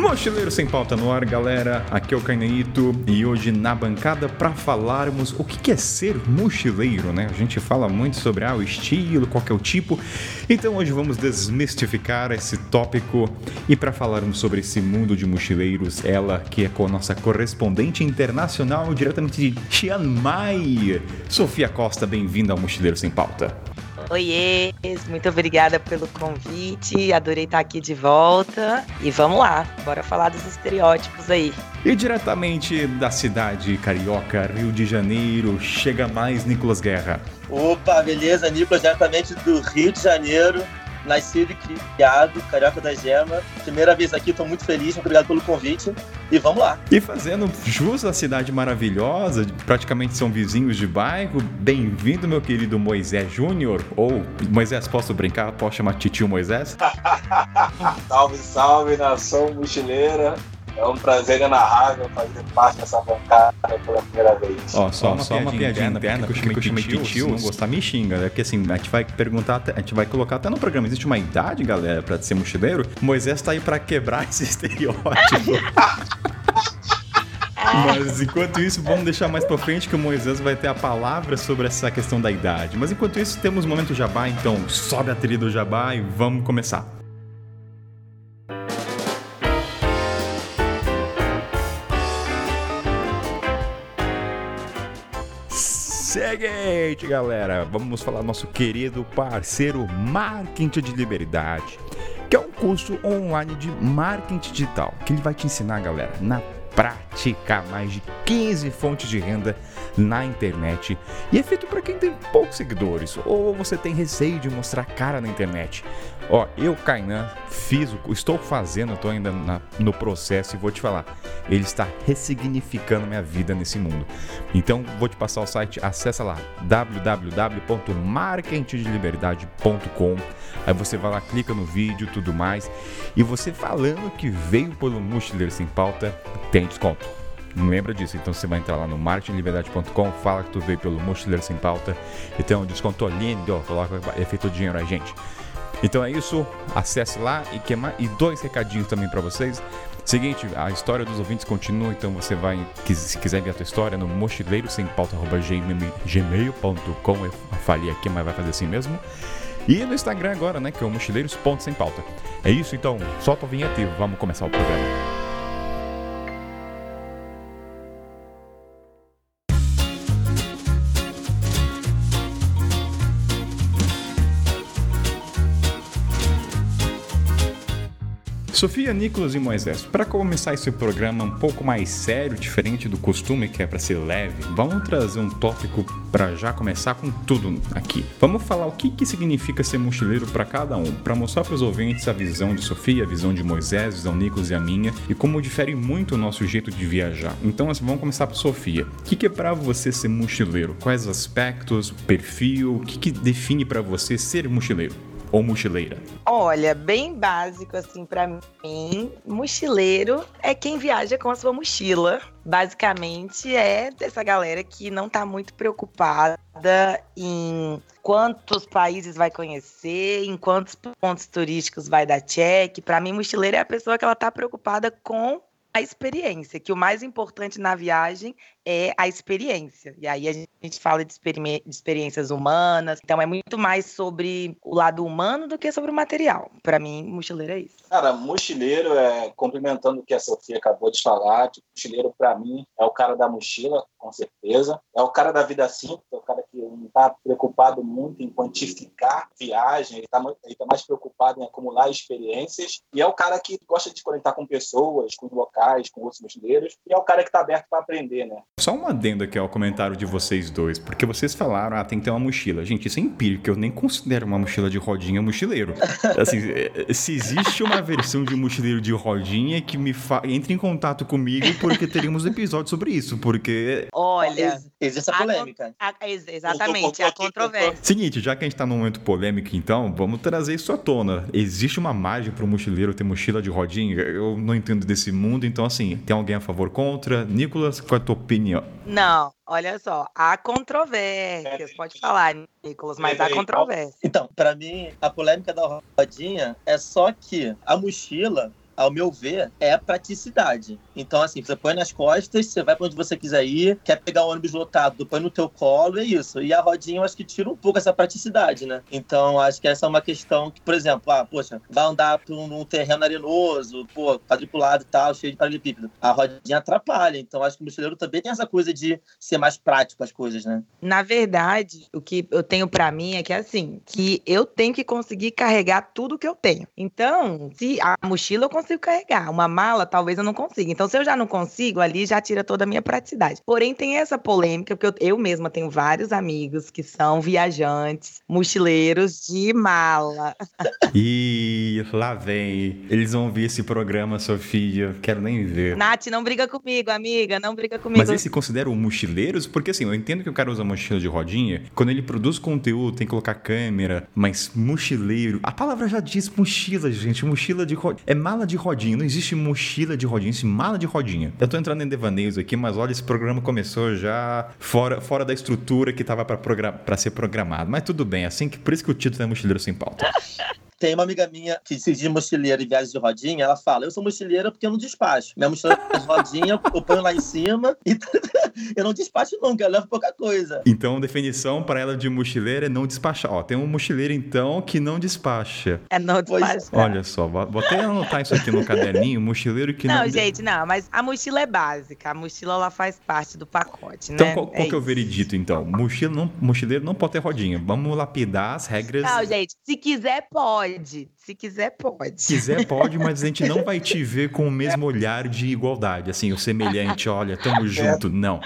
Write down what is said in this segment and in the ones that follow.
Mochileiro Sem Pauta no ar, galera. Aqui é o Cainaito e hoje na bancada para falarmos o que é ser mochileiro, né? A gente fala muito sobre ah, o estilo, qual é o tipo. Então hoje vamos desmistificar esse tópico e para falarmos sobre esse mundo de mochileiros, ela que é com a nossa correspondente internacional diretamente de Chiang Mai, Sofia Costa, bem-vinda ao Mochileiro Sem Pauta. Oiê, muito obrigada pelo convite, adorei estar aqui de volta e vamos lá, bora falar dos estereótipos aí. E diretamente da cidade carioca, Rio de Janeiro, chega mais Nicolas Guerra. Opa, beleza, Nicolas, diretamente do Rio de Janeiro, nascido e criado, Carioca da Gema. Primeira vez aqui, estou muito feliz, muito obrigado pelo convite. E vamos lá. E fazendo jus à cidade maravilhosa, praticamente são vizinhos de bairro. Bem-vindo, meu querido Moisés Júnior. Ou Moisés, posso brincar? Posso chamar Titio Moisés? salve, salve, nação mochileira. É um prazer inenarrável fazer parte dessa bancada pela primeira vez. Ó, só, uma, só uma piadinha interna, porque eu chamei de tio, se não gostar, me xinga. É porque assim, a gente vai perguntar, a gente vai colocar até no programa, existe uma idade, galera, pra ser mochileiro? Moisés tá aí pra quebrar esse estereótipo. Mas enquanto isso, vamos deixar mais pra frente que o Moisés vai ter a palavra sobre essa questão da idade. Mas enquanto isso, temos o momento jabá, então sobe a trilha do jabá e vamos começar. Seguinte, galera, vamos falar do nosso querido parceiro Marketing de Liberdade, que é um curso online de marketing digital, que ele vai te ensinar, galera, na prática mais de 15 fontes de renda na internet e é feito para quem tem poucos seguidores ou você tem receio de mostrar cara na internet. Ó, eu, Kainan, fiz, estou fazendo, estou ainda na, no processo e vou te falar, ele está ressignificando minha vida nesse mundo. Então, vou te passar o site, acessa lá www.marketingdeliberdade.com. Aí você vai lá, clica no vídeo, tudo mais, e você falando que veio pelo Mochileiro Sem Pauta, tem desconto. Não lembra disso, então você vai entrar lá no marketingliberdade.com, fala que tu veio pelo Mochileiro Sem Pauta e um desconto lindo, coloca efeito dinheiro a gente. Então é isso, acesse lá e, queima, e dois recadinhos também para vocês. Seguinte, a história dos ouvintes continua, então você vai, se quiser enviar a tua história, no mochileirossempauta.gmail.com Eu falei aqui, mas vai fazer assim mesmo. E no Instagram agora, né, que é o mochileiros.sempauta. É isso, então, solta o vinheta e vamos começar o programa. Sofia, Nicolas e Moisés, para começar esse programa um pouco mais sério, diferente do costume que é para ser leve, vamos trazer um tópico para já começar com tudo aqui. Vamos falar o que, que significa ser mochileiro para cada um, para mostrar para os ouvintes a visão de Sofia, a visão de Moisés, a visão de Nicolas e a minha, e como difere muito o nosso jeito de viajar. Então, assim, vamos começar por Sofia. O que, que é para você ser mochileiro? Quais aspectos, perfil, o que, que define para você ser mochileiro? Ou mochileira? Olha, bem básico assim para mim, mochileiro é quem viaja com a sua mochila. Basicamente é dessa galera que não tá muito preocupada em quantos países vai conhecer, em quantos pontos turísticos vai dar check. Para mim, mochileiro é a pessoa que ela tá preocupada com a experiência, que o mais importante na viagem é a experiência. E aí a gente fala de, de, experiências humanas. Então é muito mais sobre o lado humano do que sobre o material. Para mim, mochileiro é isso. Cara, mochileiro é complementando o que a Sofia acabou de falar. Tipo, mochileiro para mim é o cara da mochila, com certeza. É o cara da vida simples, é o cara que não está preocupado muito em quantificar viagem, ele está tá mais preocupado em acumular experiências. E é o cara que gosta de conectar com pessoas, com locais, com outros mochileiros. E é o cara que está aberto para aprender, né? Só um adendo aqui ao comentário de vocês dois, porque vocês falaram, ah, tem que ter uma mochila. Gente, isso é empírico, eu nem considero uma mochila de rodinha mochileiro. Assim, é, se existe uma versão de mochileiro de rodinha que me fa... entre em contato comigo, porque teríamos um episódio sobre isso, porque... Olha... Existe a polêmica. A, a, exatamente, a controvérsia. Seguinte, já que a gente tá num momento polêmico, então, vamos trazer isso à tona. Existe uma margem para o mochileiro ter mochila de rodinha? Eu não entendo desse mundo, então, assim, tem alguém a favor, contra? Nicolas, qual é a tua opinião? Opinião. Não, olha só, há controvérsias, pode falar, Nicolas, mas há controvérsias. Então, para mim, a polêmica da rodinha é só que a mochila ao meu ver, é praticidade. Então, assim, você põe nas costas, você vai para onde você quiser ir, quer pegar o ônibus lotado, põe no teu colo, é isso. E a rodinha, eu acho que tira um pouco essa praticidade, né? Então, acho que essa é uma questão que, por exemplo, ah, poxa, vai andar por um terreno arenoso, pô, quadriculado e tal, cheio de paralelepípedo. A rodinha atrapalha. Então, acho que o mochileiro também tem essa coisa de ser mais prático as coisas, né? Na verdade, o que eu tenho para mim é que, assim, que eu tenho que conseguir carregar tudo que eu tenho. Então, se a mochila eu consigo carregar, uma mala talvez eu não consiga. Então, se eu já não consigo, ali já tira toda a minha praticidade. Porém, tem essa polêmica, porque eu, eu mesma tenho vários amigos que são viajantes, mochileiros de mala. E lá vem. Eles vão ver esse programa, Sofia. Quero nem ver. Nath, não briga comigo, amiga. Não briga comigo. Mas eles se consideram mochileiros? Porque assim, eu entendo que o cara usa mochila de rodinha. Quando ele produz conteúdo, tem que colocar câmera. Mas mochileiro. A palavra já diz mochila, gente. Mochila de rodinha. É mala de rodinha. Não existe mochila de rodinha, existe mala de rodinha. Eu tô entrando em devaneios aqui, mas olha, esse programa começou já fora, fora da estrutura que tava para ser programado. Mas tudo bem, assim que por isso que o título é Mochileiro Sem Pauta. Tem uma amiga minha que se diz mochileira e viagem de rodinha, ela fala: Eu sou mochileira porque eu não despacho. Minha mochila de rodinha, eu ponho lá em cima e eu não despacho nunca, eu levo pouca coisa. Então, definição para ela de mochileira é não despachar. Ó, tem um mochileiro então que não despacha. É não despacha. Olha só, vou até anotar isso aqui no caderninho: mochileiro que não. Não, gente, não, mas a mochila é básica. A mochila ela faz parte do pacote, então, né? Então, qual, qual é que é o veredito então? Mochila não, mochileiro não pode ter rodinha. Vamos lapidar as regras. Não, gente, se quiser, pode pode. Se quiser, pode. Se quiser, pode, mas a gente não vai te ver com o mesmo olhar de igualdade. Assim, o semelhante, olha, tamo junto. Não.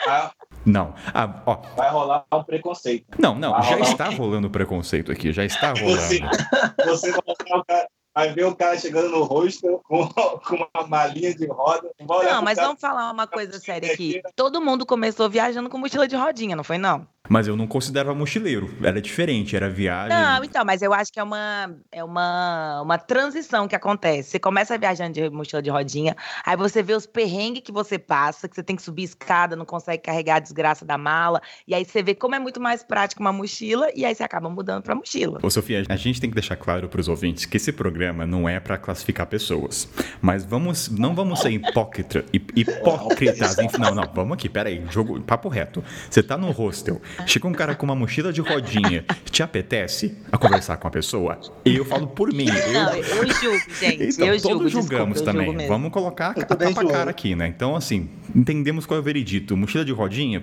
Não. Ah, ó. Vai rolar um preconceito. Não, não. Vai já está rolando preconceito aqui. Já está rolando. Você, você vai cara. Vê o cara chegando no rosto com, com uma malinha de roda. Não, mas vamos falar uma coisa séria aqui. Todo mundo começou viajando com mochila de rodinha, não foi não? Mas eu não considerava mochileiro. Era diferente, era viagem. Não, então, mas eu acho que é uma, é uma, uma transição que acontece. Você começa viajando de mochila de rodinha, aí você vê os perrengues que você passa, que você tem que subir escada, não consegue carregar a desgraça da mala. E aí você vê como é muito mais prático uma mochila, e aí você acaba mudando pra mochila. Ô, Sofia, a gente tem que deixar claro pros ouvintes que esse programa não é para classificar pessoas. Mas vamos, não vamos ser hipócrita, hipócritas. Não, não, vamos aqui, peraí. Jogo, papo reto. Você tá no hostel. Chega um cara com uma mochila de rodinha, te apetece a conversar com a pessoa? E eu falo por mim. Eu... Não, eu julgo, gente. Então, eu todos julgo, julgamos desculpa, também. Julgo Vamos colocar a tapa cara aqui, né? Então, assim, entendemos qual é o veredito. Mochila de rodinha,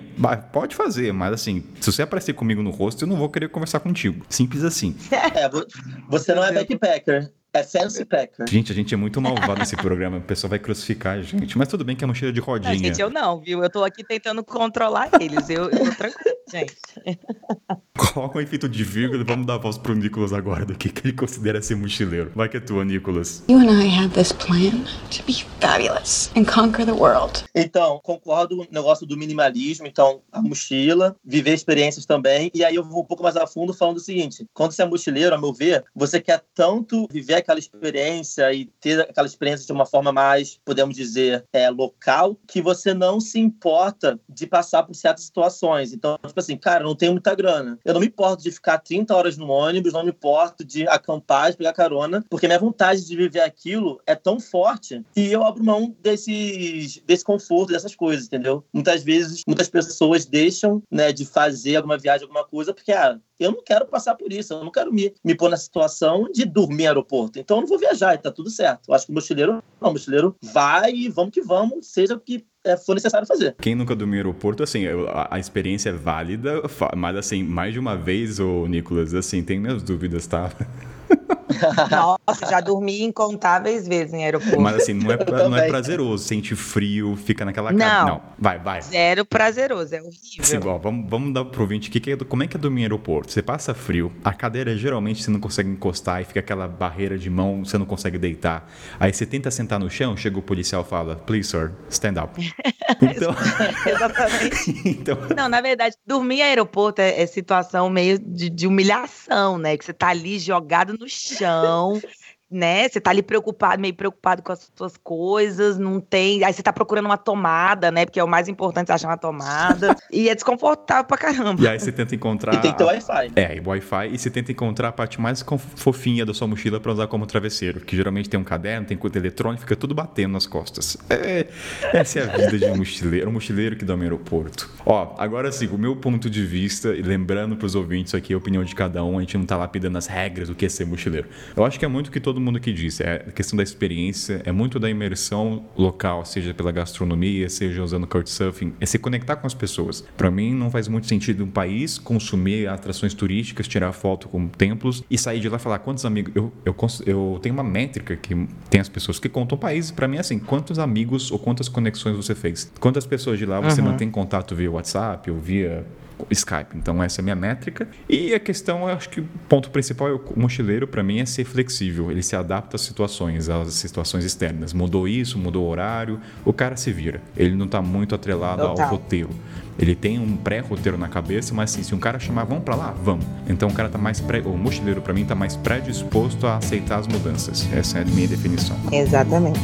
pode fazer, mas assim, se você aparecer comigo no rosto, eu não vou querer conversar contigo. Simples assim. É, você não é backpacker. É Fancy Packer. Gente, a gente é muito malvado nesse programa. O pessoal vai crucificar a gente. Mas tudo bem que é mochila de rodinha. Não, gente, eu não, viu? Eu tô aqui tentando controlar eles. Eu, eu tô tranquilo, gente. Coloca um efeito de vírgula e vamos dar a voz pro Nicolas agora do que, que ele considera ser mochileiro. Vai que é tua, Nicolas. You and I have this plan to be fabulous and conquer the world. Então, concordo com o negócio do minimalismo. Então, a mochila, viver experiências também. E aí eu vou um pouco mais a fundo falando o seguinte. Quando você é mochileiro, a meu ver, você quer tanto viver aquela experiência e ter aquela experiência de uma forma mais, podemos dizer, é, local, que você não se importa de passar por certas situações. Então, tipo assim, cara, não tenho muita grana. Eu não me importo de ficar 30 horas no ônibus, não me importo de acampar, de pegar carona, porque minha vontade de viver aquilo é tão forte que eu abro mão desses, desse conforto, dessas coisas, entendeu? Muitas vezes, muitas pessoas deixam né, de fazer alguma viagem, alguma coisa, porque, ah, eu não quero passar por isso, eu não quero me, me pôr na situação de dormir em aeroporto. Então eu não vou viajar e tá tudo certo. Eu acho que o mochileiro, não, o mochileiro vai e vamos que vamos, seja o que é, for necessário fazer. Quem nunca dormiu em aeroporto, assim, a, a, experiência é válida, mas assim, mais de uma vez, ô Nicolas, assim, tem minhas dúvidas, tá? Nossa, já dormi incontáveis vezes em aeroporto. Mas assim, não é, pra, não é prazeroso. Sente frio, fica naquela cara. Não, vai, vai. Zero prazeroso, é horrível. Sim, ó, vamos, vamos dar pro ouvinte que, que é, como é que é dormir em aeroporto. Você passa frio, a cadeira geralmente você não consegue encostar e fica aquela barreira de mão, você não consegue deitar. Aí você tenta sentar no chão, chega o policial e fala, please sir, stand up. Então... Exatamente. então... Não, na verdade, dormir em aeroporto é, é situação meio de, de humilhação, né? Que você tá ali jogado no chão chão, né? Você tá ali preocupado, meio preocupado com as suas coisas, não tem. Aí você tá procurando uma tomada, né? Porque é o mais importante achar uma tomada. e é desconfortável pra caramba. E aí você tenta encontrar. E tem que ter Wi-Fi. É, e Wi-Fi. E você tenta encontrar a parte mais fofinha da sua mochila para usar como travesseiro. Que geralmente tem um caderno, tem coisa eletrônica, fica tudo batendo nas costas. É, essa é a vida de um mochileiro, um mochileiro que dorme no aeroporto. Ó, agora sim, o meu ponto de vista, e lembrando pros ouvintes aqui a opinião de cada um, a gente não tá lapidando as regras do que é ser mochileiro. Eu acho que é muito que todo mundo que disse, é a questão da experiência, é muito da imersão local, seja pela gastronomia, seja usando couchsurfing, é se conectar com as pessoas. Para mim não faz muito sentido um país consumir atrações turísticas, tirar foto com templos e sair de lá e falar quantos amigos. Eu, eu, eu tenho uma métrica que tem as pessoas que contam países, para mim é assim, quantos amigos ou quantas conexões você fez? Quantas pessoas de lá você uhum. mantém contato via WhatsApp ou via Skype. Então essa é a minha métrica. E a questão, eu acho que o ponto principal é o mochileiro para mim é ser flexível. Ele se adapta às situações, às situações externas. Mudou isso, mudou o horário, o cara se vira. Ele não está muito atrelado Total. ao roteiro. Ele tem um pré-roteiro na cabeça, mas assim, se um cara chamar, vamos para lá, vamos. Então o cara tá mais pré, o mochileiro para mim tá mais predisposto a aceitar as mudanças. Essa é a minha definição. Exatamente.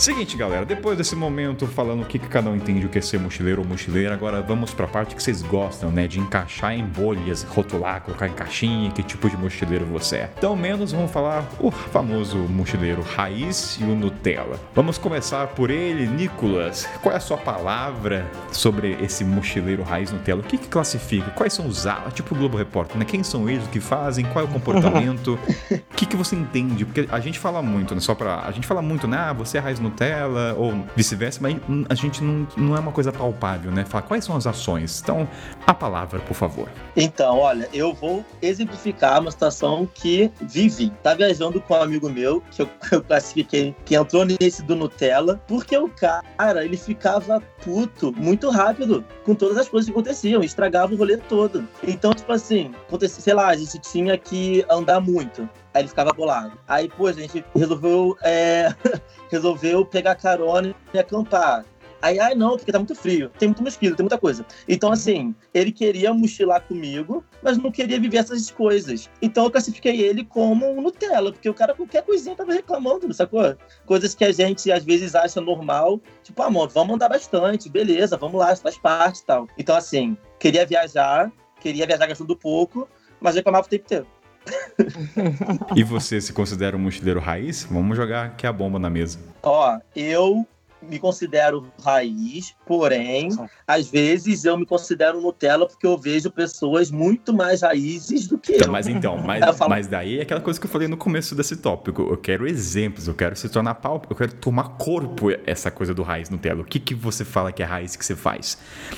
Seguinte, galera, depois desse momento falando o que, que cada um entende o que é ser mochileiro ou mochileira, agora vamos para a parte que vocês gostam, né? De encaixar em bolhas, rotular, colocar em caixinha, que tipo de mochileiro você é. Então, menos vamos falar o famoso mochileiro raiz e o Nutella. Vamos começar por ele, Nicolas. Qual é a sua palavra sobre esse mochileiro raiz Nutella? O que, que classifica? Quais são os alas? Tipo o Globo Repórter, né? Quem são eles? O que fazem? Qual é o comportamento? O que, que você entende? Porque a gente fala muito, né? Só pra. A gente fala muito, né? Ah, você é raiz Nutella Nutella, ou vice-versa, mas a gente não, não é uma coisa palpável, né? Falar quais são as ações. Então, a palavra, por favor. Então, olha, eu vou exemplificar uma situação que vivi. Tá viajando com um amigo meu, que eu, eu classifiquei, que entrou nesse do Nutella, porque o cara, ele ficava puto muito rápido com todas as coisas que aconteciam, estragava o rolê todo. Então, tipo assim, acontecia, sei lá, a gente tinha que andar muito. Aí ele ficava bolado. Aí, pô, a gente resolveu, é, resolveu pegar carona e acampar. Aí, ai não, porque tá muito frio, tem muito mosquito, tem muita coisa. Então, assim, ele queria mochilar comigo, mas não queria viver essas coisas. Então, eu classifiquei ele como um Nutella, porque o cara, qualquer coisinha, tava reclamando, sacou? Coisas que a gente, às vezes, acha normal. Tipo, amor, vamos andar bastante, beleza, vamos lá, faz parte e tal. Então, assim, queria viajar, queria viajar gastando pouco, mas reclamava o tempo inteiro. e você se considera um mochileiro raiz? Vamos jogar aqui a bomba na mesa. Ó, eu me considero raiz, porém, às vezes eu me considero Nutella porque eu vejo pessoas muito mais raízes do que então, eu. Mas então, mas, falo... mas daí é aquela coisa que eu falei no começo desse tópico. Eu quero exemplos, eu quero se tornar pau, eu quero tomar corpo essa coisa do raiz Nutella. O que, que você fala que é raiz que você faz?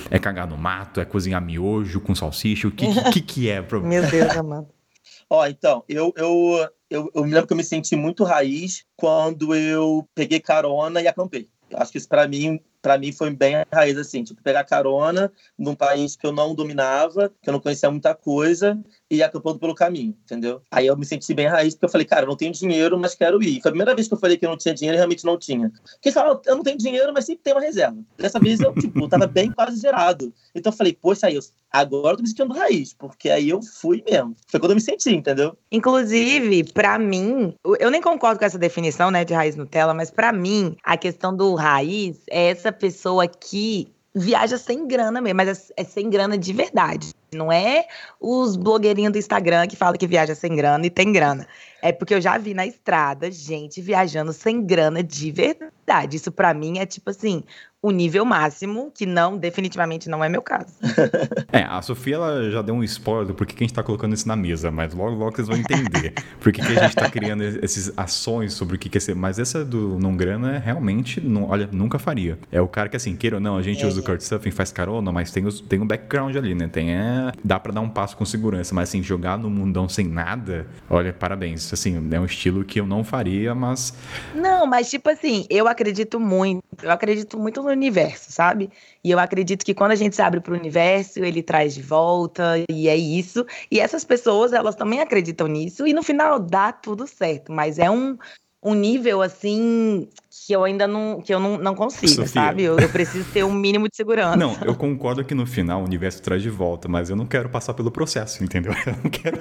É cagar no mato? É cozinhar miojo com salsicha? O que, que, que, que é? Meu Deus amado. Ó, então, eu, eu, eu, eu me lembro que eu me senti muito raiz quando eu peguei carona e acampei. Acho que isso para mim para mim foi bem a raiz, assim, tipo, pegar carona num país que eu não dominava, que eu não conhecia muita coisa, e acampando pelo caminho, entendeu? Aí eu me senti bem raiz, porque eu falei, cara, eu não tenho dinheiro, mas quero ir. Foi a primeira vez que eu falei que eu não tinha dinheiro, e realmente não tinha. Porque fala, eu não tenho dinheiro, mas sempre tem uma reserva. Dessa vez eu, tipo, tava bem quase zerado. Então eu falei, poxa, aí, eu, agora eu tô me sentindo raiz, porque aí eu fui mesmo. Foi quando eu me senti, entendeu? Inclusive, para mim, eu nem concordo com essa definição, né, de raiz Nutella, mas para mim, a questão do raiz é essa pessoa que viaja sem grana mesmo, mas é, é sem grana de verdade. Não é os blogueirinhos do Instagram que falam que viaja sem grana e tem grana. É porque eu já vi na estrada gente viajando sem grana de verdade. Isso para mim é tipo assim, o nível máximo, que não, definitivamente não é meu caso. é, a Sofia ela já deu um spoiler do porquê que a gente tá colocando isso na mesa, mas logo, logo vocês vão entender por que, a gente tá criando essas ações sobre o que quer ser. Mas essa do não grana, realmente, não, olha, nunca faria. É o cara que, assim, queira ou não, a gente é. usa o Couchsurfing, faz carona, mas tem, os, tem um background ali, né? Tem, é, dá para dar um passo com segurança, mas assim, jogar no mundão sem nada, olha, parabéns assim, é um estilo que eu não faria, mas. Não, mas tipo assim, eu acredito muito, eu acredito muito no universo, sabe? E eu acredito que quando a gente se abre para o universo, ele traz de volta, e é isso. E essas pessoas, elas também acreditam nisso, e no final dá tudo certo, mas é um, um nível assim que eu ainda não, que eu não, não consigo, Sofia. sabe? Eu, eu preciso ter um mínimo de segurança. Não, eu concordo que no final o universo traz de volta, mas eu não quero passar pelo processo, entendeu? Eu não quero.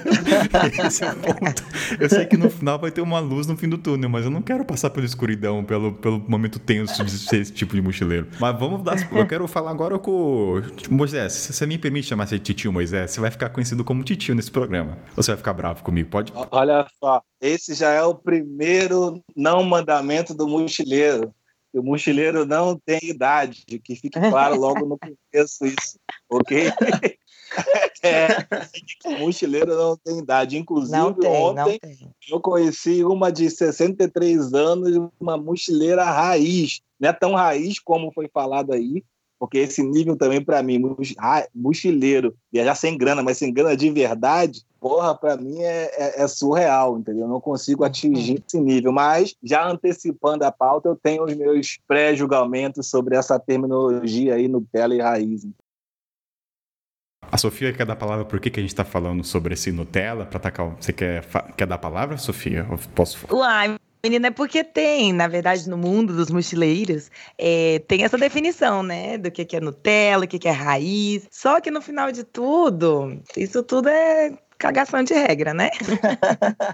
Esse é o ponto. Eu sei que no final vai ter uma luz no fim do túnel, mas eu não quero passar pela escuridão, pelo, pelo momento tenso de ser esse tipo de mochileiro. Mas vamos dar. Eu quero falar agora com o Moisés. Se você me permite chamar você de titio Moisés, você vai ficar conhecido como titio nesse programa. Ou você vai ficar bravo comigo? Pode? Olha só, esse já é o primeiro não mandamento do mochileiro. O mochileiro não tem idade, que fique claro logo no começo isso, ok? É, o mochileiro não tem idade. Inclusive, tem, ontem eu conheci uma de 63 anos, uma mochileira raiz. Não é tão raiz como foi falado aí, porque esse nível também, para mim, mochileiro, viajar sem grana, mas sem grana de verdade, porra, para mim é, é- é surreal, entendeu? Eu não consigo atingir esse nível. Mas, já antecipando a pauta, eu tenho os meus pré-julgamentos sobre essa terminologia aí, Nutella e raiz. A Sofia quer dar a palavra por que, que a gente tá falando sobre esse Nutella? Pra atacar. o- Você quer, quer dar a palavra, Sofia? Eu posso falar? Uai, menina, é porque tem, na verdade, no mundo dos mochileiros, é, tem essa definição, né? Do que, que é Nutella, o que, que é raiz. Só que no final de tudo, isso tudo é cagação de regra, né?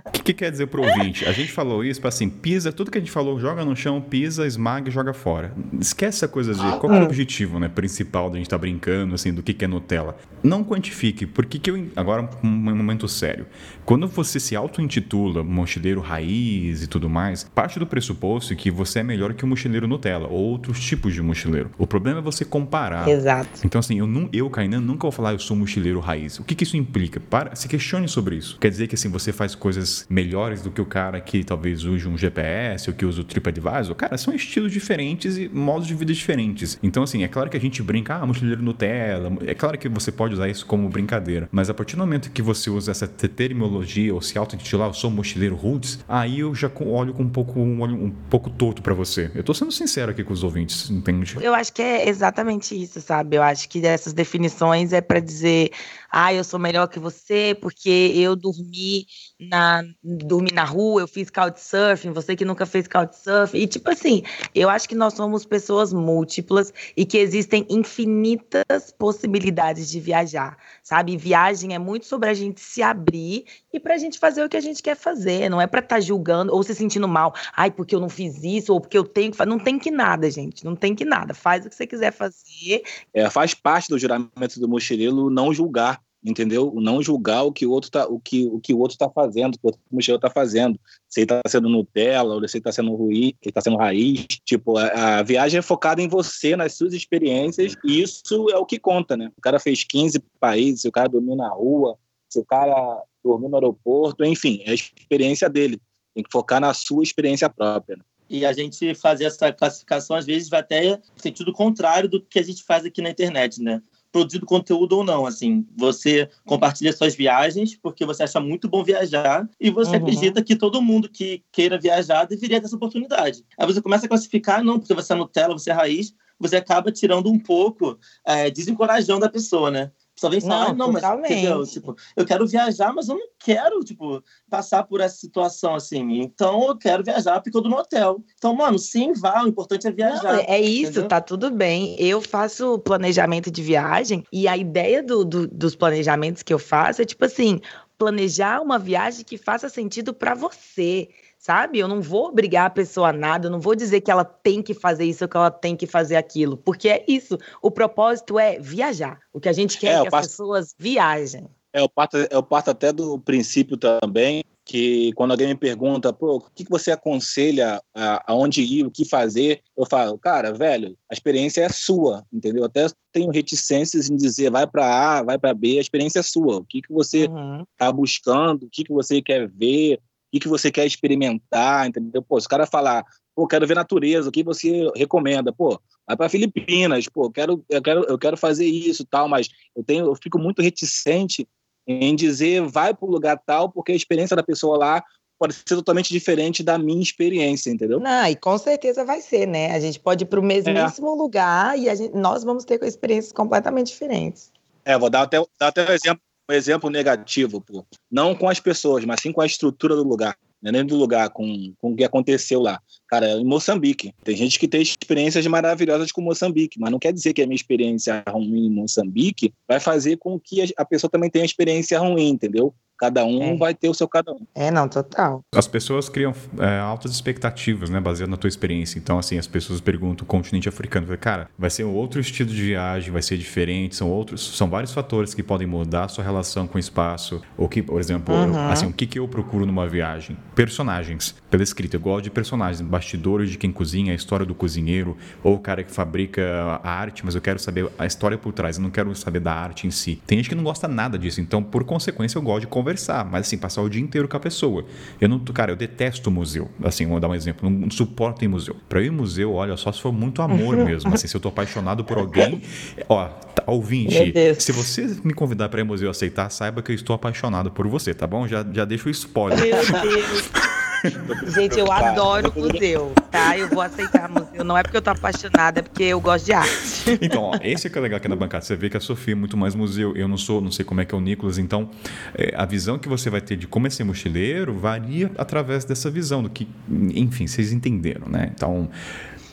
O que, que quer dizer pro ouvinte? A gente falou isso para assim, pisa, tudo que a gente falou, joga no chão, pisa, esmaga e joga fora. Esquece essa coisa de qual que é o objetivo, né, principal da gente estar brincando, assim, do que, que é Nutella. Não quantifique, porque que eu, agora um momento sério. Quando você se auto-intitula mochileiro raiz e tudo mais, parte do pressuposto é que você é melhor que o mochileiro Nutella, ou outros tipos de mochileiro. O problema é você comparar. Exato. Então, assim, eu, eu Kainan, nunca vou falar eu sou mochileiro raiz. O que, que isso implica? Para, se questione sobre isso. Quer dizer que, assim, você faz coisas melhores do que o cara que talvez use um GPS ou que usa o TripAdvisor? Cara, são estilos diferentes e modos de vida diferentes. Então, assim, é claro que a gente brinca, ah, mochileiro Nutella. É claro que você pode usar isso como brincadeira. Mas a partir do momento que você usa essa te- terminologia ou se auto-intitular, eu sou mochileiro roots, aí eu já olho com um pouco, um olho um pouco torto pra você. Eu tô sendo sincero aqui com os ouvintes, entende? Eu acho que é exatamente isso, sabe? Eu acho que essas definições é para dizer, ah, eu sou melhor que você porque eu dormi na dormi na rua, eu fiz couchsurfing, você que nunca fez couchsurfing. E tipo assim, eu acho que nós somos pessoas múltiplas e que existem infinitas possibilidades de viajar, sabe? Viagem é muito sobre a gente se abrir e pra gente fazer o que a gente quer fazer, não é pra estar julgando ou se sentindo mal, ai, porque eu não fiz isso ou porque eu tenho que fazer, não tem que nada, gente, não tem que nada. Faz o que você quiser fazer. É, faz parte do juramento do mochileiro não julgar, entendeu? Não julgar o que o outro tá, o que, o que o outro está fazendo, o que o outro mochileiro está fazendo. Se ele está sendo Nutella, ou se ele está sendo ruim, ele está sendo raiz. Tipo, a, a viagem é focada em você, nas suas experiências, e isso é o que conta, né? O cara fez 15 países, se o cara dormiu na rua, se o cara dormiu no aeroporto, enfim, é a experiência dele. Tem que focar na sua experiência própria. né? E a gente fazer essa classificação, às vezes, vai até sentido contrário do que a gente faz aqui na internet, né? Produzido conteúdo ou não, assim. Você compartilha suas viagens porque você acha muito bom viajar e você Uhum. acredita que todo mundo que queira viajar deveria ter essa oportunidade. Aí você começa a classificar, não, porque você é Nutella, você é raiz, você acaba tirando um pouco, é, desencorajando a pessoa, né? Só vem falar, Não, ah, não, mas entendeu? Tipo, eu quero viajar, mas eu não quero, tipo, passar por essa situação assim. Então eu quero viajar porque eu tô no hotel. Então, mano, sim, vá, o importante é viajar. Não, é isso, entendeu? tá tudo bem. Eu faço planejamento de viagem e a ideia do- do- dos planejamentos que eu faço é tipo assim, planejar uma viagem que faça sentido pra você. Sabe? Eu não vou obrigar a pessoa a nada, eu não vou dizer que ela tem que fazer isso ou que ela tem que fazer aquilo, porque é isso. O propósito é viajar. O que a gente quer É, é, que as pessoas viajem. É, eu parto, eu parto até do princípio também que quando alguém me pergunta, pô, o que que você aconselha a- aonde ir, o que fazer, eu falo, cara, velho, a experiência é sua, entendeu? Até tenho reticências em dizer vai para A, vai para B, a experiência é sua. O que que você Uhum. tá buscando, o que que você quer ver, o que você quer experimentar, entendeu? Pô, se o cara falar, pô, quero ver natureza, o que você recomenda? Pô, vai para Filipinas, pô, quero, eu quero, eu quero fazer isso, tal, mas eu tenho, eu fico muito reticente em dizer vai para o lugar tal, porque a experiência da pessoa lá pode ser totalmente diferente da minha experiência, entendeu? Não, e com certeza vai ser, né? A gente pode ir para o mesmíssimo lugar e a gente- nós vamos ter experiências completamente diferentes. É, vou dar até, dar até um, exemplo, um exemplo negativo, pô. Não com as pessoas, mas sim com a estrutura do lugar. não é nem do lugar com, com o que aconteceu lá. Cara, em Moçambique. Tem gente que tem experiências maravilhosas com Moçambique, mas não quer dizer que a minha experiência ruim em Moçambique vai fazer com que a pessoa também tenha experiência ruim, entendeu? Cada um é. vai ter o seu cada um. É, não, total. As pessoas criam é, altas expectativas, né, baseado na tua experiência. Então, assim, as pessoas perguntam o continente africano. Cara, vai ser outro estilo de viagem, vai ser diferente, são outros, são vários fatores que podem mudar a sua relação com o espaço. Ou que, por exemplo, uhum. assim, o que, que eu procuro numa viagem? Personagens. Pela escrita, eu gosto de personagens, bastidores de quem cozinha, a história do cozinheiro, ou o cara que fabrica a arte, mas eu quero saber a história por trás, eu não quero saber da arte em si. Tem gente que não gosta nada disso, então, por consequência, eu gosto de conversar conversar, mas assim, passar o dia inteiro com a pessoa. Eu não, cara, eu detesto museu. Assim, vou dar um exemplo, não suporto em museu. Para ir em museu, olha, só se for muito amor mesmo. Assim, se eu tô apaixonado por alguém, ó, tá, ouvinte, se você me convidar para ir em museu aceitar, saiba que eu estou apaixonado por você, tá bom? Já, já deixo o spoiler. Meu Deus. Gente, eu adoro museu, tá? Eu vou aceitar museu. Não é porque eu tô apaixonada, é porque eu gosto de arte. Então, ó, esse é que é legal aqui na bancada. Você vê que a Sofia é muito mais museu. Eu não sou, não sei como é que é o Nicolas. Então, é, a visão que você vai ter de como é ser mochileiro varia através dessa visão do que, enfim, vocês entenderam, né? Então,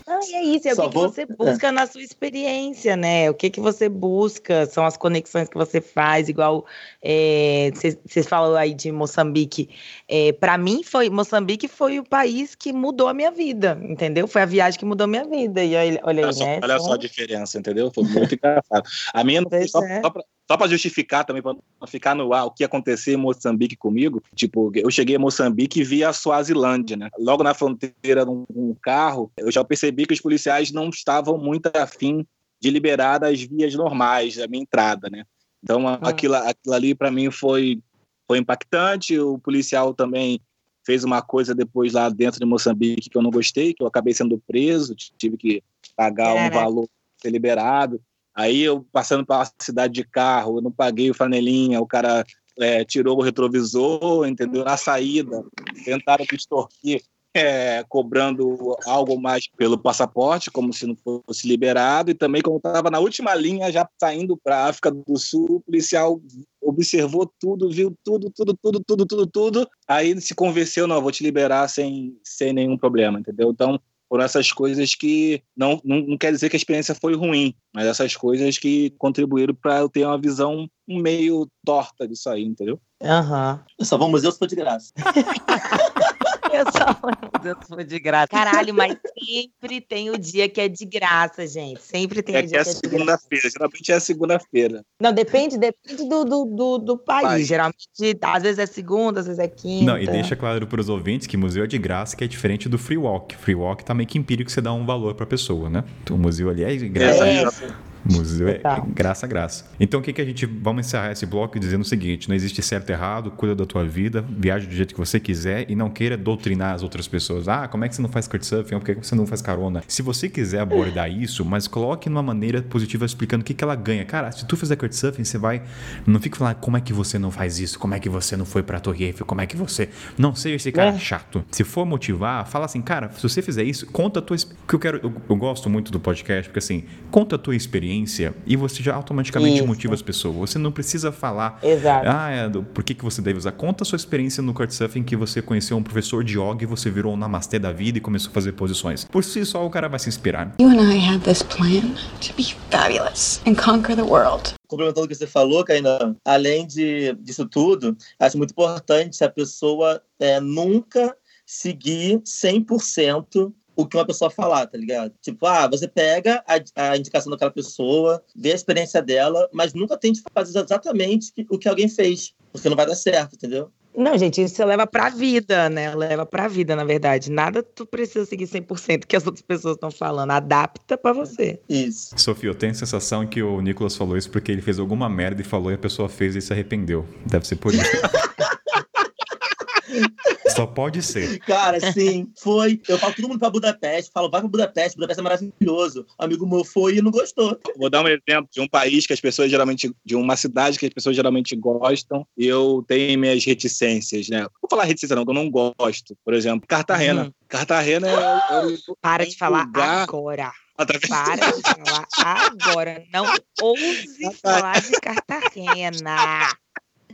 ah, e é isso, é o que, vou... que, você busca é. na sua experiência, né? O que, que você busca, são as conexões que você faz, igual vocês é, falaram aí de Moçambique. É, para mim, foi Moçambique foi o país que mudou a minha vida, entendeu? Foi a viagem que mudou a minha vida. E olha, olha aí, olha só, né? Olha só a diferença, entendeu? Foi muito engraçado. A minha não foi só, é. só pra só para justificar também, para ficar no ar o que aconteceu em Moçambique comigo, tipo, eu cheguei a Moçambique e vi a Suazilândia, né? Logo na fronteira, num, num carro, eu já percebi que os policiais não estavam muito afim de liberar as vias normais da minha entrada, né? Então, ah. aquilo, aquilo ali para mim foi, foi impactante. O policial também fez uma coisa depois lá dentro de Moçambique que eu não gostei, que eu acabei sendo preso, tive que pagar um valor ser liberado. Aí eu passando pela cidade de carro, eu não paguei o flanelinha, o cara é, tirou o retrovisor, entendeu? Na saída, tentaram me extorquir, é, cobrando algo mais pelo passaporte, como se não fosse liberado, e também como estava na última linha, já saindo para a África do Sul, o policial observou tudo, viu tudo, tudo, tudo, tudo, tudo, tudo, aí se convenceu, não, vou te liberar sem, sem nenhum problema, entendeu? Então, por essas coisas que não, não, não, quer dizer que a experiência foi ruim, mas essas coisas que contribuíram para eu ter uma visão meio torta disso aí, entendeu? Aham. Uhum. Eu só vou ao museu se for de graça. Eu só Deus foi de graça. Caralho, mas sempre tem o dia que é de graça, gente. Sempre tem é o dia que é, é segunda-feira. Geralmente é segunda-feira. Não, depende, depende do, do, do, do país. Geralmente, às vezes é segunda, às vezes é quinta. Não, e deixa claro para os ouvintes que museu é de graça, que é diferente do free walk. Free walk tá meio que empírico, você dá um valor para a pessoa, né? Então, o museu ali é de graça. É. Museu é graça, graça. Então o que, que a gente. Vamos encerrar esse bloco dizendo o seguinte: não existe certo e errado, cuida da tua vida, viaje do jeito que você quiser e não queira doutrinar as outras pessoas. Ah, como é que você não faz couchsurfing? Por que você não faz carona? Se você quiser abordar isso, mas coloque numa maneira positiva explicando o que, que ela ganha. Cara, se tu fizer couchsurfing, você vai. Não fica falando como é que você não faz isso, como é que você não foi pra Torre Eiffel, como é que você. Não seja esse cara é. chato. Se for motivar, fala assim, cara, se você fizer isso, conta a tua. Que eu quero. Eu, eu gosto muito do podcast, porque assim, conta a tua experiência experiência e você já automaticamente Isso. motiva as pessoas. Você não precisa falar, Exato. ah, é, do, por que, que você deve usar. Conta a sua experiência no Couchsurfing que você conheceu um professor de yoga e você virou um namastê da vida e começou a fazer posições. Por si só, o cara vai se inspirar. You and I have this plan to be fabulous and conquer the world complementando o que você falou, Kainan, além de, disso tudo, acho muito importante a pessoa é, nunca seguir 100% o que uma pessoa falar, tá ligado? Tipo, ah, você pega a, a indicação daquela pessoa, vê a experiência dela, mas nunca tente fazer exatamente o que alguém fez, porque não vai dar certo, entendeu? Não, gente, isso você leva pra vida, né? Leva pra vida, na verdade. Nada tu precisa seguir 100% que as outras pessoas estão falando. Adapta pra você. Isso. Sofia, eu tenho a sensação que o Nicolas falou isso porque ele fez alguma merda e falou e a pessoa fez e se arrependeu. Deve ser por isso. Só pode ser. Cara, sim, foi. Eu falo todo mundo pra Budapeste, falo, vai pra Budapeste, Budapeste é maravilhoso. Um amigo meu foi e não gostou. Vou dar um exemplo de um país que as pessoas geralmente, de uma cidade que as pessoas geralmente gostam, e eu tenho minhas reticências, né? Vou falar reticência não, que eu não gosto. Por exemplo, Cartagena. Uhum. Cartagena é, é, Para de falar lugar... agora. Ah, tá Para de falar agora. Não ouse falar de Cartagena.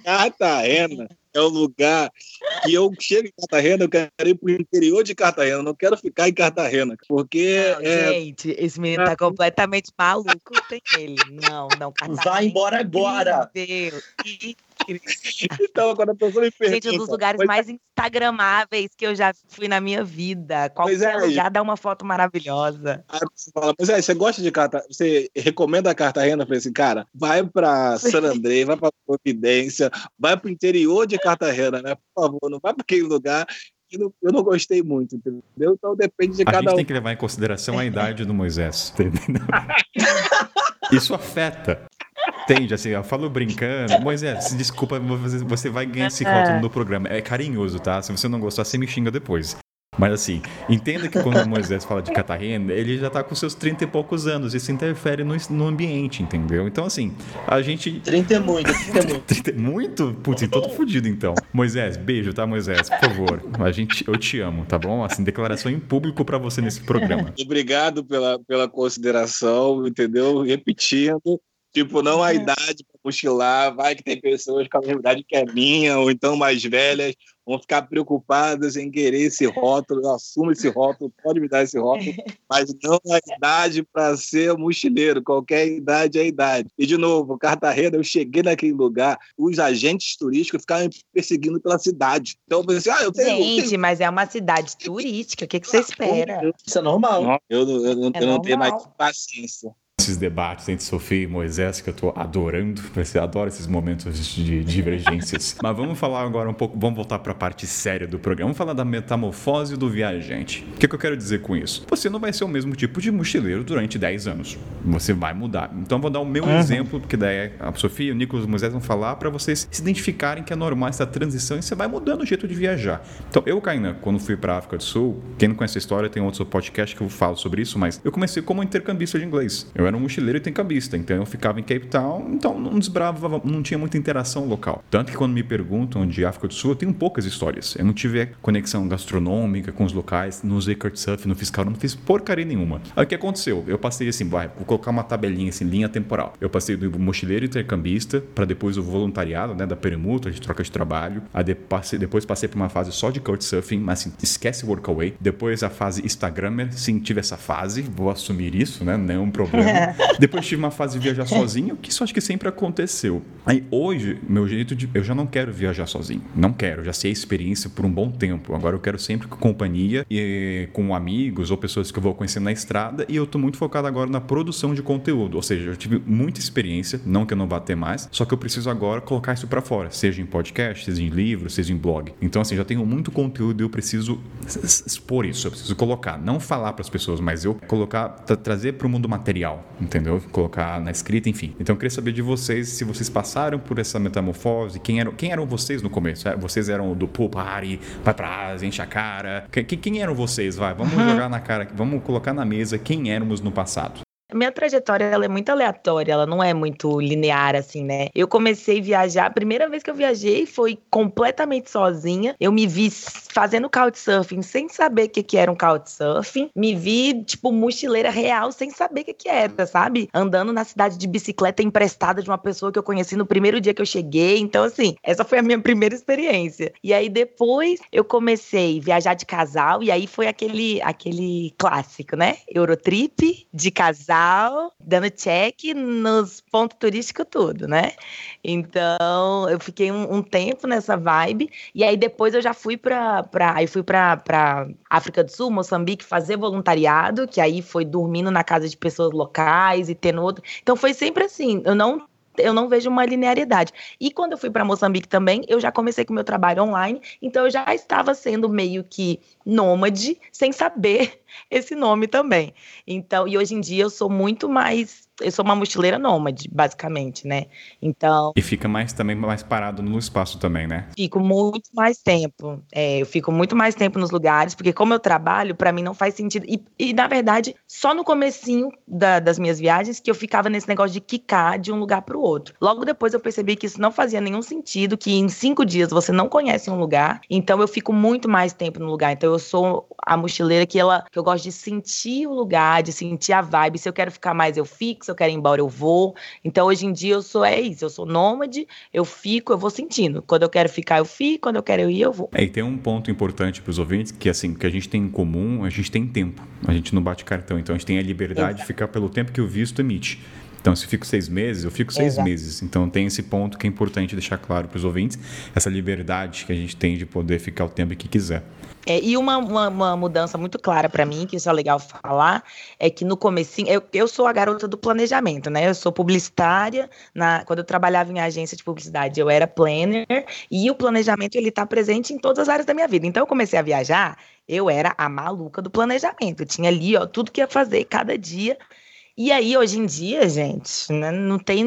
Cartagena é um lugar que eu chego em Cartagena, eu quero ir pro interior de Cartagena, não quero ficar em Cartagena, porque... Não, é, Gente, esse menino tá completamente maluco, tem ele. Não, não, Cartagena. Vai embora agora! Meu Deus. então, quando a pessoa me pergunta... Gente, um dos lugares "Mas mais instagramáveis que eu já fui na minha vida. Pois Qualquer é, lugar dá uma foto maravilhosa. Aí você fala, mas é, você gosta de Cartagena? Você recomenda a Cartagena? Eu falei assim, cara, vai para San André, vai para Providência, vai para o interior de Cartagena, né? Por favor, não vai para aquele lugar eu não gostei muito, entendeu? Então depende de A gente cada um. tem que levar em consideração a idade do Moisés, entendeu? Isso afeta. Entende? Assim, eu falo brincando. Moisés, desculpa, você, vai ganhar esse rótulo no programa. É carinhoso, tá? Se você não gostar, você me xinga depois. Mas assim, entenda que quando o Moisés fala de Catarina, ele já tá com seus 30 e poucos anos. Isso interfere no, no ambiente, entendeu? Então, assim, a gente 30 é muito, 30 é muito. 30 Muito? Putz, todo fudido então. Moisés, beijo, tá, Moisés? Por favor. A gente, eu te amo, tá bom? Assim, declaração em público pra você nesse programa. Obrigado pela, pela consideração, entendeu? Repetindo. Tipo, não a idade para mochilar, vai que tem pessoas com a mesma idade que a minha, ou então mais velhas, vão ficar preocupadas em querer esse rótulo, eu assumo esse rótulo, pode me dar esse rótulo, mas não a idade para ser mochileiro, qualquer idade é idade. E, de novo, Cartagena, eu cheguei naquele lugar, os agentes turísticos ficaram me perseguindo pela cidade. Então, eu pensei, ah, eu tenho... eu Gente, tenho- mas é uma cidade turística. O que, que você espera? Isso é normal. Não, eu, não- eu, não- É eu não tenho mais normal. paciência. Esses debates entre Sofia e Moisés que eu tô adorando. Você adora esses momentos de divergências. Mas vamos falar agora um pouco, vamos voltar para a parte séria do programa. Vamos falar da metamorfose do viajante. O que, que eu quero dizer com isso? Você não vai ser o mesmo tipo de mochileiro durante 10 anos. Você vai mudar. Então eu vou dar o meu exemplo, porque daí a Sofia e o Nicolas e o Moisés vão falar para vocês se identificarem que é normal essa transição e você vai mudando o jeito de viajar. Então eu, Kainan, quando fui para África do Sul, quem não conhece a história, tem outro podcast que eu falo sobre isso, mas eu comecei como intercambista de inglês. Eu era um mochileiro e intercambista, então eu ficava em Cape Town, então não desbravava, não tinha muita interação local. Tanto que quando me perguntam de África do Sul, eu tenho poucas histórias. Eu não tive conexão gastronômica com os locais, usei Couchsurfing, não fiz carro, não fiz porcaria nenhuma. Aí o que aconteceu? Eu passei assim, vai, vou colocar uma tabelinha assim, linha temporal. Eu passei do mochileiro intercambista para depois o voluntariado, né, da permuta, de troca de trabalho. Aí depois passei por uma fase só de Couchsurfing, mas assim, esquece Workaway. Depois a fase Instagrammer, sim, tive essa fase, vou assumir isso, né, não é um problema. depois tive uma fase de viajar sozinho, que isso acho que sempre aconteceu. Aí hoje, meu jeito de. Eu já não quero viajar sozinho. Não quero, já sei a experiência por um bom tempo. Agora eu quero sempre com companhia e com amigos ou pessoas que eu vou conhecendo na estrada. E eu tô muito focado agora na produção de conteúdo. Ou seja, eu tive muita experiência, não que eu não vá ter mais, só que eu preciso agora colocar isso para fora, seja em podcast, seja em livro, seja em blog. Então, assim, já tenho muito conteúdo e eu preciso expor isso, eu preciso colocar, não falar para as pessoas, mas eu colocar, tra- trazer para o mundo material, entendeu? Colocar na escrita, enfim. Então, eu queria saber de vocês se vocês passaram por essa metamorfose, quem eram, quem eram vocês no começo? É, Vocês eram do pool party, vai pra Ásia, enche a cara. Quem, quem eram vocês? Vai, vamos jogar na cara, vamos colocar na mesa quem éramos no passado. Minha trajetória ela é muito aleatória, ela não é muito linear assim, né? Eu comecei a viajar, a primeira vez que eu viajei foi completamente sozinha. Eu me vi fazendo couchsurfing sem saber o que, que era um couchsurfing. Me vi, tipo, mochileira real sem saber o que, que era, sabe? Andando na cidade de bicicleta emprestada de uma pessoa que eu conheci no primeiro dia que eu cheguei. Então, assim, essa foi a minha primeira experiência. E aí depois eu comecei a viajar de casal, e aí foi aquele, aquele clássico, né? Eurotrip de casal, dando check nos pontos turísticos, tudo, né? Então, eu fiquei um, um tempo nessa vibe, e aí depois eu já fui pra aí fui pra África do Sul, Moçambique, fazer voluntariado, que aí foi dormindo na casa de pessoas locais e tendo outro. Então foi sempre assim, eu não eu não vejo uma linearidade. E quando eu fui para Moçambique também, eu já comecei com o meu trabalho online, então eu já estava sendo meio que nômade, sem saber esse nome também. Então, e hoje em dia eu sou muito mais, eu sou uma mochileira nômade, basicamente, né? Então, E fica mais também mais parado no espaço também, né? fico muito mais tempo. É, eu fico muito mais tempo nos lugares, porque como eu trabalho, para mim não faz sentido. E, e, na verdade, só no comecinho da- das minhas viagens que eu ficava nesse negócio de quicar de um lugar para o outro. Logo depois eu percebi que isso não fazia nenhum sentido, que em cinco dias você não conhece um lugar, então eu fico muito mais tempo no lugar. Então eu sou a mochileira que ela que eu gosto de sentir o lugar, de sentir a vibe. Se eu quero ficar mais, eu fico. Eu quero ir embora, eu vou. Então, hoje em dia, eu sou é isso. Eu sou nômade, eu fico, eu vou sentindo. Quando eu quero ficar, eu fico. Quando eu quero ir, eu vou. É, e tem um ponto importante para os ouvintes, que assim, que a gente tem em comum, a gente tem tempo. A gente não bate cartão. Então, a gente tem a liberdade Exato. de ficar pelo tempo que o visto emite. Então, se eu fico seis meses, eu fico seis Exato. meses. Então, tem esse ponto que é importante deixar claro para os ouvintes, essa liberdade que a gente tem de poder ficar o tempo que quiser. É, e uma, uma, uma, mudança muito clara para mim, que isso é legal falar, é que no comecinho, eu, eu sou a garota do planejamento, né? Eu sou publicitária, na, quando eu trabalhava em agência de publicidade, eu era planner, e o planejamento, ele tá presente em todas as áreas da minha vida. Então, eu comecei a viajar, eu era a maluca do planejamento. Eu tinha ali, ó, tudo que ia fazer cada dia, e aí, hoje em dia, gente, né, não tem.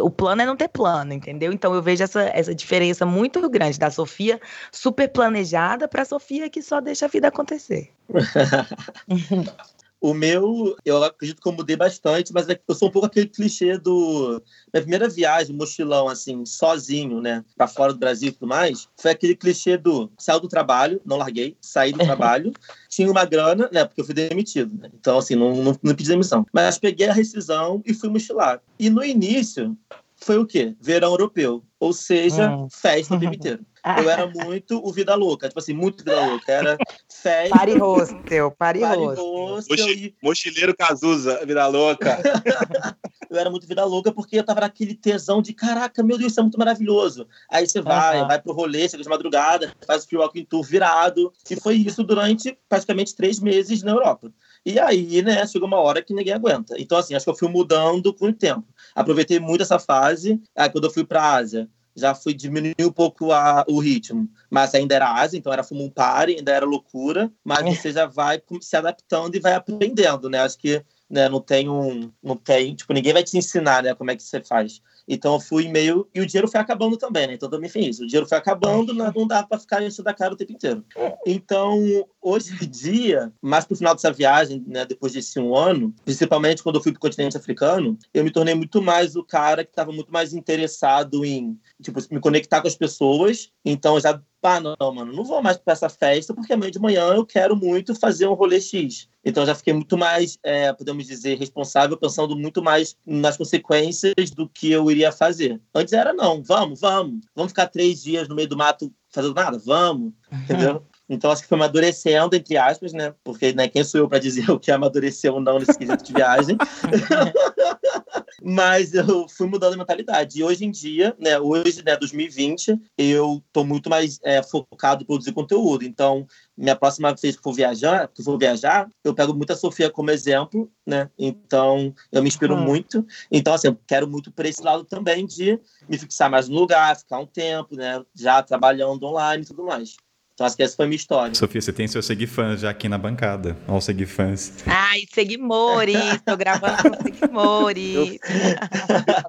O plano é não ter plano, entendeu? Então eu vejo essa, essa diferença muito grande da Sofia super planejada para a Sofia que só deixa a vida acontecer. O meu, eu acredito que eu mudei bastante, mas é eu sou um pouco aquele clichê do. Minha primeira viagem, mochilão, assim, sozinho, né, pra fora do Brasil e tudo mais, foi aquele clichê do saiu do trabalho, não larguei, saí do trabalho, tinha uma grana, né, porque eu fui demitido, né? Então, assim, não, não, não pedi demissão. Mas peguei a rescisão e fui mochilar. E no início, foi o quê? Verão europeu. Ou seja, hum. festa o tempo inteiro. Eu era muito o Vida Louca, tipo assim, muito Vida Louca. Era festa. Pare hostel, pare, hostel. E... Mochileiro Cazuza, Vida Louca. eu era muito Vida Louca porque eu tava naquele tesão de caraca, meu Deus, isso é muito maravilhoso. Aí você vai, uhum. vai pro rolê, chega de madrugada, faz o free walking tour virado. E foi isso durante praticamente três meses na Europa. E aí, né, chegou uma hora que ninguém aguenta. Então, assim, acho que eu fui mudando com o tempo. Aproveitei muito essa fase. Aí, quando eu fui pra Ásia, já fui diminuir um pouco a, o ritmo. Mas ainda era Ásia, então era fumo um pare, ainda era loucura. Mas é. você já vai se adaptando e vai aprendendo, né? Acho que né, não tem um. Não tem, tipo, ninguém vai te ensinar, né, como é que você faz. Então eu fui meio. E o dinheiro foi acabando também, né? Então também fiz isso. O dinheiro foi acabando, não, não dá para ficar enchendo da cara o tempo inteiro. Então, hoje em dia, mais pro final dessa viagem, né, depois desse um ano, principalmente quando eu fui pro continente africano, eu me tornei muito mais o cara que estava muito mais interessado em, tipo, me conectar com as pessoas. Então, já ah, não, mano, não vou mais para essa festa porque amanhã de manhã eu quero muito fazer um rolê X. Então já fiquei muito mais, é, podemos dizer, responsável, pensando muito mais nas consequências do que eu iria fazer. Antes era não, vamos, vamos, vamos ficar três dias no meio do mato fazendo nada, vamos, entendeu? Então acho que foi amadurecendo, entre aspas, né? Porque né, quem sou eu para dizer o que amadureceu ou não nesse quesito de viagem? Mas eu fui mudando a mentalidade. E hoje em dia, né, hoje, né, 2020, eu tô muito mais é, focado em produzir conteúdo. Então, minha próxima vez que for viajar, que for viajar, eu pego muito a Sofia como exemplo, né? Então, eu me inspiro uhum. muito. Então, assim, eu quero muito por esse lado também de me fixar mais no lugar, ficar um tempo, né? Já trabalhando online e tudo mais. Então acho que essa foi a minha história. Sofia, você tem seus seguifãs já aqui na bancada. Olha os seguifãs. Ai, seguimores, tô gravando com seguimores.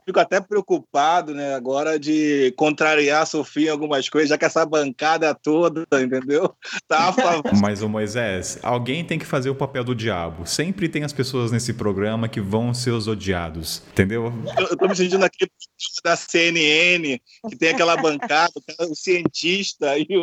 Fico até preocupado, né, agora de contrariar a Sofia em algumas coisas, já que essa bancada toda, entendeu? Tá a favor. Mas, o Moisés, alguém tem que fazer o papel do diabo. Sempre tem as pessoas nesse programa que vão ser os odiados, entendeu? Eu, eu tô me sentindo aqui da CNN, que tem aquela bancada, o cientista e o,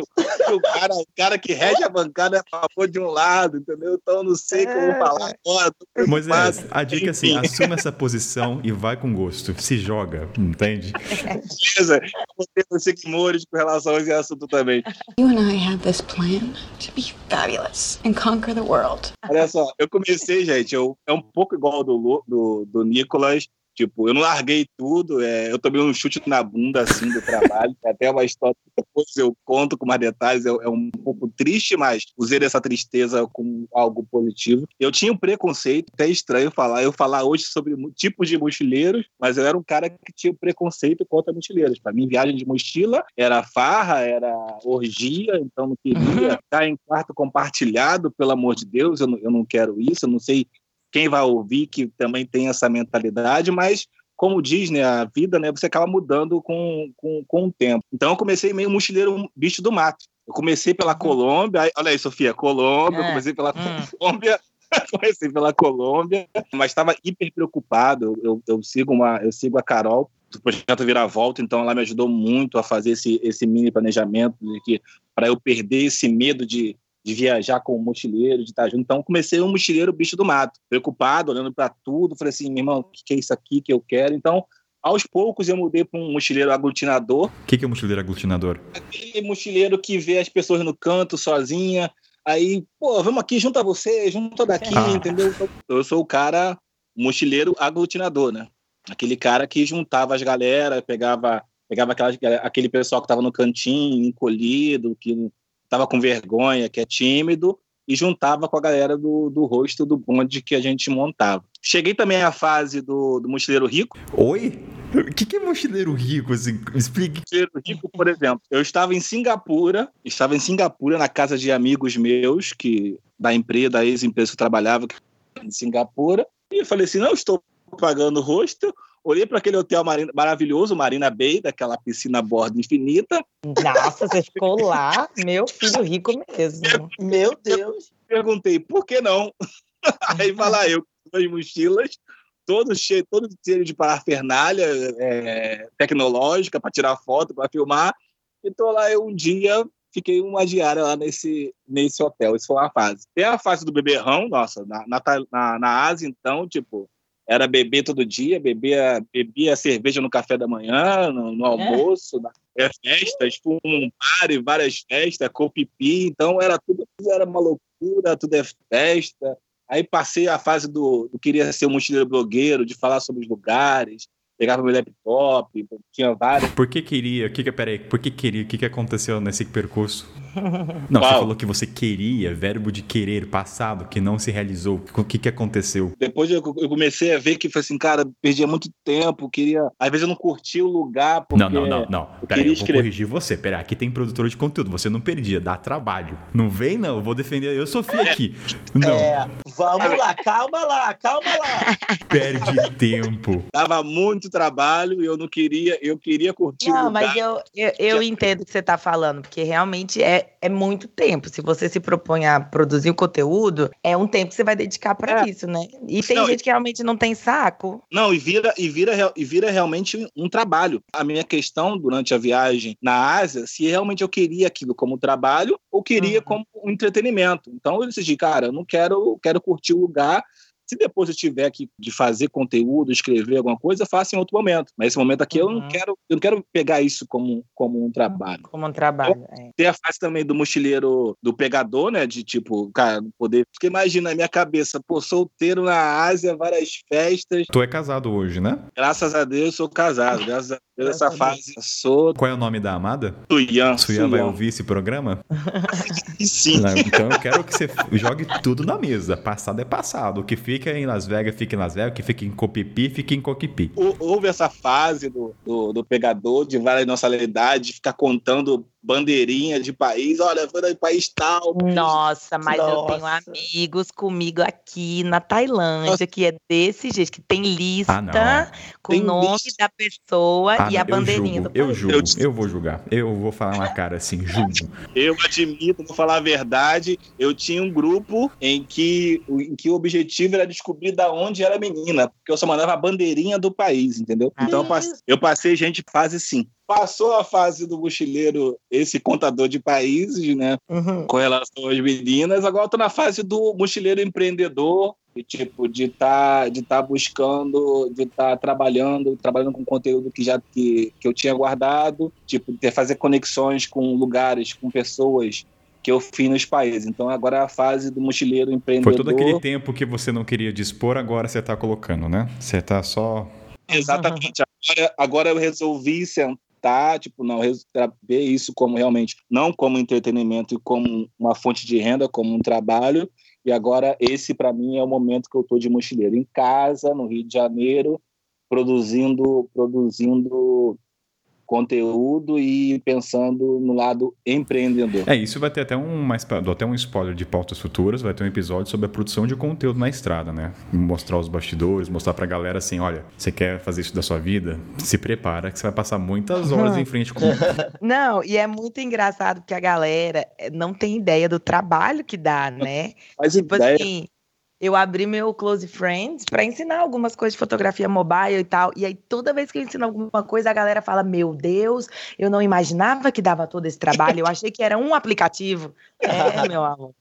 o cara, o cara que rege a bancada é a favor de um lado, entendeu? Então não sei como é. falar agora. Moisés, a dica é assim, assuma essa posição e vai com gosto. Se joga, entende? Beleza. Eu vou ter seguidores com relação a esse assunto também. You and I have this plan to be fabulous and conquer the world. Olha só, eu comecei, gente, eu, é um pouco igual do, do, do Nicolas, Tipo, eu não larguei tudo, é, eu tomei um chute na bunda, assim, do trabalho. É até uma história que depois eu conto com mais detalhes, é, é, um pouco triste, mas usei essa tristeza com algo positivo. Eu tinha um preconceito, até estranho falar, eu falar hoje sobre tipos de mochileiros, mas eu era um cara que tinha preconceito contra mochileiros. Para mim, viagem de mochila era farra, era orgia, então não queria estar em quarto compartilhado, pelo amor de Deus, eu não, eu não quero isso, eu não sei quem vai ouvir que também tem essa mentalidade, mas como diz, né, a vida, né, você acaba mudando com, com, com o tempo. Então eu comecei meio mochileiro bicho do mato. Eu comecei pela uhum. Colômbia, aí, olha aí, Sofia, Colômbia, é. comecei pela hum. Colômbia, comecei pela Colômbia, mas estava hiper preocupado. Eu, eu, sigo uma, eu sigo a Carol do projeto Virar Volta, então ela me ajudou muito a fazer esse, esse mini planejamento de que para eu perder esse medo de de viajar com o mochileiro, de estar junto. Então, comecei um mochileiro bicho do mato, preocupado, olhando para tudo. Falei assim, meu irmão, o que é isso aqui que eu quero? Então, aos poucos, eu mudei para um mochileiro aglutinador. O que, que é mochileiro aglutinador? Aquele mochileiro que vê as pessoas no canto, sozinha. Aí, pô, vamos aqui, junta você, junta daqui, ah. entendeu? Então, eu sou o cara mochileiro aglutinador, né? Aquele cara que juntava as galera, pegava, pegava aquela, aquele pessoal que estava no cantinho, encolhido, que estava com vergonha, que é tímido, e juntava com a galera do, do rosto do bonde que a gente montava. Cheguei também à fase do, do mochileiro rico. Oi? O que, que é mochileiro rico? Assim? Explique. Mochileiro rico, por exemplo, eu estava em Singapura, estava em Singapura na casa de amigos meus, que da empresa, da ex-empresa que eu trabalhava em Singapura, e eu falei assim: não estou pagando rosto. Olhei para aquele hotel maravilhoso, Marina Bay, daquela piscina a bordo infinita. Nossa, você ficou lá, meu filho rico mesmo. Meu Deus. Perguntei, por que não? Aí vai lá, eu com as mochilas, todo cheio, todo cheio de parafernália é, tecnológica para tirar foto, para filmar. E tô lá eu um dia, fiquei uma diária lá nesse, nesse hotel. Isso foi uma fase. Tem a fase do beberrão, nossa, na, na, na Ásia, então, tipo, era beber todo dia, bebia, bebia cerveja no café da manhã, no, no é. almoço, é. na, é, festas, tipo, um bar e várias festas, copipi, então era tudo, tudo era uma loucura, tudo é festa. Aí passei a fase do, do queria ser um mochileiro blogueiro, de falar sobre os lugares, pegava meu laptop, tinha vários. Por que queria? O que que, peraí, por que queria? O que que aconteceu nesse percurso? Não, Uau. você falou que você queria, verbo de querer, passado, que não se realizou. O que que aconteceu? Depois eu, eu comecei a ver que, assim, cara, perdia muito tempo, queria... Às vezes eu não curtia o lugar porque... Não, não, não, não. Peraí, eu vou corrigir você. Peraí, aqui tem produtor de conteúdo, você não perdia, dá trabalho. Não vem, não, eu vou defender eu, Sofia, aqui. Não. É, vamos lá, calma lá, calma lá. Perde tempo. Dava muito trabalho e eu não queria, eu queria curtir não, o lugar. Não, mas eu, eu, eu entendo o que você está falando, porque realmente é é, muito tempo. Se você se propõe a produzir o conteúdo, é um tempo que você vai dedicar para é. isso, né? E tem não, gente que realmente não tem saco. Não, e vira, e, vira, e vira realmente um trabalho. A minha questão durante a viagem na Ásia, se realmente eu queria aquilo como trabalho ou queria uhum. como um entretenimento. Então eu decidi, cara, eu não quero, quero curtir o lugar se depois eu tiver que de fazer conteúdo, escrever alguma coisa, faça em outro momento. Mas esse momento aqui uhum. eu não quero, eu não quero pegar isso como, como um trabalho. Como um trabalho. Então, é. Tem a fase também do mochileiro do pegador, né? De tipo, cara, poder. Porque imagina a minha cabeça, pô, solteiro na Ásia, várias festas. Tu é casado hoje, né? Graças a Deus, sou casado. Graças a Deus, essa fase sou. Qual é o nome da amada? Suyan. Suyan vai ouvir esse programa? Sim. Não, então eu quero que você jogue tudo na mesa. Passado é passado. O que fica fica em Las Vegas, fica em Las Vegas, que fica em Copipi, fica em Coquipi. Houve essa fase do, do, do pegador de várias nacionalidades, ficar contando bandeirinha de país, olha, foi do país tal. Nossa, mas Nossa. eu tenho amigos comigo aqui na Tailândia Nossa. que é desse jeito, que tem lista ah, com o nome lista. da pessoa ah, e a bandeirinha julgo, do país. Eu julgo, eu, eu vou julgar. Eu vou falar uma cara assim, julgo. Eu admito, vou falar a verdade, eu tinha um grupo em que, em que o objetivo era descobrir da onde era a menina, porque eu só mandava a bandeirinha do país, entendeu? Ah, então eu passei, eu passei gente fase sim passou a fase do mochileiro, esse contador de países, né? Uhum. Com relação às meninas. Agora estou na fase do mochileiro empreendedor, de, tipo, de estar tá, de tá buscando, de estar tá trabalhando, trabalhando com conteúdo que já que, que eu tinha guardado, tipo, de fazer conexões com lugares, com pessoas que eu fiz nos países. Então agora é a fase do mochileiro empreendedor. Foi todo aquele tempo que você não queria dispor, agora você está colocando, né? Você está só Exatamente. Agora, agora eu resolvi sentar tá, tipo, não, ver isso como realmente, não como entretenimento e como uma fonte de renda, como um trabalho. E agora esse, para mim, é o momento que eu estou de mochileiro em casa, no Rio de Janeiro, produzindo, produzindo conteúdo e pensando no lado empreendedor. É, isso vai ter até um, mais, até um spoiler de pautas futuras, vai ter um episódio sobre a produção de conteúdo na estrada, né? Mostrar os bastidores, mostrar pra galera assim, olha, você quer fazer isso da sua vida? Se prepara que você vai passar muitas horas em frente com... Não, e é muito engraçado que a galera eh, não tem ideia do trabalho que dá, né? Mas tipo ideia... assim eu abri meu Close Friends para ensinar algumas coisas de fotografia mobile e tal. E aí, toda vez que eu ensino alguma coisa, a galera fala: Meu Deus, eu não imaginava que dava todo esse trabalho. Eu achei que era um aplicativo. É, meu amor.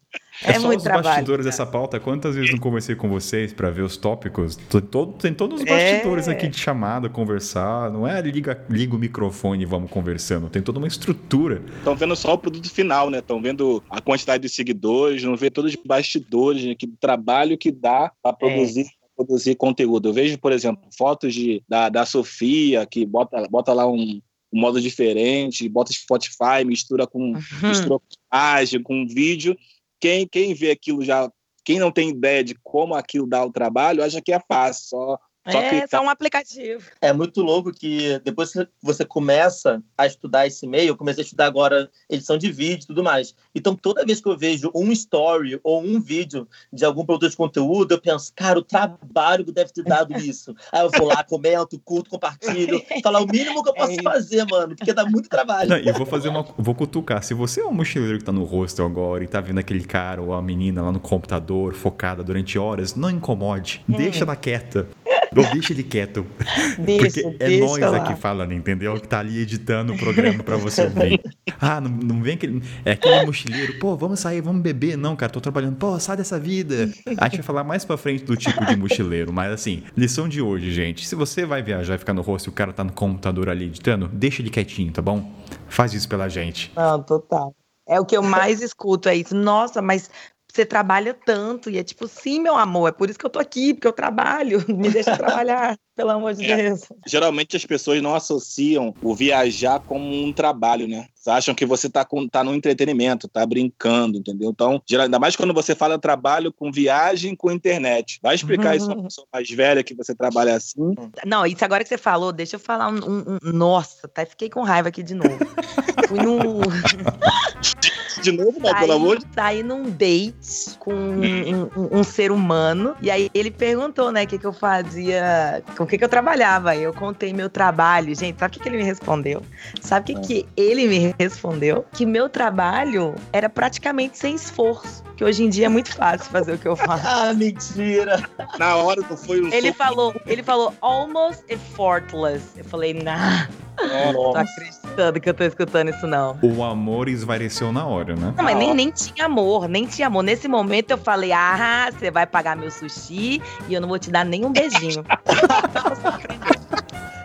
É, É, só muito os trabalho. bastidores dessa pauta. Quantas vezes não conversei com vocês para ver os tópicos? Tem, todo- tem todos os É. bastidores aqui de chamada, conversar. Não é liga, liga o microfone e vamos conversando. Tem toda uma estrutura. Estão vendo só o produto final, né? Estão vendo a quantidade de seguidores, não vê todos os bastidores, né? Que do trabalho que dá para produzir, pra produzir conteúdo. Eu vejo, por exemplo, fotos de, da, da Sofia, que bota, bota lá um, um modo diferente, bota Spotify, mistura com, Uhum. mistura com imagem, com vídeo. Quem, quem vê aquilo já, quem não tem ideia de como aquilo dá o trabalho, acha que é fácil, só, só É, clicar. só um aplicativo. É muito louco que depois que você começa a estudar esse meio, eu comecei a estudar agora edição de vídeo e tudo mais. Então, toda vez que eu vejo um story ou um vídeo de algum produto de conteúdo, eu penso, cara, o trabalho que deve ter dado isso. Aí eu vou lá, comento, curto, compartilho. Falar o mínimo que eu posso É fazer, mano, porque dá muito trabalho. Não, e vou fazer uma. Vou cutucar. Se você é um mochileiro que tá no hostel agora e tá vendo aquele cara ou a menina lá no computador, focada durante horas, não incomode. Deixa ela quieta. Ou deixa ele quieto. Deixa, Porque é nós lá. aqui falando, entendeu? Que tá ali editando o programa pra você ouvir. Ah, não, não vem aquele. É aquele mochileiro, pô, vamos sair, vamos beber. Não, cara, tô trabalhando. Pô, sai dessa vida. A gente vai falar mais pra frente do tipo de mochileiro. Mas assim, lição de hoje, gente. Se você vai viajar e ficar no rosto e o cara tá no computador ali editando, deixa ele quietinho, tá bom? Faz isso pela gente. Não, total. É o que eu mais escuto, é isso. Nossa, mas você trabalha tanto. E é tipo, sim, meu amor, é por isso que eu tô aqui, porque eu trabalho. Me deixa trabalhar, pelo amor de É. Deus. Geralmente as pessoas não associam o viajar como um trabalho, né? Eles acham que você tá, com, tá no entretenimento, tá brincando, entendeu? Então, geral- ainda mais quando você fala trabalho com viagem com internet. Vai explicar isso pra uma pessoa mais velha que você trabalha assim. Não, isso agora que você falou, deixa eu falar um. um- um- nossa, até fiquei com raiva aqui de novo. Fui num. De novo, não, saí, pelo amor de saí num date com um, um- um ser humano. E aí ele perguntou, né, o que, que eu fazia, com o que, que eu trabalhava. Aí eu contei meu trabalho. Gente, sabe o que, que ele me respondeu? Sabe o que, que ele me respondeu? Que meu trabalho era praticamente sem esforço. Que hoje em dia é muito fácil fazer o que eu faço. Ah, mentira. Na hora não foi um Ele falou, ele falou almost effortless. Eu falei, nah, né? tô acreditando que eu tô escutando isso não. O amor esvareceu na hora, né? Não, mas nem, nem tinha amor, nem tinha amor. Nesse momento eu falei, ah, você vai pagar meu sushi e eu não vou te dar nem um beijinho.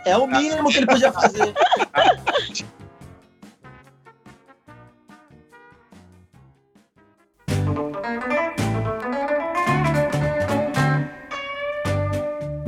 É o mínimo que ele podia fazer.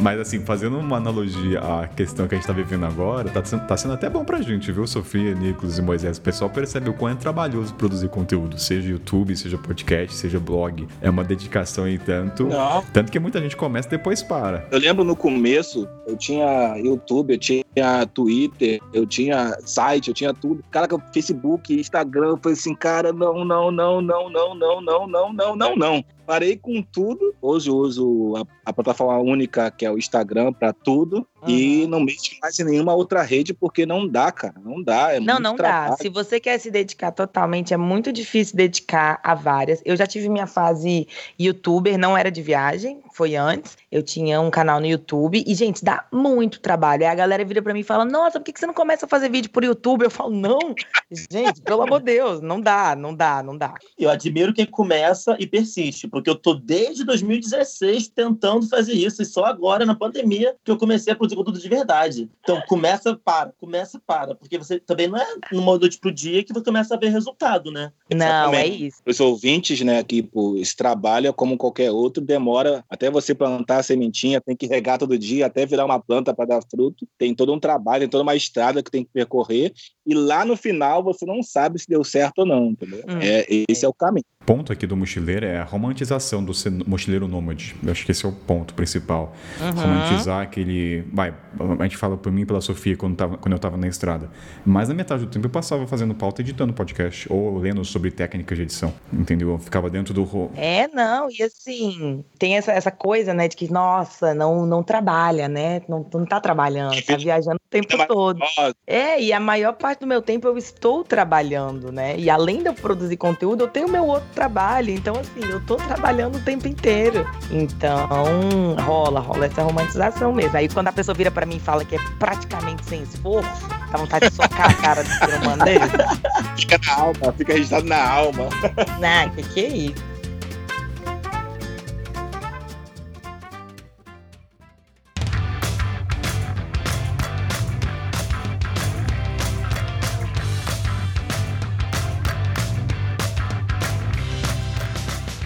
Mas assim, fazendo uma analogia à questão que a gente tá vivendo agora, tá sendo, tá sendo até bom pra gente, viu, Sofia, Nicolas e Moisés? O pessoal percebe o quão é trabalhoso produzir conteúdo, seja YouTube, seja podcast, seja blog. É uma dedicação e tanto. Não. Tanto que muita gente começa e depois para. Eu lembro no começo, eu tinha YouTube, eu tinha Twitter, eu tinha site, eu tinha tudo. Cara, Facebook, Instagram, eu falei assim, cara, não, não, não, não, não, não, não, não, não, não, não. Parei com tudo. Hoje eu uso a, a plataforma única, que é o Instagram, pra tudo. E não mexo mais em nenhuma outra rede, porque não dá, cara. Não dá. É Não, muito não trabalho. dá. Se você quer se dedicar totalmente, é muito difícil dedicar a várias. Eu já tive minha fase youtuber, não era de viagem, foi antes. Eu tinha um canal no YouTube e, gente, dá muito trabalho. Aí a galera vira pra mim e fala: Nossa, por que você não começa a fazer vídeo por YouTube? Eu falo: Não, gente, pelo amor de Deus, não dá, não dá, não dá. Eu admiro quem começa e persiste, porque eu tô desde 2016 tentando fazer isso, e só agora, na pandemia, que eu comecei a produzir conteúdo de verdade. Então, começa, para, começa, para, porque você também não é numa noite pro dia que você começa a ver resultado, né? Não, é isso. Os ouvintes, né, que pô, esse trabalho é como qualquer outro, demora até você plantar a sementinha, tem que regar todo dia, até virar uma planta para dar fruto. Tem todo um trabalho, tem toda uma estrada que tem que percorrer. E lá no final você não sabe se deu certo ou não, entendeu? Hum. É, esse é o caminho. O ponto aqui do mochileiro é a romantização do mochileiro nômade. Eu acho que esse é o ponto principal. Uhum. Romantizar aquele. Vai, a gente fala por mim e pela Sofia quando, tava, quando eu tava na estrada. Mas na metade do tempo eu passava fazendo pauta editando podcast ou lendo sobre técnicas de edição. Entendeu? Eu ficava dentro do. É, não, e assim, tem essa, essa coisa, né, de que, nossa, não, não trabalha, né? Não, não tá trabalhando, tá viajando o tempo todo. É, e a maior parte do meu tempo eu estou trabalhando, né? E além de eu produzir conteúdo, eu tenho meu outro trabalho. Então, assim, eu tô trabalhando o tempo inteiro. Então, rola, rola essa romantização mesmo. Aí quando a pessoa vira pra mim e fala que é praticamente sem esforço, dá vontade de socar a cara do ser humano dele. Fica na alma, fica registrado na alma. Nah, que que é isso?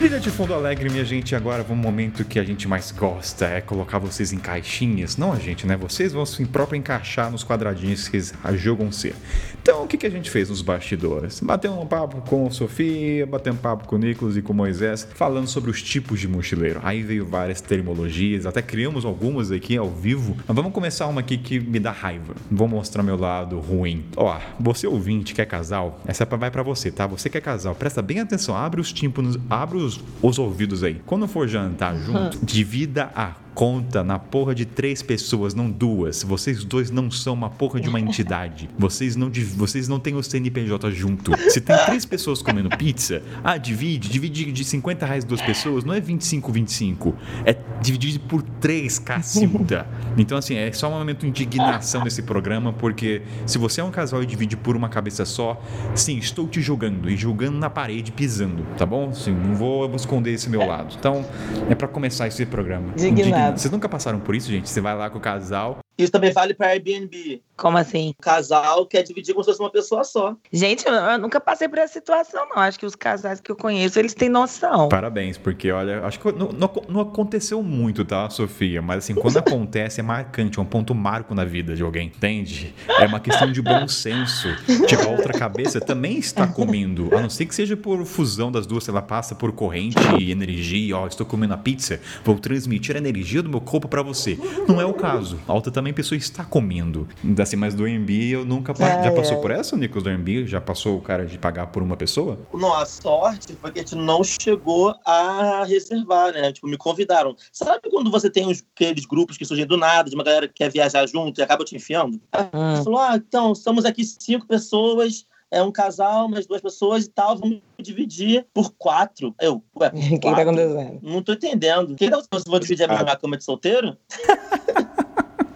Trilha de fundo alegre, minha gente. Agora vamos um momento que a gente mais gosta, é colocar vocês em caixinhas. Não a gente, né? Vocês vão se próprio encaixar nos quadradinhos que eles jogam ser. Então, o que, que a gente fez nos bastidores? Bateu um papo com Sofia, bateu um papo com Nicolas e com Moisés, falando sobre os tipos de mochileiro. Aí veio várias termologias, até criamos algumas aqui ao vivo. Mas vamos começar uma aqui que me dá raiva. Vou mostrar meu lado ruim. Ó, você ouvinte que é casal, essa vai pra você, tá? Você que é casal, presta bem atenção, abre os tímpanos, abre os, os ouvidos aí. Quando for jantar junto, divida a conta na porra de três pessoas, não duas. Vocês dois não são uma porra de uma entidade. Vocês não, vocês não têm o CNPJ junto. Se tem três pessoas comendo pizza, ah, divide, divide de 50 reais duas pessoas, não é 25, 25. É dividido por três, cacilda. Então, assim, é só um momento de indignação nesse programa, porque se você é um casal e divide por uma cabeça só, sim, estou te julgando e julgando na parede, pisando, tá bom? Sim, não vou esconder esse meu lado. Então, é pra começar esse programa. Indignado. Vocês nunca passaram por isso, gente? Você vai lá com o casal. Isso também vale para Airbnb. Como assim? O casal quer dividir como se fosse uma pessoa só. Gente, eu, eu nunca passei por essa situação, não. Acho que os casais que eu conheço, eles têm noção. Parabéns, porque olha, acho que não, não- não aconteceu muito, tá, Sofia? Mas assim, quando acontece é marcante, é um ponto marco na vida de alguém, entende? É uma questão de bom senso. Tipo, a outra cabeça também está comendo, a não ser que seja por fusão das duas, lá, passa por corrente e energia, ó, estou comendo a pizza, vou transmitir a energia do meu corpo pra você. Não é o caso. A outra também pessoa está comendo. Assim, mas do MB eu nunca Ai, já passou ai. por essa, Nicolas, do MB? Já passou o cara de pagar por uma pessoa? Não, a sorte foi que a gente não chegou a reservar, né? Tipo, me convidaram. Sabe quando você tem uns, aqueles grupos que surgem do nada, de uma galera que quer viajar junto e acaba te enfiando? Hum. Você falou, ah, então, estamos aqui cinco pessoas, é um casal, mais duas pessoas e tal, vamos dividir por quatro. Eu, ué, O que, que tá quatro? acontecendo? Não tô entendendo. Que tal se vou dividir a minha cama de solteiro?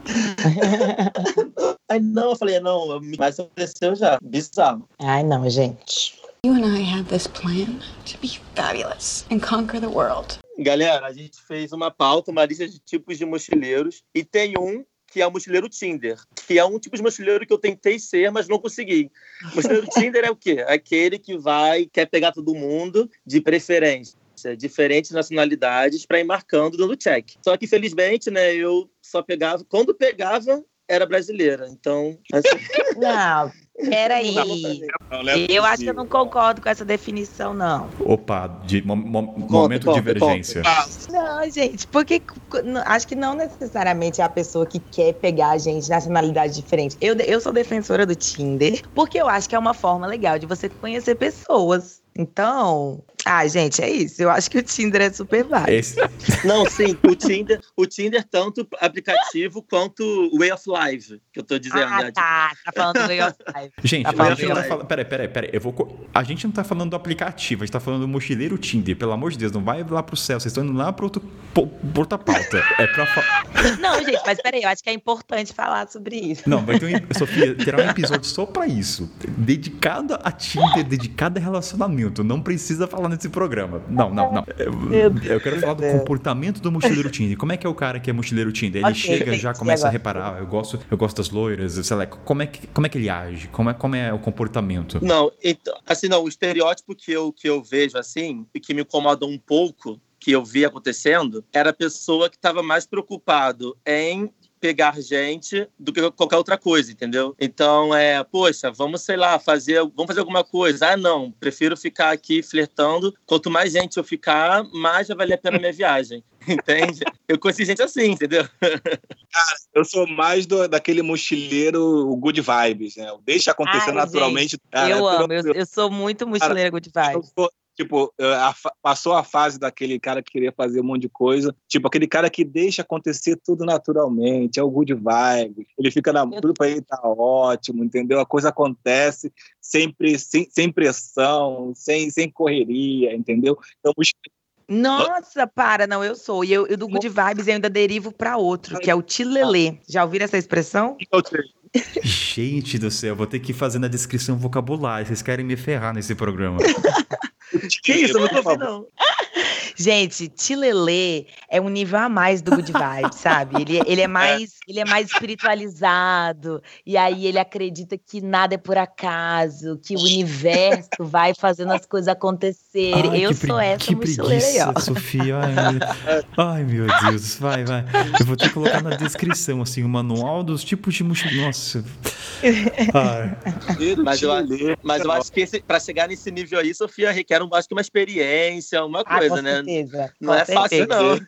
Aí não, eu falei, não, mas aconteceu já. Bizarro. Ai, não, gente. You and I have this plan to be fabulous and conquer the world. Galera, a gente fez uma pauta, uma lista de tipos de mochileiros, e tem um que é o mochileiro Tinder, que é um tipo de mochileiro que eu tentei ser, mas não consegui. Mochileiro Tinder é o quê? Aquele que vai, quer pegar todo mundo, de preferência, diferentes nacionalidades, para ir marcando, dando check. Só que, felizmente, né, eu só pegava, quando pegava, era brasileira. Então, assim, Não, peraí. É Eu acho que eu não concordo com essa definição, não. Opa, de, mo- mo- momento de conta, divergência. Não, gente, porque acho que não necessariamente é a pessoa que quer pegar a gente de nacionalidade diferente. Eu, eu sou defensora do Tinder, porque eu acho que é uma forma legal de você conhecer pessoas. Então, ai, gente, é isso. Eu acho que o Tinder é super válido. Esse, Não, sim, o Tinder, o Tinder tanto aplicativo quanto o Way of Life, que eu tô dizendo, Ah, né? tá. Tá falando do Way of Life. gente, Tá a falando gente não tá. Peraí, peraí, peraí. Eu vou, a gente não tá falando do aplicativo, a gente tá falando do mochileiro Tinder. Pelo amor de Deus, não vai lá pro céu. Vocês estão indo lá pro outro, po- pra outra pauta. É pra. fa- Não, gente, mas peraí, eu acho que é importante falar sobre isso. Não, vai ter um. Sofia, terá um episódio só pra isso. Dedicado a Tinder, dedicado a relacionamento. Não precisa falar nesse programa. Não, não, não. Eu, eu quero falar do comportamento do mochileiro Tinder. Como é que é o cara que é mochileiro Tinder? Ele Ok, chega, já começa a reparar. Eu gosto, eu gosto das loiras, sei lá. Como é que, como é que ele age? Como é, como é o comportamento? Não, então, assim, não, o estereótipo que eu, que eu vejo, assim, e que me incomoda um pouco, que eu vi acontecendo, era a pessoa que estava mais preocupado em pegar gente do que qualquer outra coisa, entendeu? Então, é, poxa, vamos, sei lá, fazer, vamos fazer alguma coisa. Ah, não, prefiro ficar aqui flertando. Quanto mais gente eu ficar, mais vai valer a pena a minha viagem. Entende? Eu conheci gente assim, entendeu? Eu sou mais do, daquele mochileiro o good vibes, né? Deixa acontecer Ai, naturalmente. Cara, eu amo, eu, eu sou muito mochileira good Eu vibes. sou, tipo, a, passou a fase daquele cara que queria fazer um monte de coisa, tipo, aquele cara que deixa acontecer tudo naturalmente, é o good vibe, ele fica na tudo pra ele tá ótimo, entendeu? A coisa acontece sempre sem, sem pressão, sem, sem correria, entendeu? Então, nossa, para, não, eu sou. E eu, eu do Good Vibes eu ainda derivo para outro, que é o Tilelê. Já ouviram essa expressão? Gente do céu, vou ter que ir fazendo a descrição vocabulária. Vocês querem me ferrar nesse programa. que isso? Eu não tô não. Gente, Tilelê é um nível a mais do Good Vibes, sabe? Ele, ele, é mais, ele é mais espiritualizado. E aí ele acredita que nada é por acaso, que o universo vai fazendo as coisas acontecerem. Ai, Eu sou essa que mochileira aí, ó. Sofia. Ai, ai, meu Deus. Vai, vai. Eu vou ter que colocar na descrição, assim, o manual dos tipos de mochila. Nossa. Mas, eu, mas eu acho que para chegar nesse nível aí, Sofia, requer um, acho que uma experiência, uma ah, coisa, ah, né? certeza. Não é certeza. fácil, não.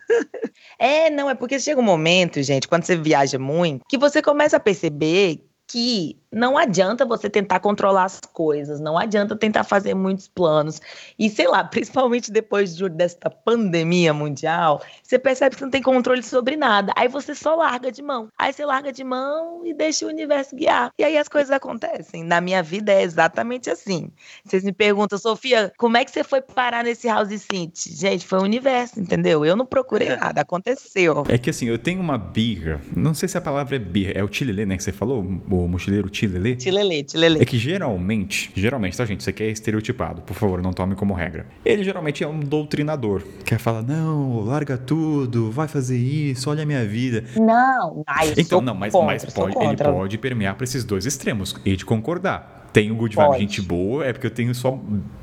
É, não, é porque chega um momento, gente, quando você viaja muito, que você começa a perceber que não adianta você tentar controlar as coisas, não adianta tentar fazer muitos planos. E sei lá, principalmente depois de, desta pandemia mundial, você percebe que você não tem controle sobre nada. Aí você só larga de mão. Aí você larga de mão e deixa o universo guiar. E aí as coisas acontecem. Na minha vida é exatamente assim. Vocês me perguntam, Sofia, como é que você foi parar nesse House Synth? Gente, foi o universo, entendeu? Eu não procurei é. nada, aconteceu. É que assim, eu tenho uma birra, não sei se a palavra é birra, é o tilelê, né, que você falou, o mochileiro tilelê. Tilelê, tilelê. É que geralmente, geralmente, tá, gente? Isso aqui é estereotipado, por favor, não tome como regra. Ele geralmente é um doutrinador, que fala, não, larga tudo, vai fazer isso, olha a minha vida. Não, ai, Então, não, mas, contra, mas pode, ele pode permear para esses dois extremos e de concordar. Tem o good vibe, gente boa, é porque eu tenho só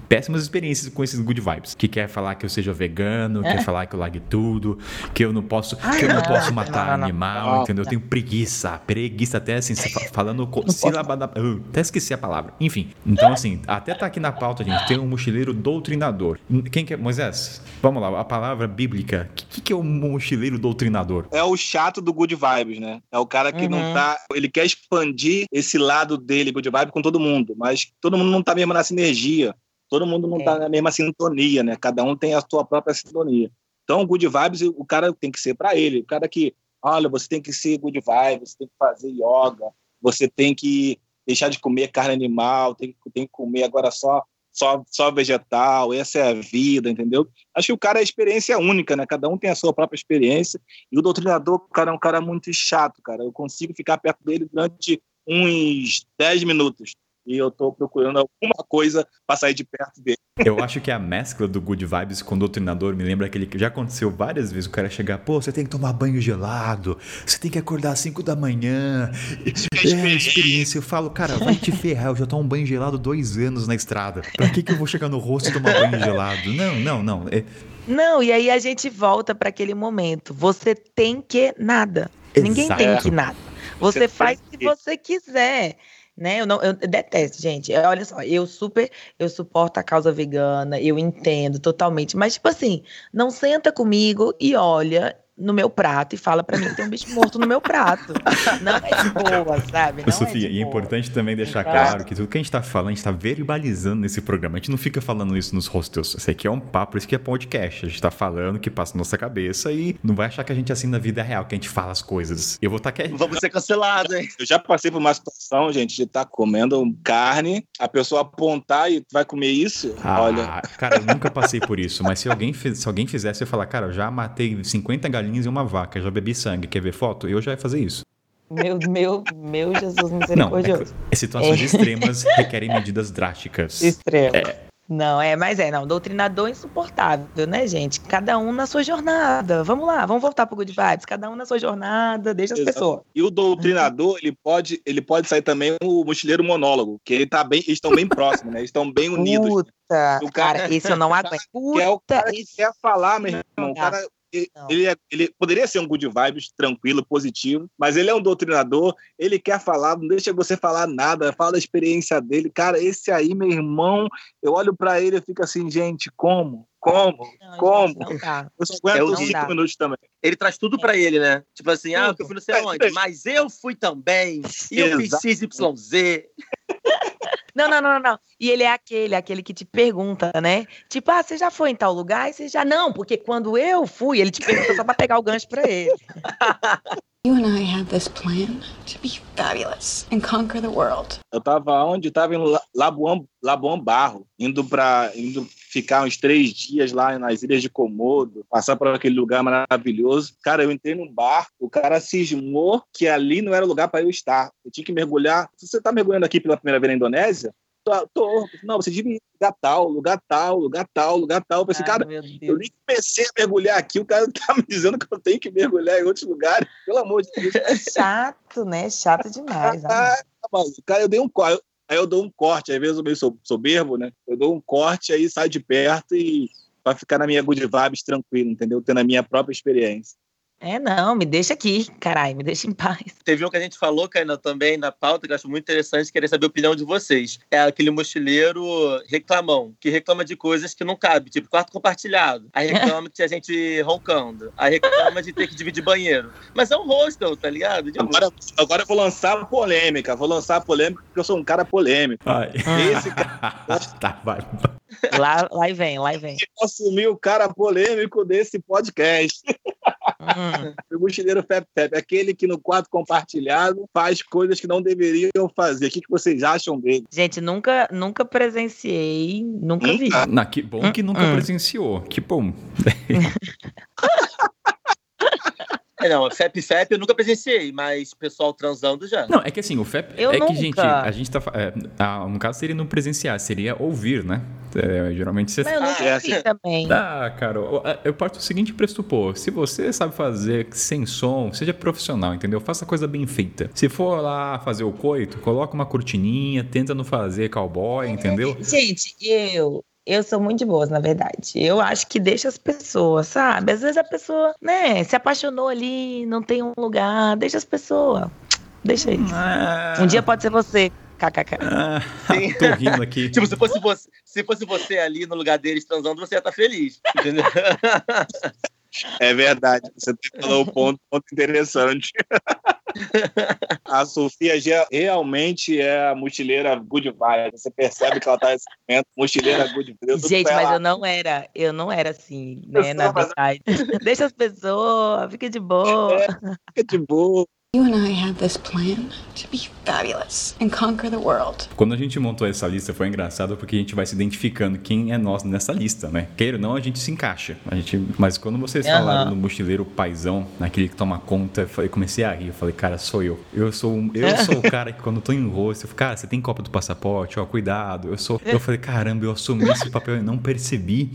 péssimas experiências com esses good vibes. Que quer falar que eu seja vegano, é. quer falar que eu largue tudo, que eu não posso, ah, que eu não, não posso matar não, não, animal, entendeu? Eu tenho preguiça, preguiça até assim, falando sílaba da. Uh, até esqueci a palavra. Enfim. Então, assim, até tá aqui na pauta, gente, tem um mochileiro doutrinador. Quem que é? Moisés, vamos lá, a palavra bíblica. O que, que, é um mochileiro doutrinador? É o chato do good vibes, né? É o cara que uhum. não tá. Ele quer expandir esse lado dele, good vibe, com todo mundo, mas todo mundo não tá mesmo na sinergia todo mundo não está é. na mesma sintonia, né? Cada um tem a sua própria sintonia. Então, good vibes, o cara tem que ser para ele. O cara que, olha, você tem que ser good vibes, você tem que fazer yoga, você tem que deixar de comer carne animal, tem que, tem que comer agora só, só, só vegetal, essa é a vida, entendeu? Acho que o cara é experiência única, né? Cada um tem a sua própria experiência. E o doutrinador, cara é um cara muito chato, cara. Eu consigo ficar perto dele durante uns 10 minutos e eu tô procurando alguma coisa para sair de perto dele. Eu acho que a mescla do Good Vibes com o Doutrinador me lembra aquele que já aconteceu várias vezes. O cara chegar, pô, você tem que tomar banho gelado, você tem que acordar às 5 da manhã. É, é experiência. Eu falo, cara, vai te ferrar, eu já tomo um banho gelado dois anos na estrada. Pra que, que eu vou chegar no rosto e tomar banho gelado? Não, não, não. É... Não, e aí a gente volta para aquele momento. Você tem que nada. Exato. Ninguém tem que nada. Você, você faz se você quiser né? Eu não, eu detesto, gente. É, olha só, eu super, eu suporto a causa vegana, eu entendo totalmente, mas tipo assim, não senta comigo e olha no meu prato e fala para mim que tem um bicho morto no meu prato. Não é de boa, sabe? Não Sofia, é e é importante também deixar então, claro que tudo que a gente tá falando, a gente tá verbalizando nesse programa. A gente não fica falando isso nos hostels. Isso aqui é um papo, isso aqui é podcast. A gente tá falando que passa na nossa cabeça e não vai achar que a gente é assim na vida real, que a gente fala as coisas. Eu vou estar tá quieto. Vamos ser cancelados, hein? Eu já passei por uma situação, gente, de estar tá comendo carne, a pessoa apontar e vai comer isso? Ah, Olha. Cara, eu nunca passei por isso, mas se alguém, se alguém fizesse, eu falar, cara, eu já matei 50 galinhas galinhas e uma vaca, já bebi sangue, quer ver foto? Eu já ia fazer isso. Meu, meu, meu Jesus misericordioso. Não, é, situações é. extremas requerem medidas drásticas. Extremas. É. Não, é, mas é, não, doutrinador insuportável, né, gente? Cada um na sua jornada. Vamos lá, vamos voltar pro Good Vibes. Cada um na sua jornada, deixa as Exato. pessoas. E o doutrinador, ele pode, ele pode sair também o mochileiro monólogo, que ele tá bem, eles estão bem próximos, né? Eles estão bem unidos. Puta, o cara, cara, esse eu não aguento. Puta, que é o cara que esse... quer falar, meu irmão. O cara, ele, é, ele poderia ser um good vibes, tranquilo, positivo, mas ele é um doutrinador, ele quer falar, não deixa você falar nada, fala da experiência dele. Cara, esse aí, meu irmão, eu olho para ele e fico assim, gente, como? Como? Não, Como? Não dá. Eu só aguento é cinco minutos também. Ele traz tudo pra ele, né? Tipo assim, ah, eu fui não sei aonde, mas eu fui também, e eu fiz XYZ. Não, não, não, não, não. E ele é aquele, aquele que te pergunta, né? Tipo, ah, você já foi em tal lugar? E você já não, porque quando eu fui, ele te pergunta só pra pegar o gancho pra ele. You and I have this plan to be fabulous and conquer the world. Eu tava onde? Tava em La- Labuan, Labuan Barro, indo para indo ficar uns três dias lá nas ilhas de Komodo, passar por aquele lugar maravilhoso. Cara, eu entrei num bar, o cara cismou que ali não era lugar para eu estar. Eu tinha que mergulhar. Se você tá mergulhando aqui pela primeira vez na Indonésia, tô, tô. não, você devia ir lugar tal, lugar tal, lugar tal, lugar tal. Eu pensei, Ai, cara, eu nem comecei a mergulhar aqui, o cara tá me dizendo que eu tenho que mergulhar em outros lugares. Pelo amor de Deus. Chato, né? Chato demais. Ah, maluco. Cara, eu dei um. Aí eu dou um corte, às vezes eu meio so- soberbo, né? Eu dou um corte, aí saio de perto e pra ficar na minha good vibes tranquilo, entendeu? Tendo a minha própria experiência. É, não, me deixa aqui, caralho, me deixa em paz. Teve um que a gente falou, Kainan, também na pauta, que eu acho muito interessante, querer saber a opinião de vocês. É aquele mochileiro reclamão, que reclama de coisas que não cabe, tipo quarto compartilhado. Aí reclama que tinha gente roncando. Aí reclama de ter que dividir banheiro. Mas é um hostel, tá ligado? Agora, agora eu vou lançar a polêmica, vou lançar a polêmica porque eu sou um cara polêmico. Ai. Esse cara tá, vai. Lá, lá e vem, lá e vem. assumir o cara polêmico desse podcast. Hum. O mochileiro Fep Fep, aquele que no quarto compartilhado faz coisas que não deveriam fazer. O que, que vocês acham dele? Gente, nunca, nunca presenciei, nunca vi. Na, que bom que nunca Hum. presenciou. Que bom. é, não, FEP FEP eu nunca presenciei, mas pessoal transando já. Não, é que assim, o FEP. Eu é que, nunca. gente, a gente tá. É, ah, no caso seria não presenciar, seria ouvir, né? É, geralmente você. Mas eu nunca é, vi também. Ah, cara, eu- eu parto do seguinte pressupor: se você sabe fazer sem som, seja profissional, entendeu? Faça coisa bem feita. Se for lá fazer o coito, coloca uma cortininha, tenta não fazer cowboy, entendeu? Gente, eu. Eu sou muito de boas, na verdade. Eu acho que deixa as pessoas, sabe? Às vezes a pessoa, né, se apaixonou ali, não tem um lugar, deixa as pessoas. Deixa isso. Ah, Um dia pode ser você, kkk. ah, Sim. tô rindo aqui. Tipo, se fosse, você, se fosse você ali no lugar deles transando, você ia estar feliz. Entendeu? É verdade, você falou um ponto, ponto interessante. A Sofia realmente é a mochileira good vibe. Você percebe que ela tá nesse momento, mochileira good vibe. Gente, mas eu não era, eu não era assim, né, na verdade. Deixa as pessoas, fica de boa. Fica de boa. You and I have this plan to be fabulous and conquer the world. Quando a gente montou essa lista foi engraçado porque a gente vai se identificando quem é nós nessa lista, né? Queira ou não, a gente se encaixa. A gente... Mas quando vocês falaram do mochileiro paizão, naquele que toma conta, eu comecei a rir. Eu falei, cara, sou eu. Eu sou, eu sou o cara que quando eu tô em rosto, eu falo, cara, você tem cópia do passaporte? Ó, cuidado. Eu sou. Eu falei, caramba, eu assumi esse papel e não percebi.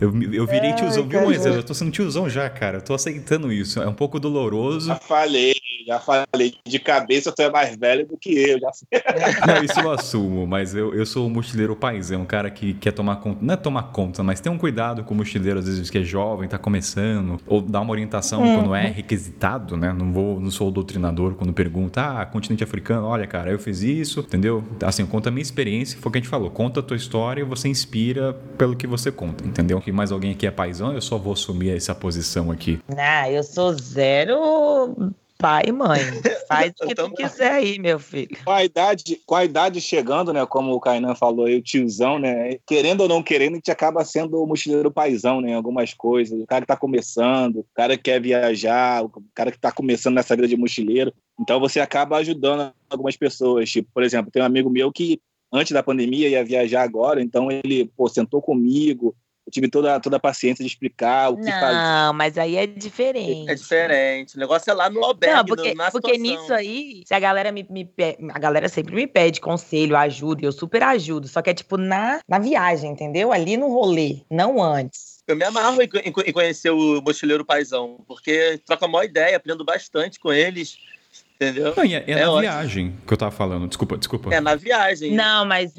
Eu, eu virei Ai, tiozão, viu. Moisés? Eu tô sendo tiozão já, cara. Eu tô aceitando isso. É um pouco doloroso. Já falei, já falei. De cabeça, tu é mais velho do que eu. Já sei. Não, isso eu assumo, mas eu, eu sou o mochileiro paizão, um cara que quer tomar conta, não é tomar conta, mas tem um cuidado com o mochileiro, às vezes que é jovem, tá começando, ou dá uma orientação quando é requisitado, né? Não vou, não sou o doutrinador quando pergunta, ah, continente africano, olha, cara, eu fiz isso, entendeu? Assim, conta a minha experiência, foi o que a gente falou, conta a tua história e você inspira pelo que você conta, entendeu? Que mais alguém aqui é paizão, eu só vou assumir essa posição aqui. Ah, eu sou zero pai e mãe. Faz o que tu Então- quiser aí, meu filho. Com a idade, com a idade chegando, né? Como o Kainan falou aí, o tiozão, né? Querendo ou não querendo, a gente acaba sendo o mochileiro paizão, né? em Algumas coisas. O cara que tá começando, o cara que quer viajar, o cara que tá começando nessa vida de mochileiro. Então você acaba ajudando algumas pessoas. Tipo, por exemplo, tem um amigo meu que antes da pandemia ia viajar agora, então ele, pô, sentou comigo. Eu tive toda, toda a paciência de explicar o que fazer. Não, mas aí é diferente. É diferente. O negócio é lá no albergue, Não, porque, no- porque situação. nisso aí, se a galera me, me a galera sempre me pede conselho, ajuda, e eu super ajudo. Só que é tipo na, na viagem, entendeu? Ali no rolê, não antes. Eu me amarro em, em conhecer o mochileiro paizão, porque troca a maior ideia, aprendo bastante com eles, entendeu? Não, é, é É na ótimo. viagem que eu tava falando, desculpa, desculpa. É na viagem. Não, mas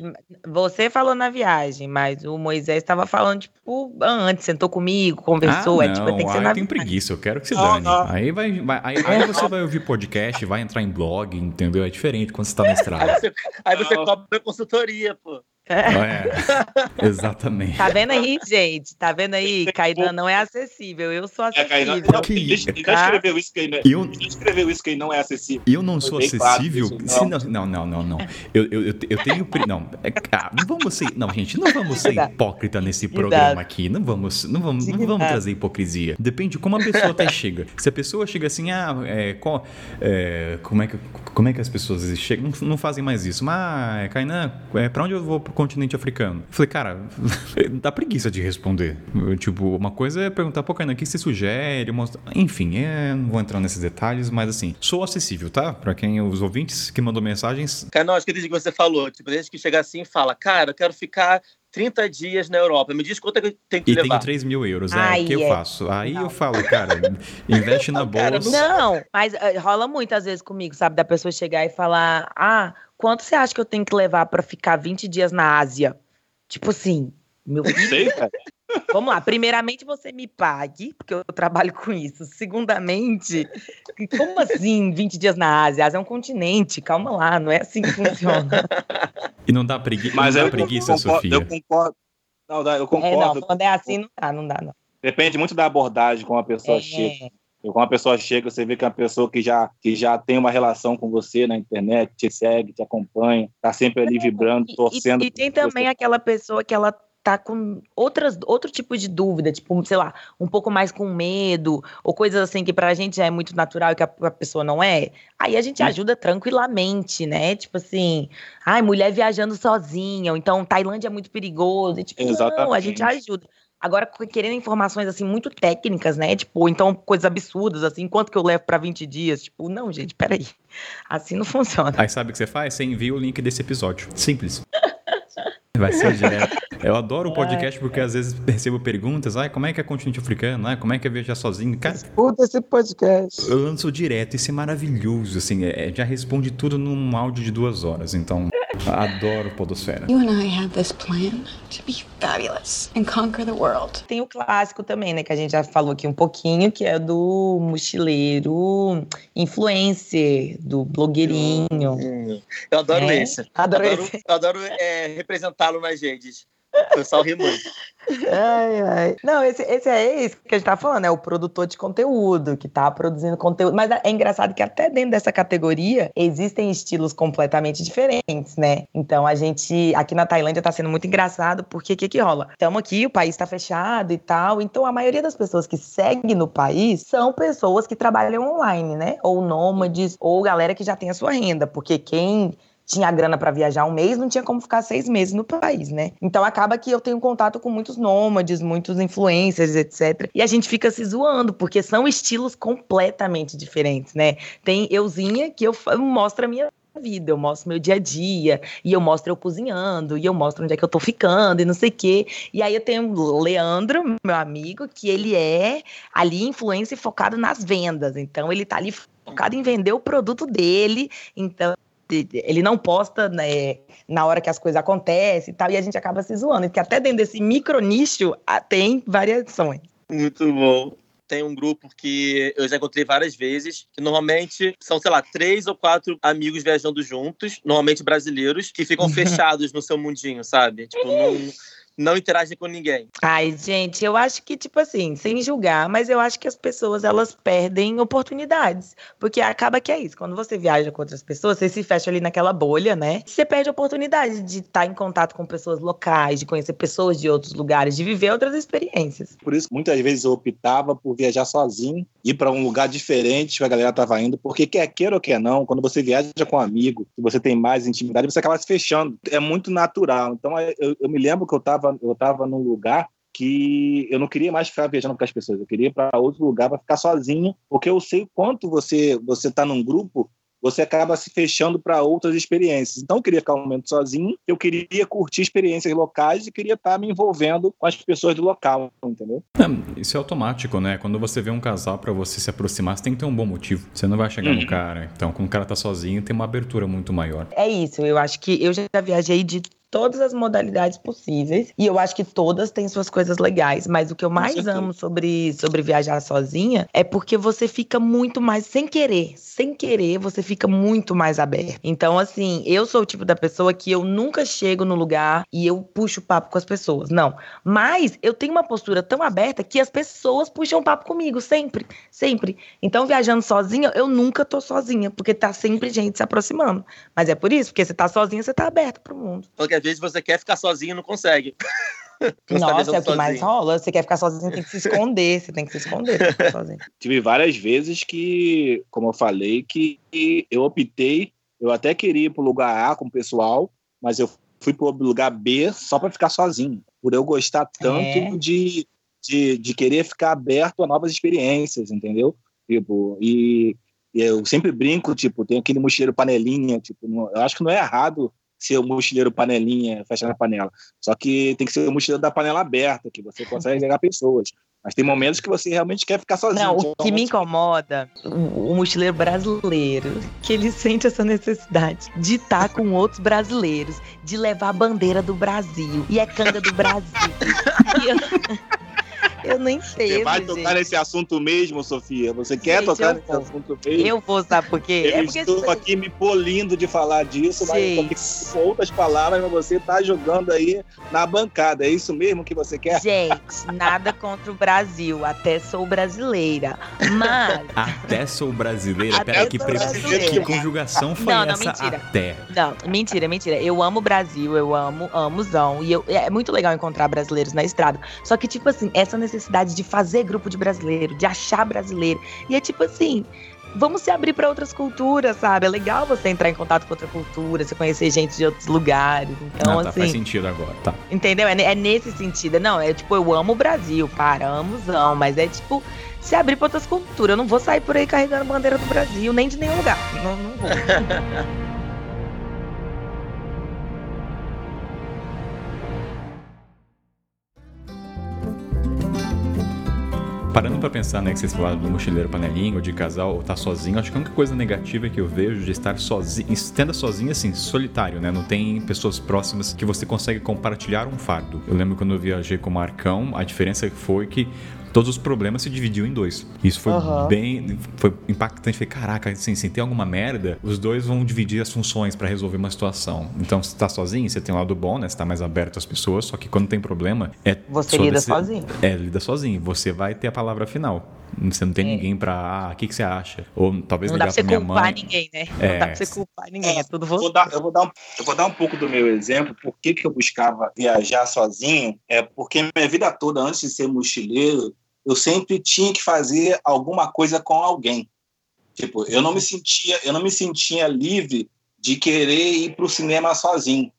você falou na viagem, mas o Moisés estava falando, tipo, antes, sentou comigo, conversou, ah, é tipo, tem que não, ser ah, na eu tenho preguiça, eu quero que se Não, dane. não. Aí, vai, vai- aí, aí você vai ouvir podcast, vai entrar em blog, entendeu? É diferente quando você tá na Aí estrada. você, aí você Não. cobra consultoria, pô. É, exatamente. Tá vendo aí, gente? Tá vendo aí? Kainan não é acessível. Eu sou É, Kainan, acessível. não, Que ele, isso? ele já escreveu isso que ele, E eu- ele escreveu isso que ele não é acessível. Eu não sou claro acessível. não. não, não, não, não, não. Eu, eu, eu, eu tenho. Não, é, ah, não vamos ser. Não, gente, não vamos ser hipócrita nesse programa aqui. Não vamos, não vamos, não vamos trazer hipocrisia. Depende de como a pessoa até chega. Se a pessoa chega assim, ah, é, qual- é, como, é que, como é que as pessoas chegam? Não, não fazem mais isso. Mas, ah, Kainan, é, pra onde eu vou pro continente africano? Falei, cara, dá preguiça de responder. Eu, tipo, uma coisa é perguntar, pô, Kainan, o que você sugere? Mostra... Enfim, é, não vou entrar nesses detalhes, mas assim, sou acessível, tá? Pra quem os ouvintes que mandou mensagens, não, acho que desde que você falou, tipo, desde que chega assim e fala, cara, eu quero ficar 30 dias na Europa. Me diz quanto é que eu tenho que e tenho levar. 3 mil euros. Ai, é, o que eu é. faço? Aí Não. eu falo, cara, investe na bolsa. Não, mas eh, rola muitas vezes comigo, sabe? Da pessoa chegar e falar: Ah, quanto você acha que eu tenho que levar pra ficar 20 dias na Ásia? Tipo assim, meu Não filho, sei, cara. vamos lá. Primeiramente, você me pague, porque eu trabalho com isso. Segundamente, como assim 20 dias na Ásia? A Ásia é um continente, calma lá, não é assim que funciona. E não dá, pregui... Mas não dá eu preguiça, concordo, Sofia. eu concordo. Não, dá, eu É, concordo. não, quando é assim, não dá, não dá, não. Depende muito da abordagem como a pessoa chega. É, Quando uma pessoa chega, você vê que é uma pessoa que já, que já tem uma relação com você na internet, te segue, te acompanha, tá sempre ali vibrando, E- torcendo. E, e tem por também você. aquela pessoa que ela tá com outras, outro tipo de dúvida, tipo, sei lá, um pouco mais com medo, ou coisas assim que pra gente já é muito natural e que a, a pessoa não é. Aí a gente Hum. ajuda tranquilamente, né? Tipo assim, ai, mulher viajando sozinha, ou então Tailândia é muito perigoso. E, tipo, não, a Exatamente. gente ajuda. Agora, querendo informações, assim, muito técnicas, né? Tipo, então coisas absurdas, assim, quanto que eu levo pra 20 dias? Tipo, não, gente, peraí. Assim não funciona. Aí sabe o que você faz? Você envia o link desse episódio. Simples. Vai ser direto. Eu adoro o podcast porque às vezes recebo perguntas. Ai, como é que é continente africano? Ai, como é que é viajar sozinho? Cara, Escuta esse podcast. eu lanço direto. Isso é maravilhoso. Assim, é- já responde tudo num áudio de duas horas. Então, adoro Podosfera. You and I have this plan to be fabulous and conquer the world. Tem o clássico também, né? Que a gente já falou aqui um pouquinho, que é do mochileiro influencer, do blogueirinho. Eu adoro É, esse. adoro adoro, esse. eu adoro é, representá-lo nas redes. O pessoal muito. Ai, ai. Não, esse, esse é esse que a gente tá falando, é o produtor de conteúdo, que tá produzindo conteúdo. Mas é engraçado que até dentro dessa categoria existem estilos completamente diferentes, né? Então a gente, aqui na Tailândia tá sendo muito engraçado, porque o que que rola? Estamos aqui, o país tá fechado e tal, então a maioria das pessoas que seguem no país são pessoas que trabalham online, né? Ou nômades, ou galera que já tem a sua renda, porque quem tinha grana para viajar um mês, não tinha como ficar seis meses no país, né? Então acaba que eu tenho contato com muitos nômades, muitos influencers, etc. E a gente fica se zoando, porque são estilos completamente diferentes, né? Tem euzinha que eu mostro a minha vida, eu mostro meu dia a dia, e eu mostro eu cozinhando, e eu mostro onde é que eu tô ficando, e não sei o quê. E aí eu tenho o Leandro, meu amigo, que ele é ali influencer focado nas vendas. Então ele tá ali focado em vender o produto dele. Então ele não posta né, na hora que as coisas acontecem e tal, e a gente acaba se zoando. Porque até dentro desse micro nicho ah, tem variações. Muito bom. Tem um grupo que eu já encontrei várias vezes, que normalmente são, sei lá, três ou quatro amigos viajando juntos, normalmente brasileiros, que ficam fechados no seu mundinho, sabe? Tipo, não, não interagem com ninguém. Ai, gente, eu acho que, tipo assim, sem julgar, mas eu acho que as pessoas, elas perdem oportunidades. Porque acaba que é isso. Quando você viaja com outras pessoas, você se fecha ali naquela bolha, né? Você perde a oportunidade de estar em contato com pessoas locais, de conhecer pessoas de outros lugares, de viver outras experiências. Por isso, muitas vezes eu optava por viajar sozinho, ir para um lugar diferente que a galera estava indo, porque quer queira ou quer não, quando você viaja com um amigo, que você tem mais intimidade, você acaba se fechando. É muito natural. Então, eu, eu me lembro que eu eu tava num lugar que eu não queria mais ficar viajando com as pessoas, eu queria ir para outro lugar para ficar sozinho, porque eu sei o quanto você você está num grupo você acaba se fechando para outras experiências. Então, eu queria ficar um momento sozinho, eu queria curtir experiências locais e queria estar me envolvendo com as pessoas do local, entendeu? É, isso é automático, né? Quando você vê um casal pra você se aproximar, você tem que ter um bom motivo. Você não vai chegar no Uhum. cara. Então, quando o cara tá sozinho, tem uma abertura muito maior. É isso, eu acho que eu já viajei de todas as modalidades possíveis. E eu acho que todas têm suas coisas legais. Mas o que eu mais amo sobre, sobre viajar sozinha é porque você fica muito mais sem querer. Sem querer, você fica muito mais aberto. Então, assim, eu sou o tipo da pessoa que eu nunca chego no lugar e eu puxo papo com as pessoas. Não. Mas eu tenho uma postura tão aberta que as pessoas puxam papo comigo, sempre. Sempre. Então, viajando sozinha, eu nunca tô sozinha, porque tá sempre gente se aproximando. Mas é por isso, porque você tá sozinha, você tá aberto pro mundo. Porque às vezes você quer ficar sozinho e não consegue. Nossa, é o que mais sozinho. rola. Você quer ficar sozinho, tem que se esconder. Você tem que se esconder pra ficar sozinho. Tive várias vezes que, como eu falei, que eu optei, eu até queria ir pro lugar A com o pessoal, mas eu fui pro lugar B só para ficar sozinho, por eu gostar tanto É. de, de, de querer ficar aberto a novas experiências, entendeu? Tipo, e, e eu sempre brinco, tipo, tem aquele mochileiro panelinha, tipo, não- eu acho que não é errado ser o mochileiro panelinha, fechar na panela. Só que tem que ser o mochileiro da panela aberta, que você consegue pegar pessoas. Mas tem momentos que você realmente quer ficar sozinho. Não, o que me incomoda, o, o mochileiro brasileiro, que ele sente essa necessidade de estar com outros brasileiros, de levar a bandeira do Brasil. E é canga do Brasil. E eu, eu não entendo. Você vai tocar gente. nesse assunto mesmo, Sofia? Você quer Gente, tocar nesse vou. assunto mesmo? Eu vou, sabe por quê? Eu É porque estou aqui me polindo de falar disso, mas eu tô Gente. com outras palavras, mas você tá jogando aí na bancada. É isso mesmo que você quer? Gente, nada contra o Brasil, até sou brasileira. Mas, Até sou brasileira. Até Pera, que, pre- que conjugação foi Não, não, essa? mentira. Até. não, mentira, mentira. Eu amo o Brasil, eu amo, amozão. E eu, é muito legal encontrar brasileiros na estrada. Só que, tipo assim, essa necessidade de fazer grupo de brasileiro, de achar brasileiro. E é tipo assim. Vamos se abrir para outras culturas, sabe? É legal você entrar em contato com outra cultura, você conhecer gente de outros lugares. Então, ah, tá, assim. faz sentido agora, tá. Entendeu? É, é nesse sentido. Não, é tipo, eu amo o Brasil, para, amozão, mas é tipo, se abrir pra outras culturas. Eu não vou sair por aí carregando bandeira do Brasil, nem de nenhum lugar. Não, não vou. Parando pra pensar, né, que vocês falaram do mochileiro panelinha, ou de casal, ou tá sozinho, acho que a única coisa negativa que eu vejo de estar sozinho, estando sozinho, assim, solitário, né, não tem pessoas próximas que você consegue compartilhar um fardo. Eu lembro quando eu viajei com o Marcão, a diferença foi que todos os problemas se dividiam em dois. Isso foi Aham. bem, foi impactante. Falei, caraca, assim, se tem alguma merda, os dois vão dividir as funções pra resolver uma situação. Então, se tá sozinho, você tem um lado bom, né, você tá mais aberto às pessoas, só que quando tem problema, é Você lida desse- sozinho. é, lida sozinho. Você vai ter a palavra final. Você não tem É. ninguém pra. Ah, o que, que você acha? Ou talvez Não dá ligar pra pra você minha culpar mãe. ninguém, né? É. Não dá pra você culpar ninguém, é tudo Eu você. vou, dar, eu, vou dar um, eu vou dar um pouco do meu exemplo. Por que, que eu buscava viajar sozinho? É porque minha vida toda, antes de ser mochileiro, eu sempre tinha que fazer alguma coisa com alguém. Tipo, eu não me sentia, eu não me sentia livre de querer ir para o cinema sozinho.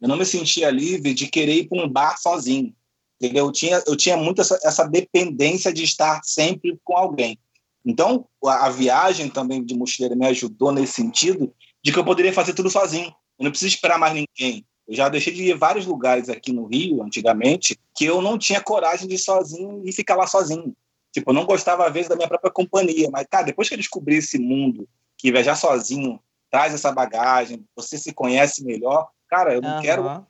Eu não me sentia livre de querer ir para um bar sozinho. Entendeu? Eu tinha, eu tinha muito essa, essa dependência de estar sempre com alguém. Então, a, a viagem também de mochileiro me ajudou nesse sentido de que eu poderia fazer tudo sozinho. Eu não preciso esperar mais ninguém. Eu já deixei de ir vários lugares aqui no Rio, antigamente, que eu não tinha coragem de ir sozinho e ficar lá sozinho. Tipo, eu não gostava, às vezes, da minha própria companhia. Mas, cara, depois que eu descobri esse mundo, que viajar sozinho traz essa bagagem, você se conhece melhor, cara, eu não Aham. quero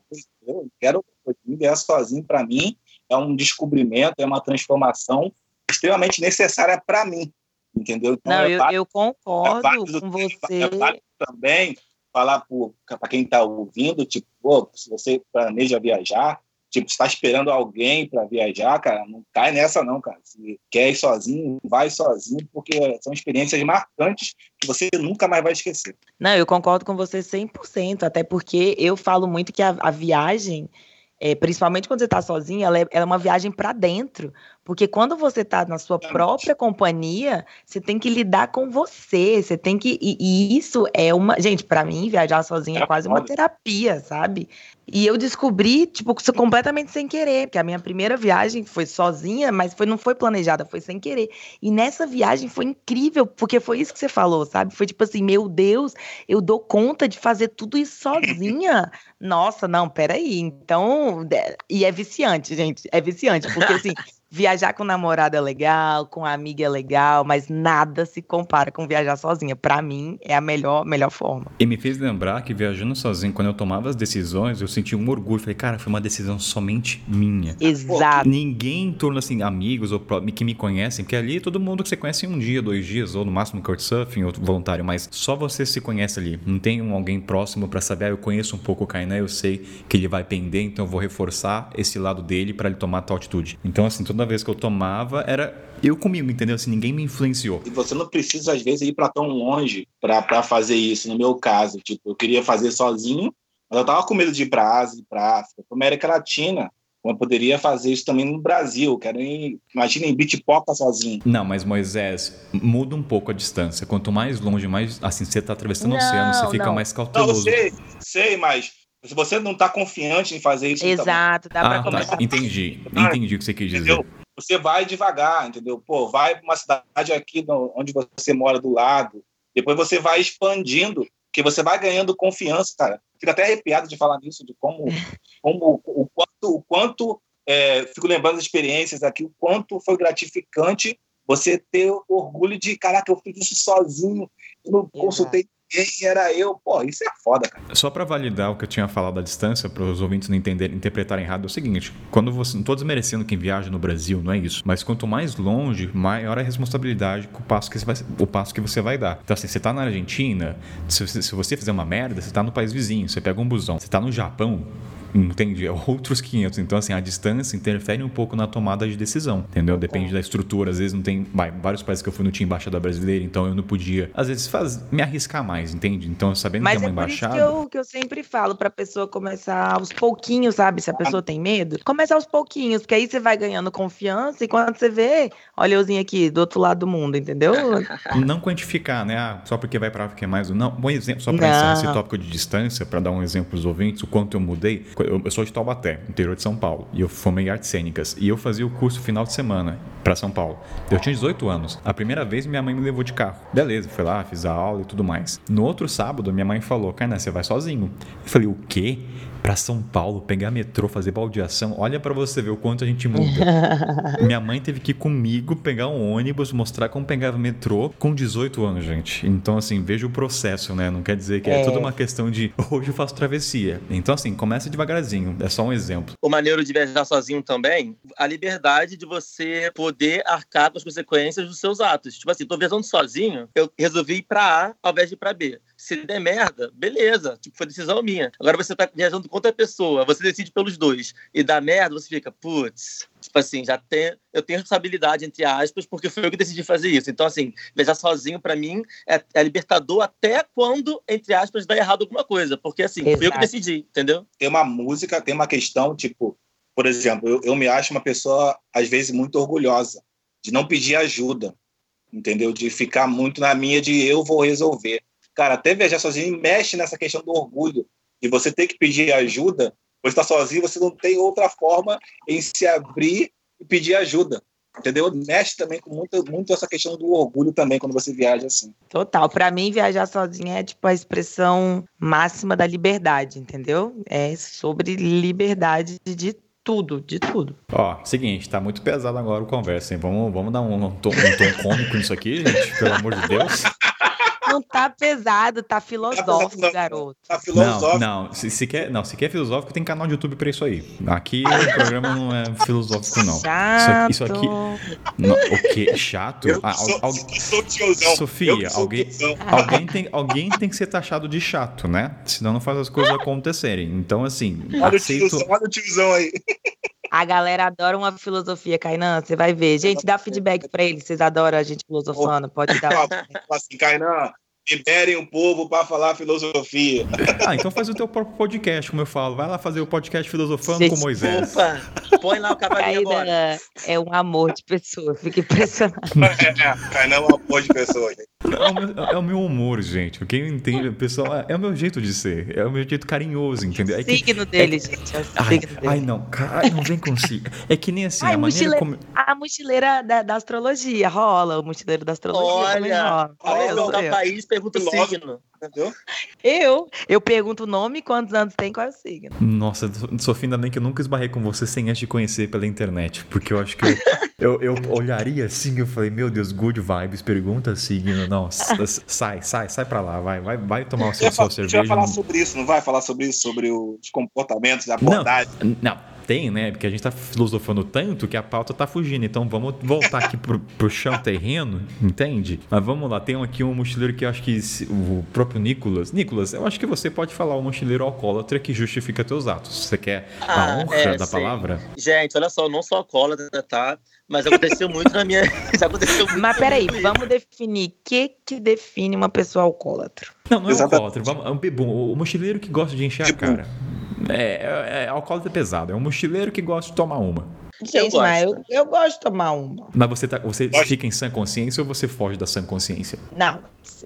eu quero viajar sozinho para mim é um descobrimento, é uma transformação extremamente necessária para mim, entendeu? Então, Não, é eu, eu é concordo válido- com você. é também falar para quem está ouvindo, tipo, pô, se você planeja viajar, tipo, está esperando alguém para viajar, cara, não cai nessa não, cara. Se quer ir sozinho, vai sozinho, porque são experiências marcantes que você nunca mais vai esquecer. Não, eu concordo com você 100%, até porque eu falo muito que a, a viagem, é, principalmente quando você está sozinha, ela é, ela é uma viagem para dentro. Porque quando você está na sua própria companhia, você tem que lidar com você, você tem que. E, e isso é uma. Gente, para mim, viajar sozinha é É quase uma terapia, sabe? E eu descobri, tipo, isso completamente sem querer, porque a minha primeira viagem foi sozinha, mas foi, não foi planejada, foi sem querer. E nessa viagem foi incrível, porque foi isso que você falou, sabe? Foi tipo assim, meu Deus, eu dou conta de fazer tudo isso sozinha. Nossa, não, peraí. Então, e é viciante, gente, é viciante, porque assim, viajar com namorado é legal, com amiga é legal, mas nada se compara com viajar sozinha. Pra mim, é a melhor, melhor forma. E me fez lembrar que viajando sozinho, quando eu tomava as decisões, eu sentia um orgulho. Falei, cara, foi uma decisão somente minha. Exato. Ninguém em torno, assim, amigos ou que me conhecem, porque ali todo mundo que você conhece em um dia, dois dias, ou no máximo Couchsurfing, ou voluntário, mas só você se conhece ali. Não tem um alguém próximo pra saber, ah, eu conheço um pouco o Kainan, eu sei que ele vai pender, então eu vou reforçar esse lado dele pra ele tomar tal atitude. Então, assim, toda vez que eu tomava, era eu comigo, entendeu? Assim, ninguém me influenciou. E você não precisa, às vezes, ir para tão longe para fazer isso. No meu caso, tipo, eu queria fazer sozinho, mas eu tava com medo de ir para Ásia, para África, para América Latina. Eu poderia fazer isso também no Brasil. Quero ir, imagina em Bitpoca sozinho. Não, mas Moisés, muda um pouco a distância. Quanto mais longe, mais assim, você tá atravessando o Não, oceano, você fica não. mais Não, eu cauteloso. sei, sei, mas se você não tá confiante em fazer isso, então, Exato, dá pra Ah, começar. tá. Entendi. Entendi o que você quis dizer. entendeu? Você vai devagar, entendeu? Pô, vai para uma cidade aqui no- onde você mora do lado. Depois você vai expandindo, que você vai ganhando confiança, cara. Fico até arrepiado de falar nisso, de como, como o quanto, o quanto é, fico lembrando das experiências aqui, o quanto foi gratificante você ter orgulho de, caraca, eu fiz isso sozinho, eu não consultei ninguém, era eu. Pô, isso é foda, cara. Só para validar o que eu tinha falado à distância, para os ouvintes não entenderem, interpretarem errado, é o seguinte: quando você. Não estou desmerecendo quem viaja no Brasil, não é isso. Mas quanto mais longe, maior a responsabilidade com o passo que você vai, o passo que você vai dar. Então, assim, você tá na Argentina, se se você fizer uma merda, você tá no país vizinho, você pega um busão. Você tá no Japão, Entende? É outros 500. Então, assim, a distância interfere um pouco na tomada de decisão, entendeu? Depende da estrutura. Às vezes não tem. Vai, vários países que eu fui não tinha embaixada brasileira, então eu não podia, às vezes, faz, me arriscar mais, entende? Então, sabendo Mas que é é uma por isso embaixada. que eu, que eu sempre falo pra pessoa começar aos pouquinhos, sabe? Se a pessoa tem medo, começa aos pouquinhos, porque aí você vai ganhando confiança e quando você vê, olha euzinho aqui, do outro lado do mundo, entendeu? Não quantificar, né? Ah, só porque vai pra África é mais. um. Não, bom exemplo, só pra Não. encerrar esse tópico de distância, pra dar um exemplo pros ouvintes, o quanto eu mudei. Eu, eu sou de Taubaté, interior de São Paulo, e eu formei artes cênicas. E eu fazia o curso final de semana pra São Paulo. Eu tinha 18 anos. A primeira vez minha mãe me levou de carro. Beleza, fui lá, fiz a aula e tudo mais. No outro sábado, minha mãe falou: Kainan, você vai sozinho. Eu falei: o quê? Pra São Paulo, pegar metrô, fazer baldeação. Olha pra você ver o quanto a gente muda. Minha mãe teve que ir comigo pegar um ônibus, mostrar como pegava metrô com 18 anos, gente. Então, assim, veja o processo, né? Não quer dizer que é, É. toda uma questão de hoje eu faço travessia. Então, assim, começa devagarzinho. É só um exemplo. O maneiro de viajar sozinho também, a liberdade de você poder arcar com as consequências dos seus atos. Tipo assim, tô viajando sozinho, eu resolvi ir pra A ao invés de ir pra B. Se der merda, beleza, tipo, foi decisão minha. Agora você tá viajando com outra pessoa, você decide pelos dois. E dá merda, você fica, putz, tipo assim, já tem, eu tenho responsabilidade, entre aspas, porque foi eu que decidi fazer isso. Então, assim, viajar sozinho, pra mim, é, é libertador até quando, entre aspas, dá errado alguma coisa. Porque, assim, fui eu que Exato. decidi, entendeu? tem uma música, tem uma questão, tipo, por exemplo, eu, eu me acho uma pessoa, às vezes, muito orgulhosa, de não pedir ajuda, entendeu? De ficar muito na minha de eu vou resolver. Cara, até viajar sozinho mexe nessa questão do orgulho, de você ter que pedir ajuda, você está sozinho, você não tem outra forma em se abrir e pedir ajuda. Entendeu? Mexe também com muito, muito essa questão do orgulho também quando você viaja assim. Total. Pra mim, viajar sozinha é tipo a expressão máxima da liberdade, entendeu? É sobre liberdade de tudo, de tudo. Ó, seguinte, tá muito pesado agora o conversa, hein? Vamos, vamos dar um, um tom, um tom cômico nisso aqui, gente? Pelo amor de Deus. Não tá pesado, tá filosófico, não. garoto. Tá Não, filosófico. não. Se, se quer, não, se quer filosófico, tem canal de YouTube pra isso aí. Aqui o programa não é filosófico, não. Chato. Isso, isso aqui. Não, o quê? Chato? Eu Ah, sou, al- sou tiozão. Sofia, alguém- tiozão. alguém, tem, alguém tem que ser taxado de chato, né? Senão não faz as coisas acontecerem. Então, assim, Olha o aceito. tiozão, olha o tiozão aí. A galera adora uma filosofia, Kainan. Você vai ver. Gente, dá feedback pra eles. Vocês adoram a gente filosofando. Pode dar. Fala assim, Kainan, liberem o povo para falar filosofia. Ah, então faz o teu próprio podcast, como eu falo. Vai lá fazer o podcast filosofando com Moisés. Opa, põe lá o cavalinho agora. É um amor de pessoa. Fica impressionado. É, Kainan é uma boa de pessoa, gente. É o, meu, é o meu humor, gente. Quem entende, pessoal, é, é o meu jeito de ser. É o meu jeito carinhoso, entendeu? É que- signo dele, gente. É o Ai, signo dele. ai, não, cara, não vem com si. É que nem assim, Ai, a maneira mochile- como. A mochileira da, da astrologia rola. O mochileiro da astrologia Olha, rola. eu. país, pergunta o Filósofo. signo. Entendeu? Eu? Eu pergunto o nome, quantos anos tem, qual é o signo. Nossa, Sofia, ainda bem que eu nunca esbarrei com você sem antes de conhecer pela internet. Porque eu acho que eu, eu, eu olharia assim e eu falei, meu Deus, good vibes, pergunta signo. Não, sai, sai, sai pra lá, vai, vai, vai tomar o seu, vai, sua fa- você vai cerveja. falar sobre isso, não vai falar sobre isso, sobre os comportamentos, a abordagem. Não, tem, né? Porque a gente tá filosofando tanto que a pauta tá fugindo. Então vamos voltar aqui pro, pro chão terreno, entende? Mas vamos lá, tem aqui um mochileiro que eu acho que o próprio Nicolas. Nicolas, eu acho que você pode falar o mochileiro alcoólatra que justifica teus atos. Você quer a Ah, honra é, da sim. palavra? Gente, olha só, eu não sou alcoólatra, tá? Mas aconteceu muito na minha. Aconteceu muito. Mas peraí, vamos definir o que, que define uma pessoa alcoólatra. Não, não é Exatamente. alcoólatra. Vamos, é um bebum. O mochileiro que gosta de encher a Tipo- cara. É, é, é alcoólatra pesado. É um mochileiro que gosta de tomar uma. Gente, mas eu, eu gosto de tomar uma. Mas você, tá, você Gosto. fica em sã consciência ou você foge da sã consciência? Não,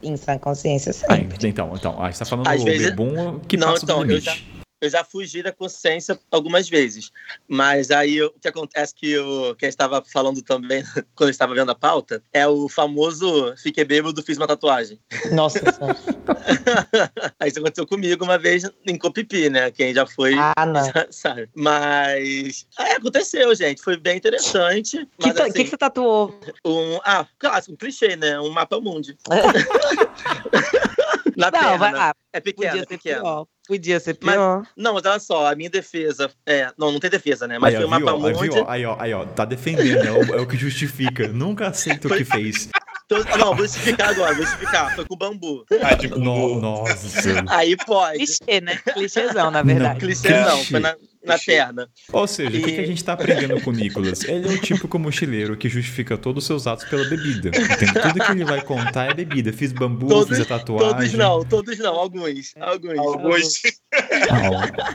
em sã consciência Ah, sempre. então, então, a gente tá falando Às do vezes- bebum que Não, passa então, do eu limite. Eu já fugi da consciência algumas vezes. Mas aí o que acontece que eu, que eu estava falando também, quando eu estava vendo a pauta, é o famoso fiquei bêbado, fiz uma tatuagem. Nossa. Aí isso aconteceu comigo uma vez em Copipi, né? Quem já foi. Ah, não. já sabe. Mas. É, aconteceu, gente. Foi bem interessante. Que, Mas, ta- assim, que, que você tatuou? um. Ah, clássico, um clichê, né? Um mapa mundi. Na não, perna. vai lá. É pequeno, Podia é ser pequeno. pior. Podia ser Mas- pior. Não, mas olha só, a minha defesa. É, não, não tem defesa, né? Mas aí, foi um viu, ó, aí, ó, aí, ó, tá defendendo, é o, é o que justifica. Nunca aceita o que fez. Então, não, vou explicar agora, vou explicar. Foi com bambu. Ah, tipo, No- nossa. Aí pode. Clichê, né? Clichêzão, na verdade. Não, foi na, na perna. Ou seja, o que, E- a gente tá aprendendo com o Nicolas? Ele é o típico mochileiro que justifica todos os seus atos pela bebida. Entende? Tudo que ele vai contar é bebida. Fiz bambu, Todos- fiz a tatuagem. Todos não, todos não, alguns. Alguns. alguns.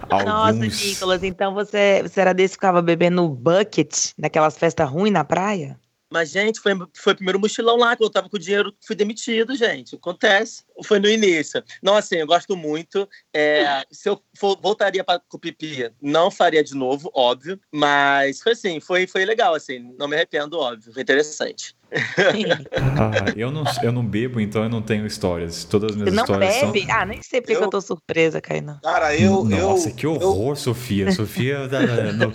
Al- Nossa, alguns. Nicolas, então você, você era desse que ficava bebendo bucket naquelas festas ruins na praia? Mas, gente, foi, foi o primeiro mochilão lá, que eu tava com o dinheiro, fui demitido, gente. Acontece. Foi no início. Não, assim, eu gosto muito. É, se eu for- voltaria para o Pipi, não faria de novo, óbvio. Mas foi assim, foi, foi legal, assim. Não me arrependo, óbvio. Foi interessante. Ah, eu, não, eu não bebo, então eu não tenho histórias. Todas as Você minhas não histórias bebe? Ah, nem sei porque que Eu- eu tô surpresa, Kainan. Cara, eu. Nossa, eu, que horror, Sofia. Sofia, não-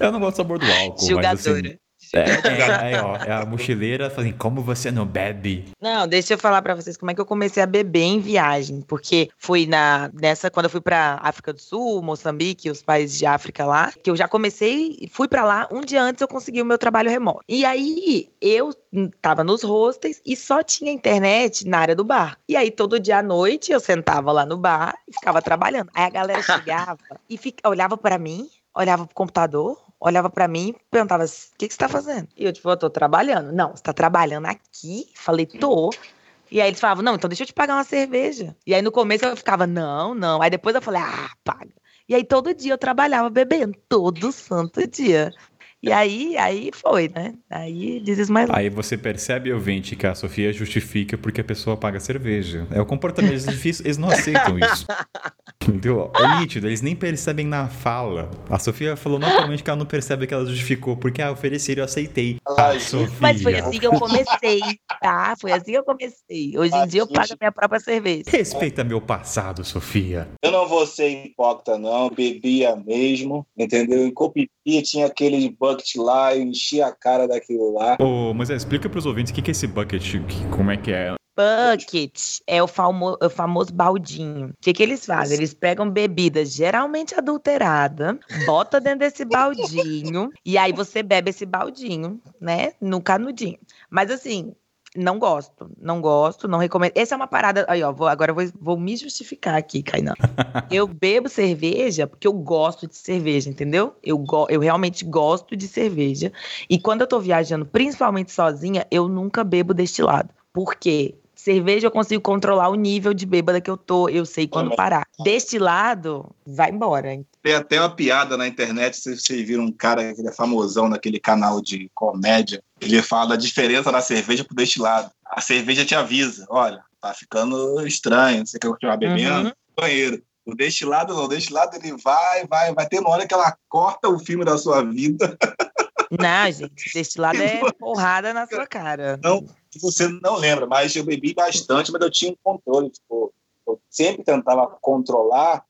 eu não gosto do sabor do álcool, mas assim, Julgadora. É, é, é, ó, é a mochileira fazendo como você não bebe. Não, deixa eu falar pra vocês como é que eu comecei a beber em viagem, porque foi na nessa quando eu fui pra África do Sul, Moçambique, os países de África lá, que eu já comecei, fui pra lá um dia antes eu consegui o meu trabalho remoto. E aí eu tava nos hostels e só tinha internet na área do bar. E aí todo dia à noite eu sentava lá no bar e ficava trabalhando. Aí a galera chegava e fica, olhava pra mim, olhava pro computador, olhava pra mim e perguntava: o que, que você tá fazendo? E eu, tipo, eu tô trabalhando. Não, você tá trabalhando aqui? Falei, tô. E aí eles falavam, não, então deixa eu te pagar uma cerveja. E aí no começo eu ficava, não, não. Aí depois eu falei, ah, paga. E aí todo dia eu trabalhava bebendo, todo santo dia. E aí, aí foi, né? Aí dizes mais Aí você percebe, ouvinte, que a Sofia justifica porque a pessoa paga cerveja. É o comportamento eles difícil, eles não aceitam isso. Entendeu? É nítido, eles nem percebem na fala. A Sofia falou naturalmente que ela não percebe que ela justificou, porque ah, ofereceram, eu aceitei. Ah, Sofia. Mas foi assim que eu comecei, tá? Foi assim que eu comecei. Hoje em dia eu pago a minha própria cerveja. Respeita meu passado, Sofia. Eu não vou ser hipócrita, não. Bebia mesmo, entendeu? Em Copipi tinha aquele bucket lá, eu enchia a cara daquilo lá. Ô, mas explica pros ouvintes o que, que é esse bucket, que- como é que é. Bucket é o, famo- o famoso baldinho. O que, que eles fazem? Eles pegam bebida geralmente adulterada, bota dentro desse baldinho, e aí você bebe esse baldinho, né? No canudinho. Mas assim, não gosto. Não gosto, não recomendo. Essa é uma parada. Aí, ó, vou- agora eu vou, vou me justificar aqui, Kainan. Eu bebo cerveja porque eu gosto de cerveja, entendeu? Eu, go- eu realmente gosto de cerveja. E quando eu tô viajando, principalmente sozinha, eu nunca bebo destilado. Por quê? Cerveja eu consigo controlar o nível de bêbada que eu tô, eu sei quando parar. Destilado, vai embora. Tem até uma piada na internet, se vocês viram um cara que ele é famosão naquele canal de comédia, ele fala da diferença da cerveja pro destilado. A cerveja te avisa, olha, tá ficando estranho, você quer continuar bebendo? Uhum. Banheiro. O destilado não, o destilado ele vai, vai, vai ter uma hora que ela corta o filme da sua vida. Não, gente, destilado é porrada na sua cara. Não. você não lembra, mas eu bebi bastante, mas eu tinha um controle. Tipo, eu sempre tentava controlar,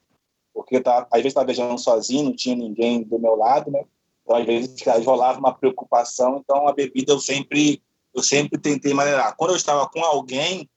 porque tava, às vezes estava viajando sozinho, não tinha ninguém do meu lado, né? Então, às vezes, rolava uma preocupação. Então, a bebida eu sempre, eu sempre tentei maneirar. Quando eu estava com alguém,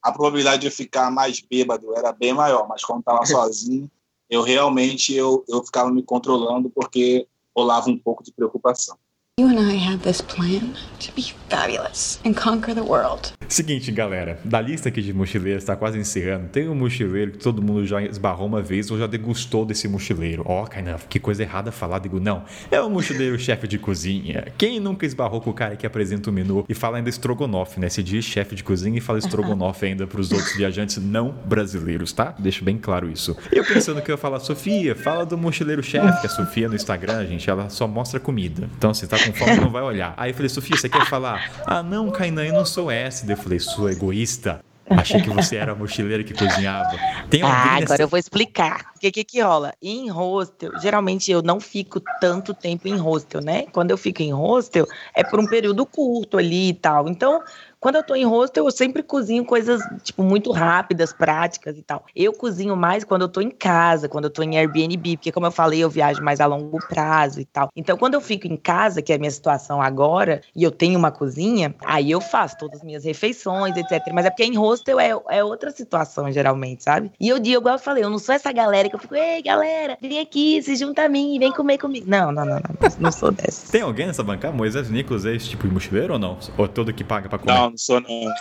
a probabilidade de eu ficar mais bêbado era bem maior, mas quando estava sozinho, eu realmente eu, eu ficava me controlando porque rolava um pouco de preocupação. You and I have this plan to be fabulous and conquer the world. Seguinte, galera, da lista aqui de mochileiros, tá quase encerrando. Tem um mochileiro que todo mundo já esbarrou uma vez ou já degustou desse mochileiro. Ó, oh, Kainan, que coisa errada falar. Digo, não. É o mochileiro chefe de cozinha. Quem nunca esbarrou com o cara que apresenta o menu e fala ainda estrogonofe, né? Se diz chefe de cozinha e fala estrogonofe ainda pros outros viajantes não brasileiros, tá? Deixo bem claro isso. Eu pensando que eu ia falar, Sofia, fala do mochileiro chefe, que a Sofia no Instagram, gente, ela só mostra comida. Então, você tá com fome, não vai olhar. Aí eu falei, Sofia, você quer falar? Ah, não, Kainan, eu não sou essa. Eu falei, sua egoísta. Achei que você era a mochileira que cozinhava. Tem ah, agora nessa... eu vou explicar. O que, que que rola? Em hostel, geralmente eu não fico tanto tempo em hostel, né? Quando eu fico em hostel, é por um período curto ali e tal. Então, quando eu tô em hostel, eu sempre cozinho coisas, tipo, muito rápidas, práticas e tal. Eu cozinho mais quando eu tô em casa, quando eu tô em Airbnb, porque, como eu falei, eu viajo mais a longo prazo e tal. Então, quando eu fico em casa, que é a minha situação agora, e eu tenho uma cozinha, aí eu faço todas as minhas refeições, etc. Mas é porque em hostel é, é outra situação, geralmente, sabe? E eu digo, igual eu falei, eu não sou essa galera que eu fico, ei, galera, vem aqui, se junta a mim, vem comer comigo. Não, não, não, não, não sou dessa. Tem alguém nessa bancada? Moisés Nicolas é esse tipo de mochileiro ou não? Ou todo que paga pra comer? Não, não sou não.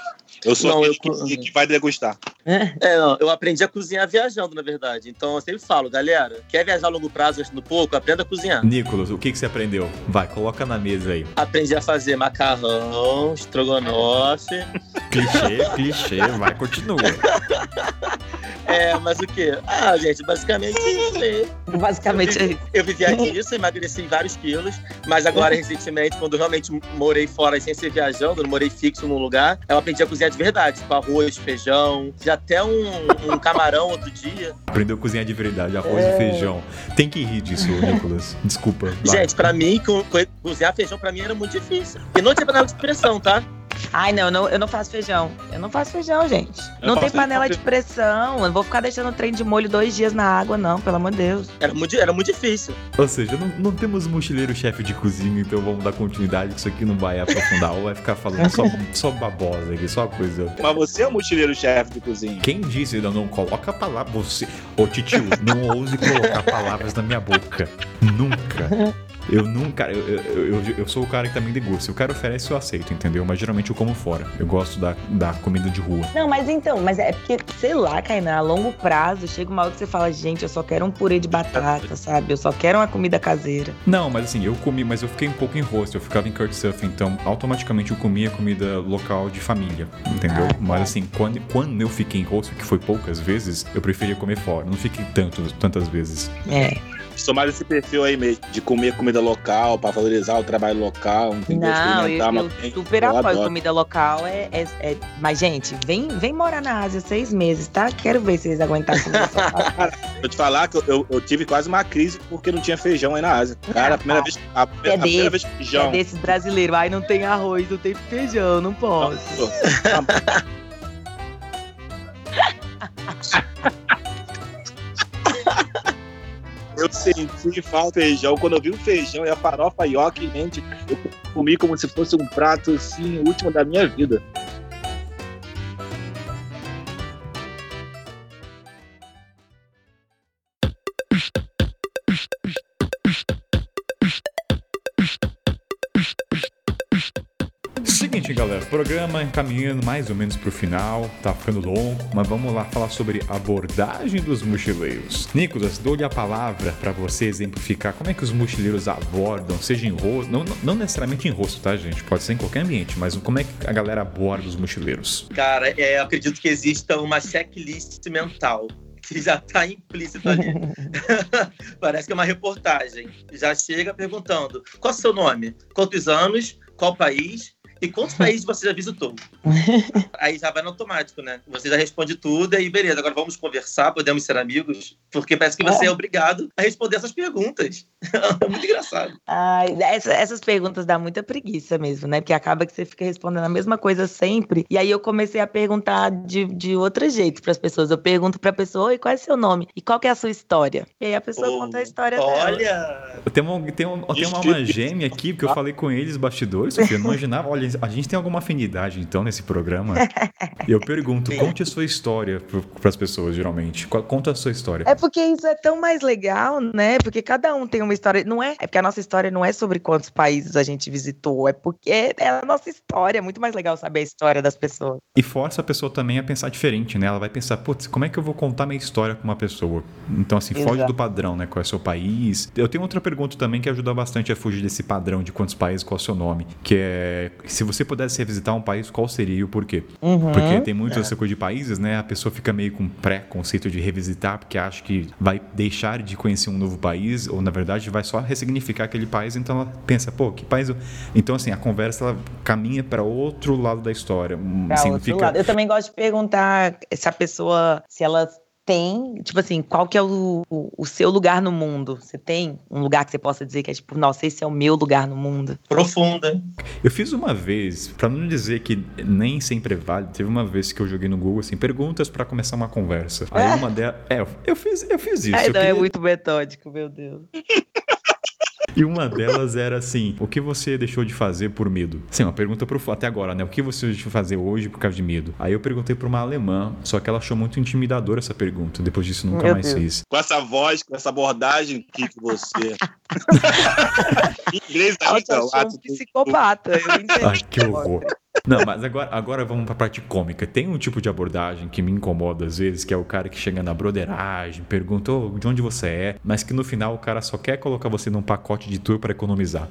Eu sou não, eu... Que, que, vai degustar. É, não, eu aprendi a cozinhar viajando, na verdade. Então eu sempre falo, galera, quer viajar a longo prazo gastando pouco? Aprenda a cozinhar. Nicolas, o que, que você aprendeu? Vai, coloca na mesa aí. Aprendi a fazer macarrão, estrogonofe. clichê, clichê, vai, continua. É, mas o quê? Ah, gente, basicamente isso aí. Basicamente eu, vivi, eu vivia disso, emagreci vários quilos, mas agora, recentemente, quando eu realmente morei fora sem ser viajando, não morei fixo num lugar, eu aprendi a cozinhar de verdade, tipo arroz, feijão, já até um, um camarão outro dia. Aprendeu a cozinhar de verdade, arroz é... e feijão. Tem que rir disso, Nicolas. Desculpa. Gente, pra mim, cozinhar feijão pra mim era muito difícil. E não tinha panela de pressão, tá? Ai, não, não, eu não faço feijão. Eu não faço feijão, gente. Eu não tem panela de pressão. Eu não vou ficar deixando o trem de molho dois dias na água, não, pelo amor de Deus. Era muito, era muito difícil. Ou seja, não, não temos mochileiro chefe de cozinha, então vamos dar continuidade, que isso aqui não vai aprofundar, ou vai ficar falando só, só babosa aqui, só coisa. Mas você é o mochileiro chefe de cozinha. Quem disse? Não, não coloca a palavra. Você. Ô, titio, não ouse colocar palavras na minha boca. Nunca. Eu nunca. Eu, eu, eu, eu, sou o cara que também degusta. Se o cara oferece, eu aceito, entendeu? Mas geralmente eu como fora. Eu gosto da, da comida de rua. Não, mas então, mas é porque, sei lá, Kainá, a longo prazo, chega uma hora que você fala, gente, eu só quero um purê de batata, sabe? Eu só quero uma comida caseira. Não, mas assim, eu comi, mas eu fiquei um pouco em rosto. Eu ficava em Kurtsurf, então automaticamente eu comia comida local de família, entendeu? Ah, mas tá. assim, quando, quando eu fiquei em rosto, que foi poucas vezes, eu preferia comer fora. Não fiquei tanto, tantas vezes. É sou mais esse perfil aí mesmo, de comer comida local, para valorizar o trabalho local? Não, eu, eu super eu apoio adoro. comida local. É, é, é, Mas, gente, vem, vem morar na Ásia seis meses, tá? Quero ver se vocês aguentam comida Vou te falar que eu, eu, tive quase uma crise porque não tinha feijão aí na Ásia. Cara, a primeira vez. A, é a desse, primeira vez feijão. É desses brasileiros. Ai, não tem arroz, não tem feijão, não posso. Não, não. Eu senti falta de feijão. Quando eu vi o feijão e a farofa ioki, gente, eu comi como se fosse um prato, assim, último da minha vida. Galera, programa encaminhando mais ou menos pro final, tá ficando longo, mas vamos lá falar sobre abordagem dos mochileiros. Nicolas, dou-lhe a palavra para você exemplificar como é que os mochileiros abordam, seja em rosto, não, não necessariamente em rosto, tá, gente? Pode ser em qualquer ambiente, mas como é que a galera aborda os mochileiros? Cara, é, eu acredito que exista uma checklist mental que já está implícito ali. Parece que é uma reportagem. Já chega perguntando: qual é o seu nome? Quantos anos? Qual país? E quantos países você já visitou? aí já vai no automático, né? Você já responde tudo e aí, beleza, agora vamos conversar, podemos ser amigos, porque parece que você é, é obrigado a responder essas perguntas. é muito engraçado. Ai, essa, essas perguntas dá muita preguiça mesmo, né? Porque acaba que você fica respondendo a mesma coisa sempre. E aí eu comecei a perguntar de, de outro jeito para as pessoas. Eu pergunto para a pessoa, e qual é seu nome? E qual que é a sua história? E aí a pessoa oh, conta a história olha. dela. Olha! Tem uma, tem, uma, tem uma alma gêmea aqui, porque eu falei com eles, bastidores, eu imaginava, olha, a gente tem alguma afinidade, então, nesse programa. E eu pergunto, conte a sua história para as pessoas, geralmente. Conta a sua história. É porque isso é tão mais legal, né? Porque cada um tem uma história. Não é, é porque a nossa história não é sobre quantos países a gente visitou, é porque é a nossa história. É muito mais legal saber a história das pessoas. E força a pessoa também a pensar diferente, né? Ela vai pensar, putz, como é que eu vou contar minha história com uma pessoa? Então, assim, Exato. foge do padrão, né? Qual é o seu país? Eu tenho outra pergunta também que ajuda bastante a fugir desse padrão de quantos países, qual é o seu nome. Que é, se você pudesse revisitar um país, qual seria e o porquê? Uhum. Porque tem muito é. essa coisa de países, né? A pessoa fica meio com pré-conceito de revisitar, porque acha que vai deixar de conhecer um novo país, ou na verdade vai só ressignificar aquele país, então ela pensa, pô, que país. Eu... Então, assim, a conversa ela caminha para outro lado da história. Pra assim, outro fica... lado. Eu também gosto de perguntar se a pessoa, se ela tem, tipo assim, qual que é o, o seu lugar no mundo? Você tem um lugar que você possa dizer que é tipo, nossa, esse é o meu lugar no mundo? Profunda. Eu fiz uma vez, para não dizer que nem sempre é válido, teve uma vez que eu joguei no Google assim, perguntas para começar uma conversa. Aí é. uma delas, é, eu fiz, eu fiz isso. É, não, queria... é muito metódico, meu Deus. E uma delas era assim: o que você deixou de fazer por medo? Sim, uma pergunta pro até agora, né? O que você deixou de fazer hoje por causa de medo? Aí eu perguntei para uma alemã, só que ela achou muito intimidadora essa pergunta. Depois disso, nunca Meu mais Deus. fiz. Com essa voz, com essa abordagem que, que você. inglês é muito um psicopata. Eu entendo. Ai, que horror. Não, mas agora, agora vamos pra parte cômica. Tem um tipo de abordagem que me incomoda às vezes, que é o cara que chega na broderagem, pergunta oh, de onde você é, mas que no final o cara só quer colocar você num pacote de tour para economizar.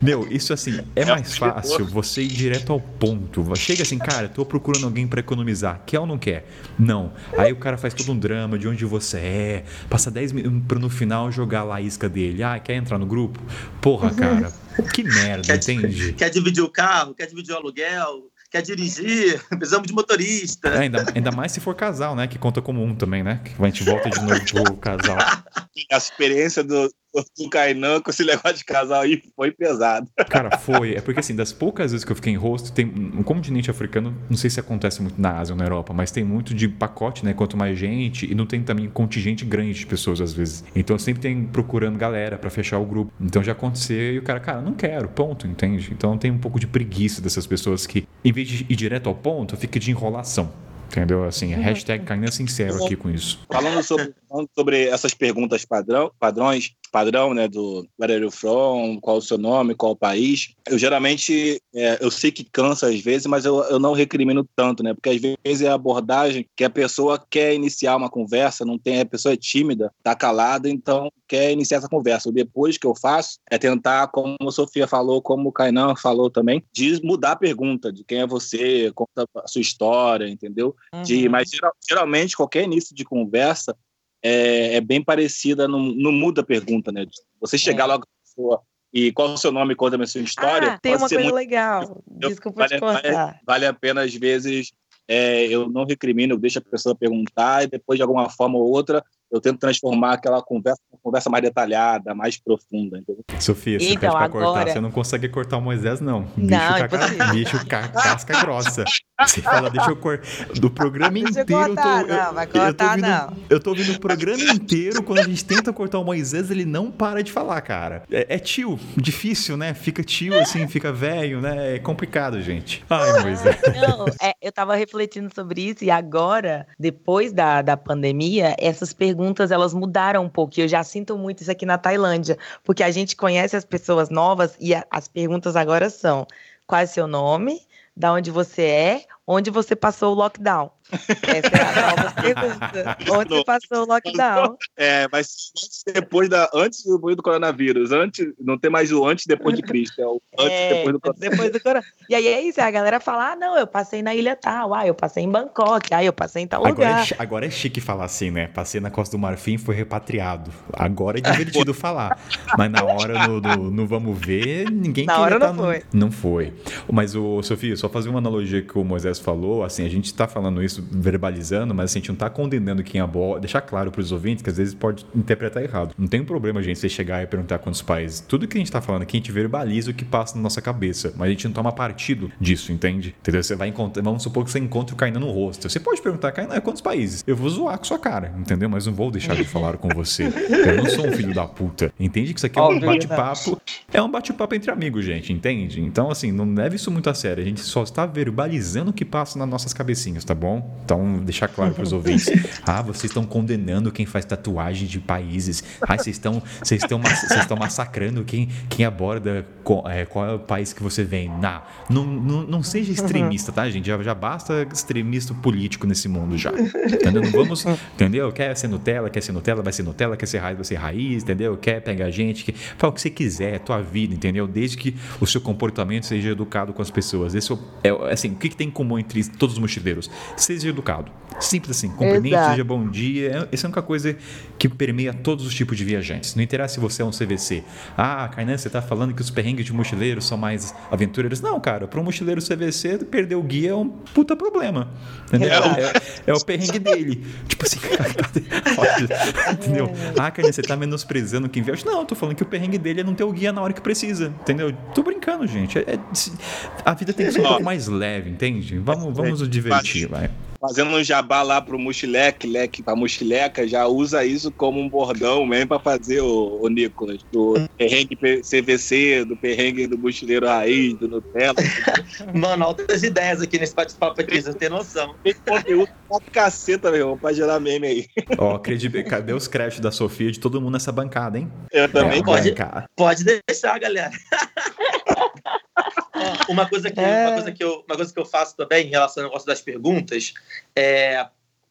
Meu, isso assim, é, é mais fácil você ir direto ao ponto. Chega assim, cara, tô procurando alguém para economizar. Quer ou não quer? Não. Aí o cara faz todo um drama de onde você é, passa 10 minutos pra no final jogar lá a isca dele. Ah, quer entrar no grupo? Porra, cara. Que merda, quer, entende? Quer dividir o carro, quer dividir o aluguel, quer dirigir, precisamos de motorista. É, ainda, ainda mais se for casal, né? Que conta como um também, né? Que a gente volta de novo pro casal. A experiência do, do Kainan com esse negócio de casal aí foi pesado. Cara, foi. É porque assim, das poucas vezes que eu fiquei em rosto, tem um continente africano, não sei se acontece muito na Ásia ou na Europa, mas tem muito de pacote, né? Quanto mais gente, e não tem também contingente grande de pessoas às vezes. Então sempre tem procurando galera para fechar o grupo. Então já aconteceu e o cara, cara, não quero, ponto, entende? Então tem um pouco de preguiça dessas pessoas que, em vez de ir direto ao ponto, fica de enrolação. Entendeu? Assim, uhum. hashtag Cainha Sincero aqui com isso. Falando sobre, falando sobre essas perguntas padrão, padrões, padrão, né, do where are you from, qual o seu nome, qual o país. Eu geralmente, é, eu sei que cansa às vezes, mas eu, eu não recrimino tanto, né, porque às vezes é a abordagem que a pessoa quer iniciar uma conversa, não tem, a pessoa é tímida, tá calada, então quer iniciar essa conversa. Depois que eu faço é tentar, como a Sofia falou, como o Kainan falou também, de mudar a pergunta, de quem é você, conta a sua história, entendeu? Uhum. De, mas geralmente qualquer início de conversa é, é bem parecida, não, não, muda a pergunta, né? Você chegar é. logo a pessoa e qual é o seu nome, conta a sua história. Ah, tem uma coisa muito... legal. Desculpa vale, te cortar. Vale, vale a pena, às vezes, é, eu não recrimino, eu deixo a pessoa perguntar e depois, de alguma forma ou outra, eu tento transformar aquela conversa uma conversa mais detalhada, mais profunda. Entendeu? Sofia, você então, pede pra agora... cortar, você não consegue cortar o Moisés, não. Bicho, não, caca... bicho ca... casca grossa. Você fala, deixa eu cortar. Do programa deixa inteiro. Eu, cortar, eu tô... não, vai cortar, eu tô ouvindo, não. Eu tô ouvindo o programa inteiro. Quando a gente tenta cortar o Moisés, ele não para de falar, cara. É, é tio, difícil, né? Fica tio assim, fica velho, né? É complicado, gente. Ai, Moisés. Não, é, eu tava refletindo sobre isso e agora, depois da, da pandemia, essas perguntas perguntas elas mudaram um pouco. E eu já sinto muito isso aqui na Tailândia, porque a gente conhece as pessoas novas e a, as perguntas agora são: qual é seu nome? Da onde você é? Onde você passou o lockdown? Essa é a nova pergunta. Onde você passou o lockdown? É, mas antes depois da antes depois do coronavírus, antes não tem mais o antes e depois de Cristo, é o antes É, depois do coronavírus. depois do corona. E aí é isso, a galera fala: ah, não, eu passei na ilha tal, ah, eu passei em Bangkok, ah, eu passei em tal Agora é, lugar. chi- agora é chique falar assim, né? Passei na Costa do Marfim e foi repatriado. Agora é divertido falar. Mas na hora no, no- no vamos ver, ninguém Na hora tá não no- foi. Não foi. Mas, o Sofia, só fazer uma analogia que o Moisés falou, assim, a gente tá falando isso verbalizando, mas assim, a gente não tá condenando quem aborda. Deixar claro pros ouvintes que às vezes pode interpretar errado. Não tem problema, gente, você chegar e perguntar quantos países. Tudo que a gente tá falando aqui, a gente verbaliza o que passa na nossa cabeça. Mas a gente não toma partido disso, entende? Entendeu? Você vai encontrar. Vamos supor que você encontra o Kainan no rosto. Você pode perguntar, Kainan, quantos países? Eu vou zoar com sua cara, entendeu? Mas não vou deixar de falar com você. Eu não sou um filho da puta. Entende que isso aqui é um bate-papo. É um bate-papo entre amigos, gente, entende? Então, assim, não leve isso muito a sério. A gente só está verbalizando o que passa nas nossas cabecinhas, tá bom? Então, deixar claro para os ouvintes. Ah, vocês estão condenando quem faz tatuagem de países. Ah, vocês estão vocês estão vocês estão massacrando quem, quem aborda co- é, qual é o país que você vem. Não, não, não, não seja extremista, tá, gente? Já, já basta extremista político nesse mundo já. Entendeu? Não vamos, entendeu? Quer ser Nutella, quer ser Nutella, vai ser Nutella, quer ser raiz, vai ser raiz, entendeu? Quer pegar gente, que, fala o que você quiser, é tua vida, entendeu? Desde que o seu comportamento seja educado com as pessoas. Esse é, é assim, o que, que tem em comum entre todos os mochileiros? Seja educado. Simples assim, cumprimente, Exato. seja bom dia. Essa é a única coisa que permeia todos os tipos de viajantes. Não interessa se você é um CVC. Ah, Kainan, você tá falando que os perrengues de mochileiros são mais aventureiros. Não, cara, para um mochileiro CVC, perder o guia é um puta problema. Entendeu? Exato. É, é o perrengue dele. Tipo assim, olha, entendeu? Ah, Kainan, você tá menosprezando quem viaja. Não, eu tô falando que o perrengue dele é não ter o guia na hora que precisa. Entendeu? Tô brincando, gente. É- é- a vida tem que ser um pouco mais leve, entende? Vamos, vamos nos divertir, vai. Fazendo um jabá lá pro mochileque, leque pra mochileca, já usa isso como um bordão mesmo pra fazer o, o Nicolas. Do perrengue CVC, do perrengue do mochileiro raiz, do Nutella. Mano, altas ideias aqui nesse bate-papo aqui, você não tem noção. Tem conteúdo pra caceta, meu irmão, pra gerar meme aí. Ó, credi- cadê os créditos da Sofia de todo mundo nessa bancada, hein? Eu também É, pode. Pode deixar, galera. Ó, uma, coisa que, É. uma, coisa que eu, uma coisa que eu faço também em relação ao negócio das perguntas é.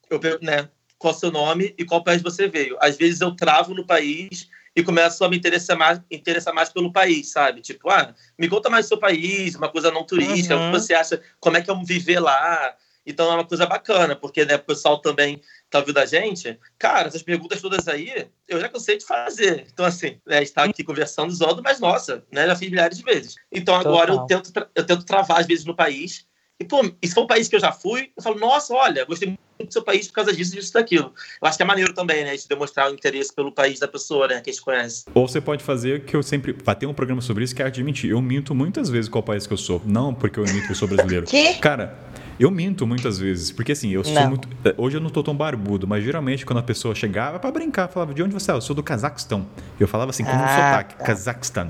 Eu pergunto, né? Qual o seu nome e qual país você veio? Às vezes eu travo no país e começo a me interessar mais, interessar mais pelo país, sabe? Tipo, ah, me conta mais do seu país, uma coisa não turística, Uhum. o que você acha, como é que é viver lá? Então é uma coisa bacana, porque né, o pessoal também tá ouvindo a gente. Cara, essas perguntas todas aí, eu já cansei de fazer. Então, assim, né, a gente tá aqui conversando, zoando, mas nossa, né, já fiz milhares de vezes. Então agora eu tento, eu tento travar às vezes no país. E, pô, e se for um país que eu já fui, eu falo, nossa, olha, gostei muito do seu país por causa disso, disso, daquilo. Eu acho que é maneiro também, né, de demonstrar o interesse pelo país da pessoa, né, que a gente conhece. Ou você pode fazer que eu sempre. Vai ter um programa sobre isso que é mentir. Eu minto muitas vezes qual país que eu sou. Não porque eu minto que eu sou brasileiro. Quê? Cara, eu minto muitas vezes. Porque assim, eu sou muito. Hoje eu não tô tão barbudo, mas geralmente quando a pessoa chegava pra brincar, falava, de onde você é? Eu sou do Cazaquistão. Eu falava assim, com um Ah, sotaque, tá. Cazaquistão.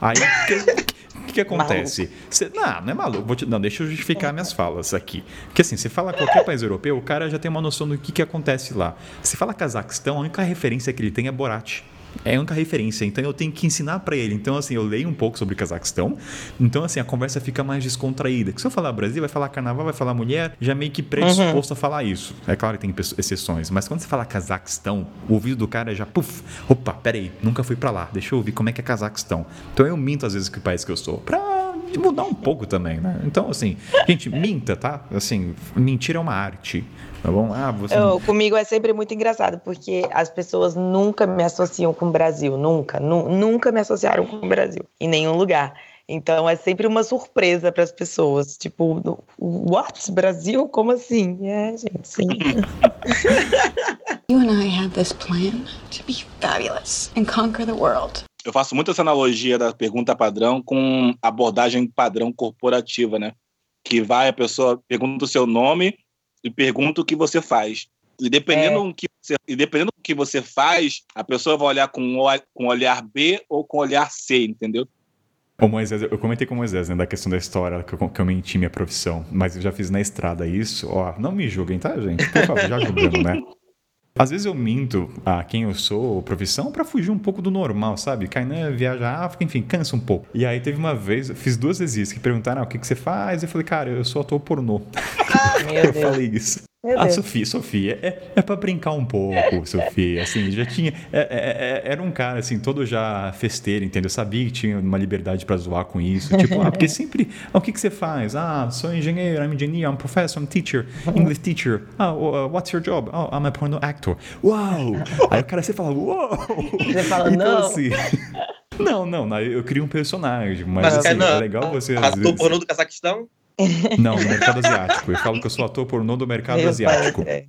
Aí, o que, que, acontece? Você- não, não é maluco. Te- não, deixa eu justificar minhas falas aqui. Porque assim, você fala qualquer país europeu, o cara já tem uma noção do que, que acontece lá. Você fala Cazaquistão, a única referência que ele tem é Borat. É a única referência, então eu tenho que ensinar pra ele. Então, assim, eu leio um pouco sobre Cazaquistão. Então, assim, a conversa fica mais descontraída. Se eu falar Brasil, vai falar carnaval, vai falar mulher, já meio que predisposto a falar isso. É claro que tem exceções, mas quando você fala Cazaquistão, o ouvido do cara já, puf, opa, peraí, nunca fui pra lá, deixa eu ouvir como é que é Cazaquistão. Então eu minto às vezes que país que eu sou, pra mudar um pouco também, né? Então, assim, gente, minta, tá? Assim, mentira é uma arte. Tá bom? Ah, você. Eu- comigo é sempre muito engraçado, porque as pessoas nunca me associam com o Brasil, nunca, nu- nunca me associaram com o Brasil, em nenhum lugar. Então é sempre uma surpresa para as pessoas, tipo, what? Brasil? Como assim? É, gente, sim. You and I had this plan to be fabulous and conquer the world. Eu faço muito essa analogia da pergunta padrão com abordagem padrão corporativa, né? Que vai a pessoa pergunta o seu nome e pergunta o que você faz. E dependendo, do, que você, e dependendo do que você faz, a pessoa vai olhar com, com olhar B ou com olhar C, entendeu? Ô Moisés, eu comentei com o Moisés, né, da questão da história, que eu, que eu menti minha profissão, mas eu já fiz na estrada isso, ó, não me julguem, tá, gente? Por favor, já julgando, né? Às vezes eu minto a quem eu sou, profissão, pra fugir um pouco do normal, sabe? Kainan viaja à África, enfim, cansa um pouco. E aí teve uma vez, fiz duas vezes isso, que perguntaram ah, o que, que você faz, eu falei, cara, eu sou ator pornô. Meu Eu Deus. falei isso. Meu Ah, Deus. Sofia, Sofia, é, é pra brincar um pouco, Sofia. Assim, já tinha. é- é- é- era um cara, assim, todo já festeiro, entendeu? Sabia que tinha uma liberdade pra zoar com isso. Tipo, ah, porque sempre. Ah, o que, que você faz? Ah, sou engenheiro, I'm engineer, I'm professor, I'm teacher, English teacher. Ah, uh, what's your job? Oh, I'm a porno actor. Uau! Aí o cara você fala, uau! Você fala, Então, não. assim. Não, não, não, eu crio um personagem, mas, Mas, assim, Kainan, é legal você Ator vezes... pornô do Cazaquistão? Não, no mercado asiático. Eu falo que eu sou ator pornô do mercado Meu asiático. pai, é.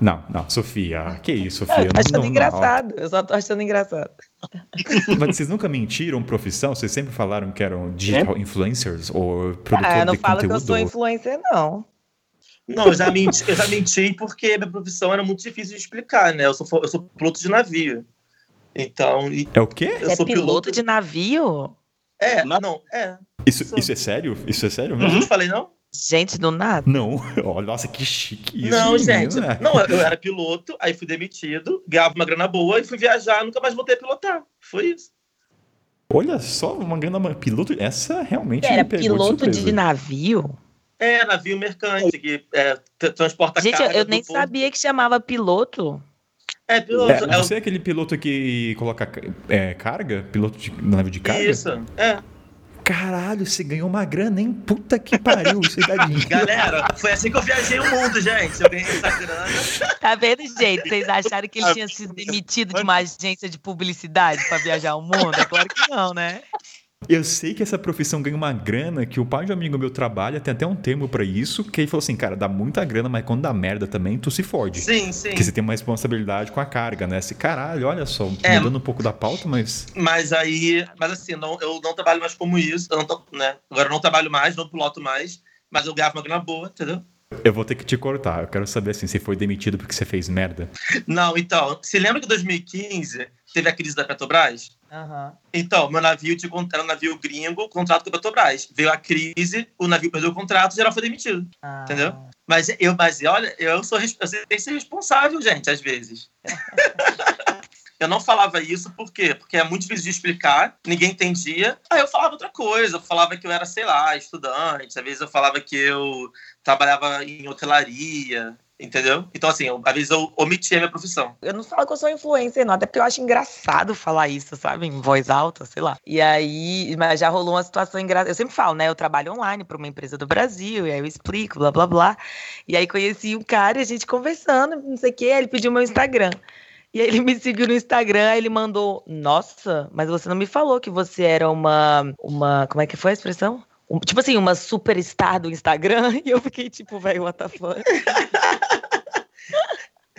Não, não, Sofia, que isso, Eu Sofia? tô achando não, não, engraçado. Eu só tô achando engraçado. não. Mas vocês nunca mentiram profissão? Vocês sempre falaram que eram digital influencers ou produtor Ah, eu não de falo que eu conteúdo? sou influencer, não. Não, eu já menti, eu já menti porque minha profissão era muito difícil de explicar, né? Eu sou, eu sou piloto de navio. Então, e- É o quê? eu é sou piloto, de navio? É, Na- não, é. Isso, isso é sério? Isso é sério Eu mesmo? não te falei, não? Gente, do nada. Não. Oh, nossa, que chique isso. não, gente. Não, eu era piloto, aí fui demitido, ganhava uma grana boa e fui viajar, nunca mais voltei a pilotar. Foi isso. Olha só, uma grana piloto. Essa realmente Era me pegou piloto de, de navio? É, navio mercante, que é, transporta Gente, eu, eu nem porto. sabia que chamava piloto. É, piloto. É, é você é aquele piloto que coloca é, carga? Piloto de navio de carga? Isso, é. Caralho, você ganhou uma grana, hein? Puta que pariu, dá dinheiro. Galera, foi assim que eu viajei o mundo, gente. Eu ganhei essa grana. Tá vendo, gente? Vocês acharam que ele tinha sido demitido de uma agência de publicidade pra viajar o mundo? É claro que não, né? Eu sei que essa profissão ganha uma grana, que o pai de um amigo meu trabalha, tem até um termo pra isso, que ele falou assim, cara, dá muita grana, mas quando dá merda também, tu se fode. Sim, sim. Porque você tem uma responsabilidade com a carga, né? Esse caralho, olha só, É. mudando um pouco da pauta, mas. Mas aí, mas assim, não, eu não trabalho mais como isso. Eu não tô, né? Agora eu não trabalho mais, não piloto mais, mas eu ganhava uma grana boa, entendeu? Eu vou ter que te cortar. Eu quero saber assim, se foi demitido porque você fez merda. Não, então, se lembra que em 2015 teve a crise da Petrobras? Aham. Então, meu navio con- era um navio gringo, contrato com a Petrobras. Veio a crise, o navio perdeu o contrato e geral foi demitido. Ah. Entendeu? Mas eu, mas olha, eu sou eu tenho que ser responsável, gente, às vezes. eu não falava isso por quê? Porque é muito difícil de explicar, ninguém entendia. Aí eu falava outra coisa, eu falava que eu era, sei lá, estudante, às vezes eu falava que eu trabalhava em hotelaria, entendeu? Então, assim, eu, às vezes eu omitia a minha profissão. Eu não falo que eu sou influencer, não, até porque eu acho engraçado falar isso, sabe? Em voz alta, sei lá. E aí, mas já rolou uma situação engraçada. Eu sempre falo, né? Eu trabalho online para uma empresa do Brasil, e aí eu explico, blá, blá, blá. E aí conheci um cara a gente conversando, não sei o quê, aí ele pediu meu Instagram. E aí ele me seguiu no Instagram, aí ele mandou, nossa, mas você não me falou que você era uma, uma, como é que foi a expressão? Um- tipo assim, uma superstar do Instagram. E eu fiquei tipo, velho, what the fuck?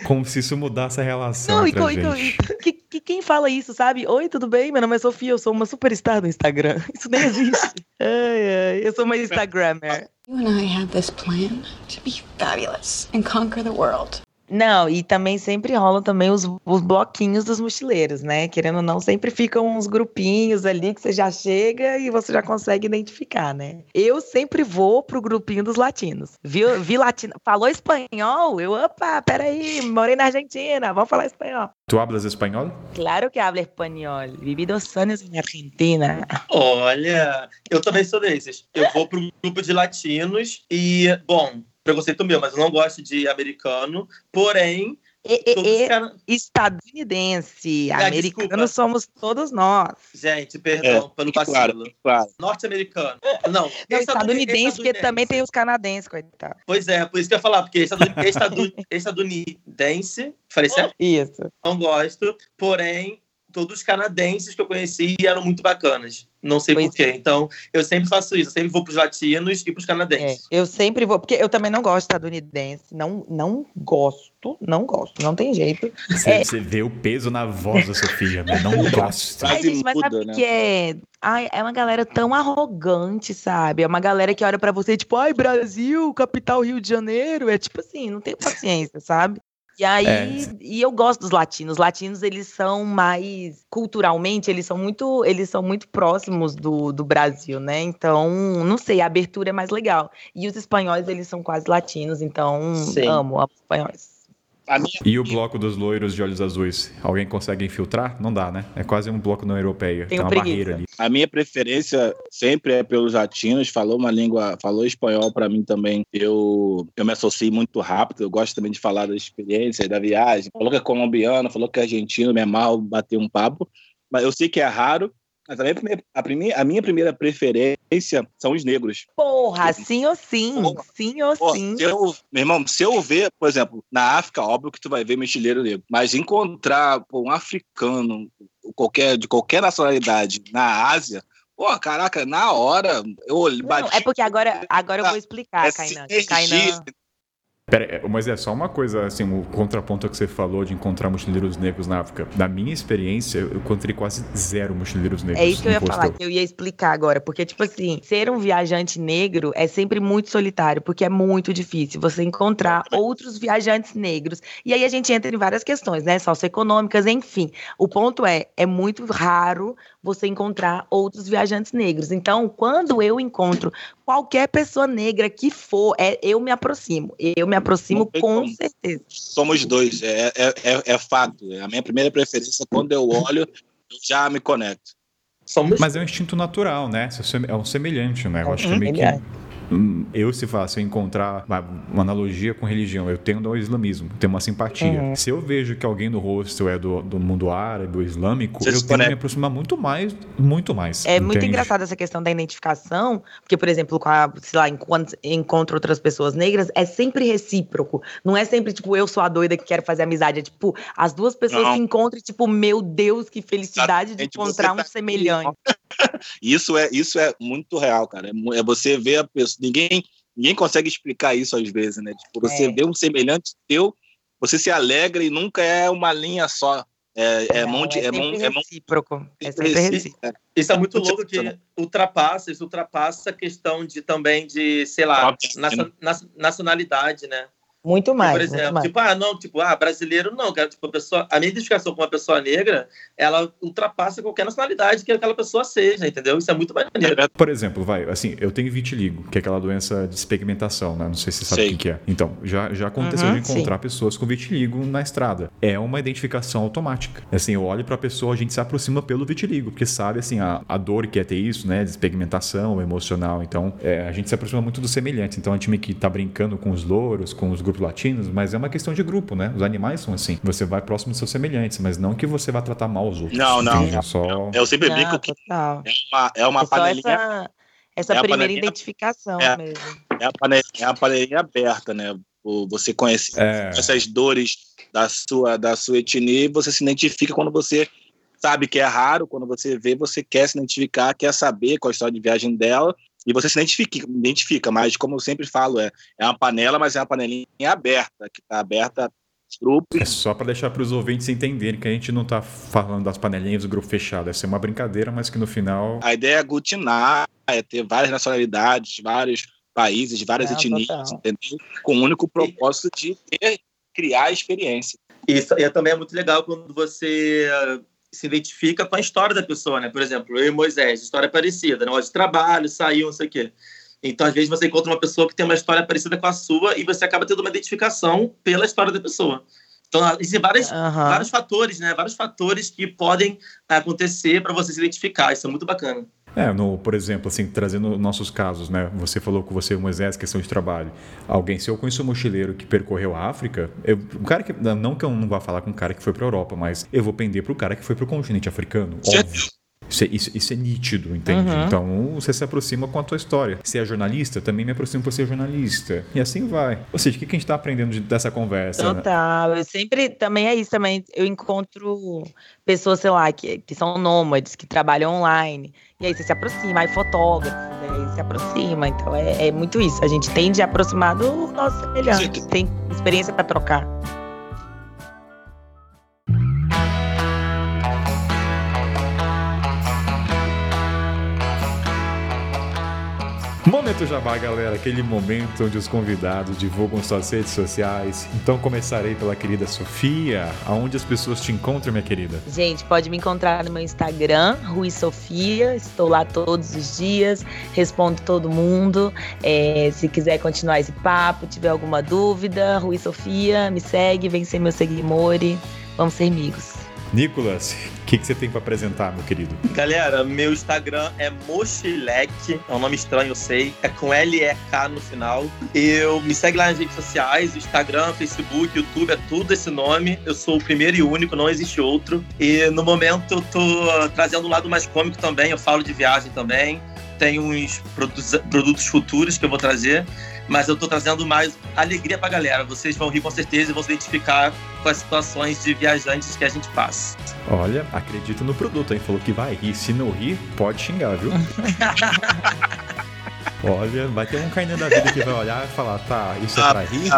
Como se isso mudasse a relação Não, e, entre a co- e co- gente. e que, que- quem fala isso, sabe? Oi, tudo bem? Meu nome é Sofia, eu sou uma superstar do Instagram. Isso nem existe. ai, ai, eu sou uma Instagrammer. You and I have this plan to be fabulous and conquer the world. Não, e também sempre rolam também os, os bloquinhos dos mochileiros, né? Querendo ou não, sempre ficam uns grupinhos ali que você já chega e você já consegue identificar, né? Eu sempre vou pro grupinho dos latinos. Viu? Vi latino. Falou espanhol? Eu, opa, peraí, morei na Argentina, vamos falar espanhol. Tu hablas espanhol? Claro que hablo espanhol. Vivi dos anos na Argentina. Olha, eu também sou desses. Eu vou para um grupo de latinos e, bom, preconceito meu, mas eu não gosto de americano. Porém, E, e- e- os caras. estadunidense, Ah, americano desculpa. somos todos nós. Gente, perdão pelo vacilo. Claro, claro. Norte-americano. Não, Não, estaduni- estadunidense, porque também tem os canadenses, coitado. Pois é, por isso que eu ia falar, porque estaduni- estadu- estadunidense, falei certo? Isso. Não gosto, porém, todos os canadenses que eu conheci eram muito bacanas. Não sei Pois porquê. Então, eu sempre faço isso. Eu sempre vou pros latinos e pros É, canadenses. eu sempre vou, porque eu também não gosto de estadunidense, não, não gosto, não gosto, não tem jeito. Você, É. você vê o peso na voz da Sofia, né? Não gosto. Ai, gente, mas sabe o né? que é? Ai, é uma galera tão arrogante, sabe? É uma galera que olha pra você, tipo, ai, Brasil, capital Rio de Janeiro. É tipo assim, não tenho paciência, sabe? E aí, É. e eu gosto dos latinos. Os latinos, eles são mais, culturalmente, eles são muito, eles são muito próximos do, do Brasil, né? Então, não sei, a abertura é mais legal. E os espanhóis, eles são quase latinos, então, Sim. amo, amo espanhóis. A minha, E o bloco dos loiros de olhos azuis? Alguém consegue infiltrar? Não dá, né? É quase um bloco não europeia. Tem Tenho uma preguiça. barreira ali. a minha preferência sempre é pelos latinos. Falou uma língua, falou espanhol para mim também. Eu, eu me associei muito rápido. Eu gosto também de falar da experiência, da viagem. Falou que é colombiano, falou que é argentino, me amarro bater um papo. Mas eu sei que é raro. Mas a minha, primeira- a, prime- a minha primeira preferência são os negros. Porra, sim ou sim. Porra. Sim ou Pô, sim. eu, meu irmão, se eu ver, por exemplo, na África, óbvio que tu vai ver mochileiro negro, mas encontrar pô, um africano qualquer, de qualquer nacionalidade na Ásia, pô, caraca, na hora eu olhei, Não, bati. é porque agora, agora eu vou explicar, é Kainan. sinergia, Kainan. Pera, mas é só uma coisa, assim, o contraponto que você falou de encontrar mochileiros negros na África. Da minha experiência, eu encontrei quase zero mochileiros negros. É isso que eu ia falar, que eu ia explicar agora. Porque, tipo assim, ser um viajante negro é sempre muito solitário, porque é muito difícil você encontrar outros viajantes negros. E aí a gente entra em várias questões, né? Socioeconômicas, enfim. O ponto é, é muito raro você encontrar outros viajantes negros. Então, quando eu encontro qualquer pessoa negra que for, é, eu me aproximo. Eu me aproximo com como. certeza. Somos dois, é, é, é, é fato. A minha primeira preferência, quando eu olho, eu já me conecto. Somos Mas é um instinto natural, né? É um semelhante, né? Eu acho que Uhum, meio que. Hum, Eu, se faço, se eu encontrar uma, uma analogia com religião, eu tenho do islamismo, tenho uma simpatia. Uhum. Se eu vejo que alguém no hostel é do, do mundo árabe ou islâmico, Você eu se tento me aproximar muito mais, muito mais. É muito entende? engraçado essa questão da identificação, porque, por exemplo, com a, sei lá, enquanto encontro outras pessoas negras, é sempre recíproco. Não é sempre, tipo, eu sou a doida que quero fazer amizade. É tipo, as duas pessoas Não. se encontram e, tipo, meu Deus, que felicidade de Exatamente, encontrar você um tá aqui, semelhante. Isso é, isso é muito real, cara. É, é você ver a pessoa. Ninguém, ninguém consegue explicar isso às vezes, né? Tipo, você É. vê um semelhante teu, você se alegra e nunca é uma linha só. É, é, Não, monte, é, sempre mon- é mon- recíproco. É sempre recíproco. é. Isso é muito Muito louco que ultrapassa, isso ultrapassa a questão de também de, sei lá, nacio- nacionalidade, né? Muito mais. por exemplo, mais. tipo, ah, não, tipo, ah, brasileiro não, cara, tipo, a pessoa, a minha identificação com uma pessoa negra, ela ultrapassa qualquer nacionalidade que aquela pessoa seja, entendeu? Isso é muito maneiro. Por exemplo, vai, assim, eu tenho vitiligo, que é aquela doença de despigmentação, né? Não sei se você sabe o que que é. Então, já, já aconteceu Uhum, de encontrar pessoas com vitiligo na estrada. É uma identificação automática. Assim, eu olho pra pessoa, a gente se aproxima pelo vitiligo, porque sabe, assim, a, a dor que é ter isso, né? Despigmentação emocional. Então, é, a gente se aproxima muito dos semelhantes. Então, a gente meio que tá brincando com os louros, com os grupos latinos, mas é uma questão de grupo, né? Os animais são assim. Você vai próximo dos seus semelhantes, mas não que você vai tratar mal os outros. Não, não. entende? É só... Eu sempre Não, brinco que total. é uma, é uma É só panelinha, essa, essa é primeira panelinha- identificação é. mesmo. é a panelinha, é a panelinha aberta, né? Você conhece É. essas dores da sua, da sua etnia e você se identifica quando você sabe que é raro, quando você vê, você quer se identificar, quer saber qual a história de viagem dela e você se identifica, identifica mas como eu sempre falo, é, é uma panela, mas é uma panelinha aberta, que está aberta. É só pra deixar pros ouvintes entenderem que a gente não tá falando das panelinhas do grupo fechado. Essa é uma brincadeira, mas que no final. A ideia é aglutinar, é ter várias nacionalidades, vários países, várias Não, etnias, entendeu? Com o único propósito de ter, criar a experiência. Isso e também é muito legal quando você se identifica com a história da pessoa, né? Por exemplo, eu e Moisés, história parecida, negócio de trabalho, saiu, não sei o quê. Então, às vezes, você encontra uma pessoa que tem uma história parecida com a sua e você acaba tendo uma identificação pela história da pessoa. Então, existem várias, Aham. vários fatores, né? Vários fatores que podem acontecer para você se identificar. Isso é muito bacana. É, no, por exemplo, assim, trazendo nossos casos, né? Você falou com você, Moisés, questão de trabalho. Alguém, se eu conheço um mochileiro que percorreu a África, eu, um cara que. Não que eu não vá falar com um cara que foi pra Europa, mas eu vou pender pro cara que foi pro continente africano. Óbvio. Isso é, isso, isso é nítido, entende? Uhum. Então você se aproxima com a tua história. Se é jornalista, também me aproximo por ser jornalista. E assim vai. Ou seja, o que que a gente tá aprendendo de- dessa conversa? né? Total. Eu sempre, também é isso também. Eu encontro pessoas, sei lá, que, que são nômades, que trabalham online. E aí você se aproxima, aí fotógrafo, aí se aproxima. Então é, é muito isso. A gente tende a aproximar do nosso semelhante. Tem experiência para trocar. Momento Jabá, galera, aquele momento onde os convidados divulgam suas redes sociais. Então começarei pela querida Sofia, aonde as pessoas te encontram, minha querida. Gente, pode me encontrar no meu Instagram, Rui Sofia. Estou lá todos os dias, respondo todo mundo. É, se quiser continuar esse papo, tiver alguma dúvida, Rui Sofia, me segue, vem ser meu seguimore. Vamos ser amigos. Nicolas, o que, que, você tem para apresentar, meu querido? Galera, meu Instagram é Mochilek, é um nome estranho, eu sei, é com L-E-K no final. Eu me segue lá nas redes sociais, Instagram, Facebook, YouTube, é tudo esse nome. Eu sou o primeiro e único, não existe outro. E no momento eu tô trazendo um lado mais cômico também, eu falo de viagem também. Tem uns produtos futuros que eu vou trazer mas eu tô trazendo mais alegria pra galera. Vocês vão rir com certeza e vão se identificar com as situações de viajantes que a gente passa. Olha, acredito no produto, hein? Falou que vai rir. Se não rir, pode xingar, viu? Olha, vai ter um Kainan da vida que vai olhar e falar, tá, isso é pra rir?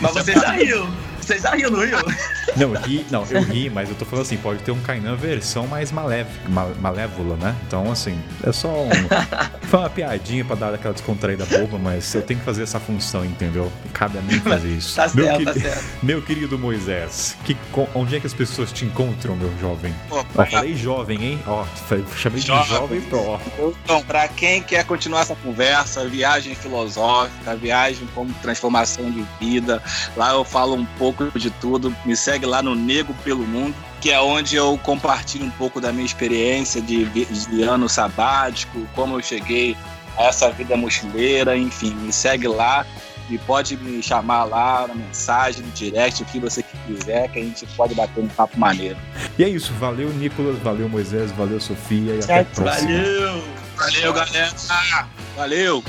Mas você já riu. Você já riu, não riu? Não, ri, não, eu ri, mas eu tô falando assim, pode ter um Kainan versão mais maléfica, mal, malévola, né? Então, assim, é só um. Foi uma piadinha pra dar aquela descontraída boba, mas eu tenho que fazer essa função, entendeu? Cabe a mim fazer isso. tá meu, certo, tá certo. meu querido Moisés, que, onde é que as pessoas te encontram, meu jovem? Pô, Ó, falei jovem, hein? Ó, chamei de Jovem. jovem, ó. Então, para quem quer continuar essa conversa, viagem filosófica, viagem como transformação de vida, lá eu falo um pouco de tudo. Me segue lá no Nego pelo Mundo, que é onde eu compartilho um pouco da minha experiência de, de ano sabático, como eu cheguei a essa vida mochileira, enfim, me segue lá e pode me chamar lá na mensagem, no direct, o que você quiser, que a gente pode bater um papo maneiro. E é isso, valeu Nicolas, valeu Moisés, valeu Sofia e até a Certo. próxima. Valeu! Valeu, galera! Valeu!